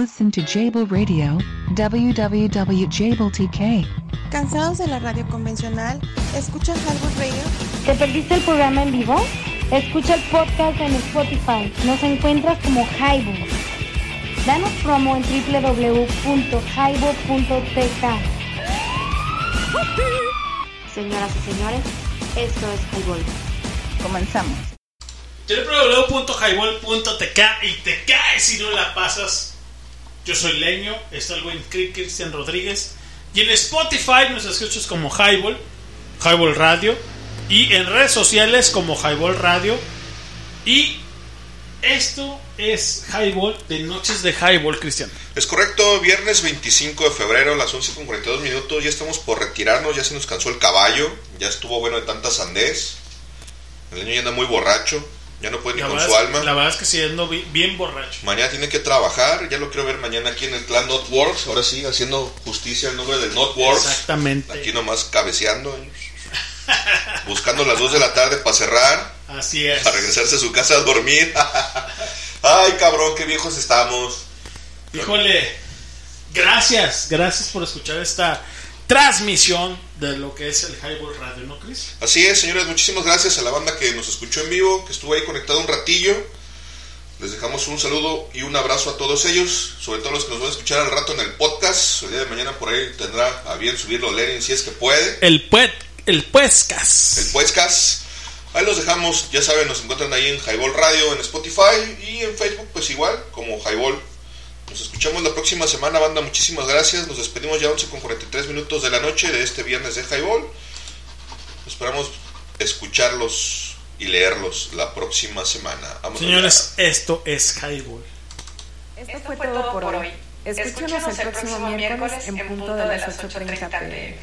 Listen to Jable Radio, www.jabletk. ¿Cansados de la radio convencional? ¿Escuchan Highball Radio? ¿Te perdiste el programa en vivo? Escucha el podcast en Spotify. Nos encuentras como Highball. Danos promo en www.highball.tk. Señoras y señores, esto es Highball. Comenzamos. www.highball.tk y te caes si no la pasas. Yo soy Leño, está el buen Cri- Cristian Rodríguez. Y en Spotify nos escuchas como Highball, Highball Radio. Y en redes sociales como Highball Radio. Y esto es Highball de Noches de Highball, Cristian. Es correcto, viernes 25 de febrero a las 11 con 42 minutos. Ya estamos por retirarnos, ya se nos cansó el caballo. Ya estuvo bueno de tanta sandez. El niño ya anda muy borracho. Ya no puede ni La con su es- alma. la verdad es que sí, ando bi- bien borracho. Mañana tiene que trabajar, ya lo quiero ver mañana aquí en el clan Notworks, ahora sí, haciendo justicia al nombre del Notworks. Exactamente. Aquí nomás cabeceando, ¿eh? buscando las 2 de la tarde para cerrar, Así es. para regresarse a su casa a dormir. Ay, cabrón, qué viejos estamos. Híjole, gracias, gracias por escuchar esta transmisión de lo que es el Highball Radio, ¿no, Chris? Así es, señores, muchísimas gracias a la banda que nos escuchó en vivo, que estuvo ahí conectado un ratillo. Les dejamos un saludo y un abrazo a todos ellos, sobre todo los que nos van a escuchar al rato en el podcast. El día de mañana por ahí tendrá a bien subirlo Lenin si es que puede. El puet, el puescas. El Puescas. Ahí los dejamos, ya saben, nos encuentran ahí en Highball Radio, en Spotify y en Facebook, pues igual, como Highball. Nos escuchamos la próxima semana, banda. Muchísimas gracias. Nos despedimos ya 11 con 43 minutos de la noche de este viernes de Highball. Esperamos escucharlos y leerlos la próxima semana. Señores, esto es Highball. Esto fue todo por hoy. Escúchanos el próximo miércoles en punto de las 8.30 pm.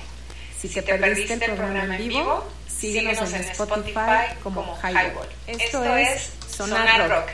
Si te perdiste el programa en vivo, síguenos en Spotify como Highball. Esto es Sonar Rock.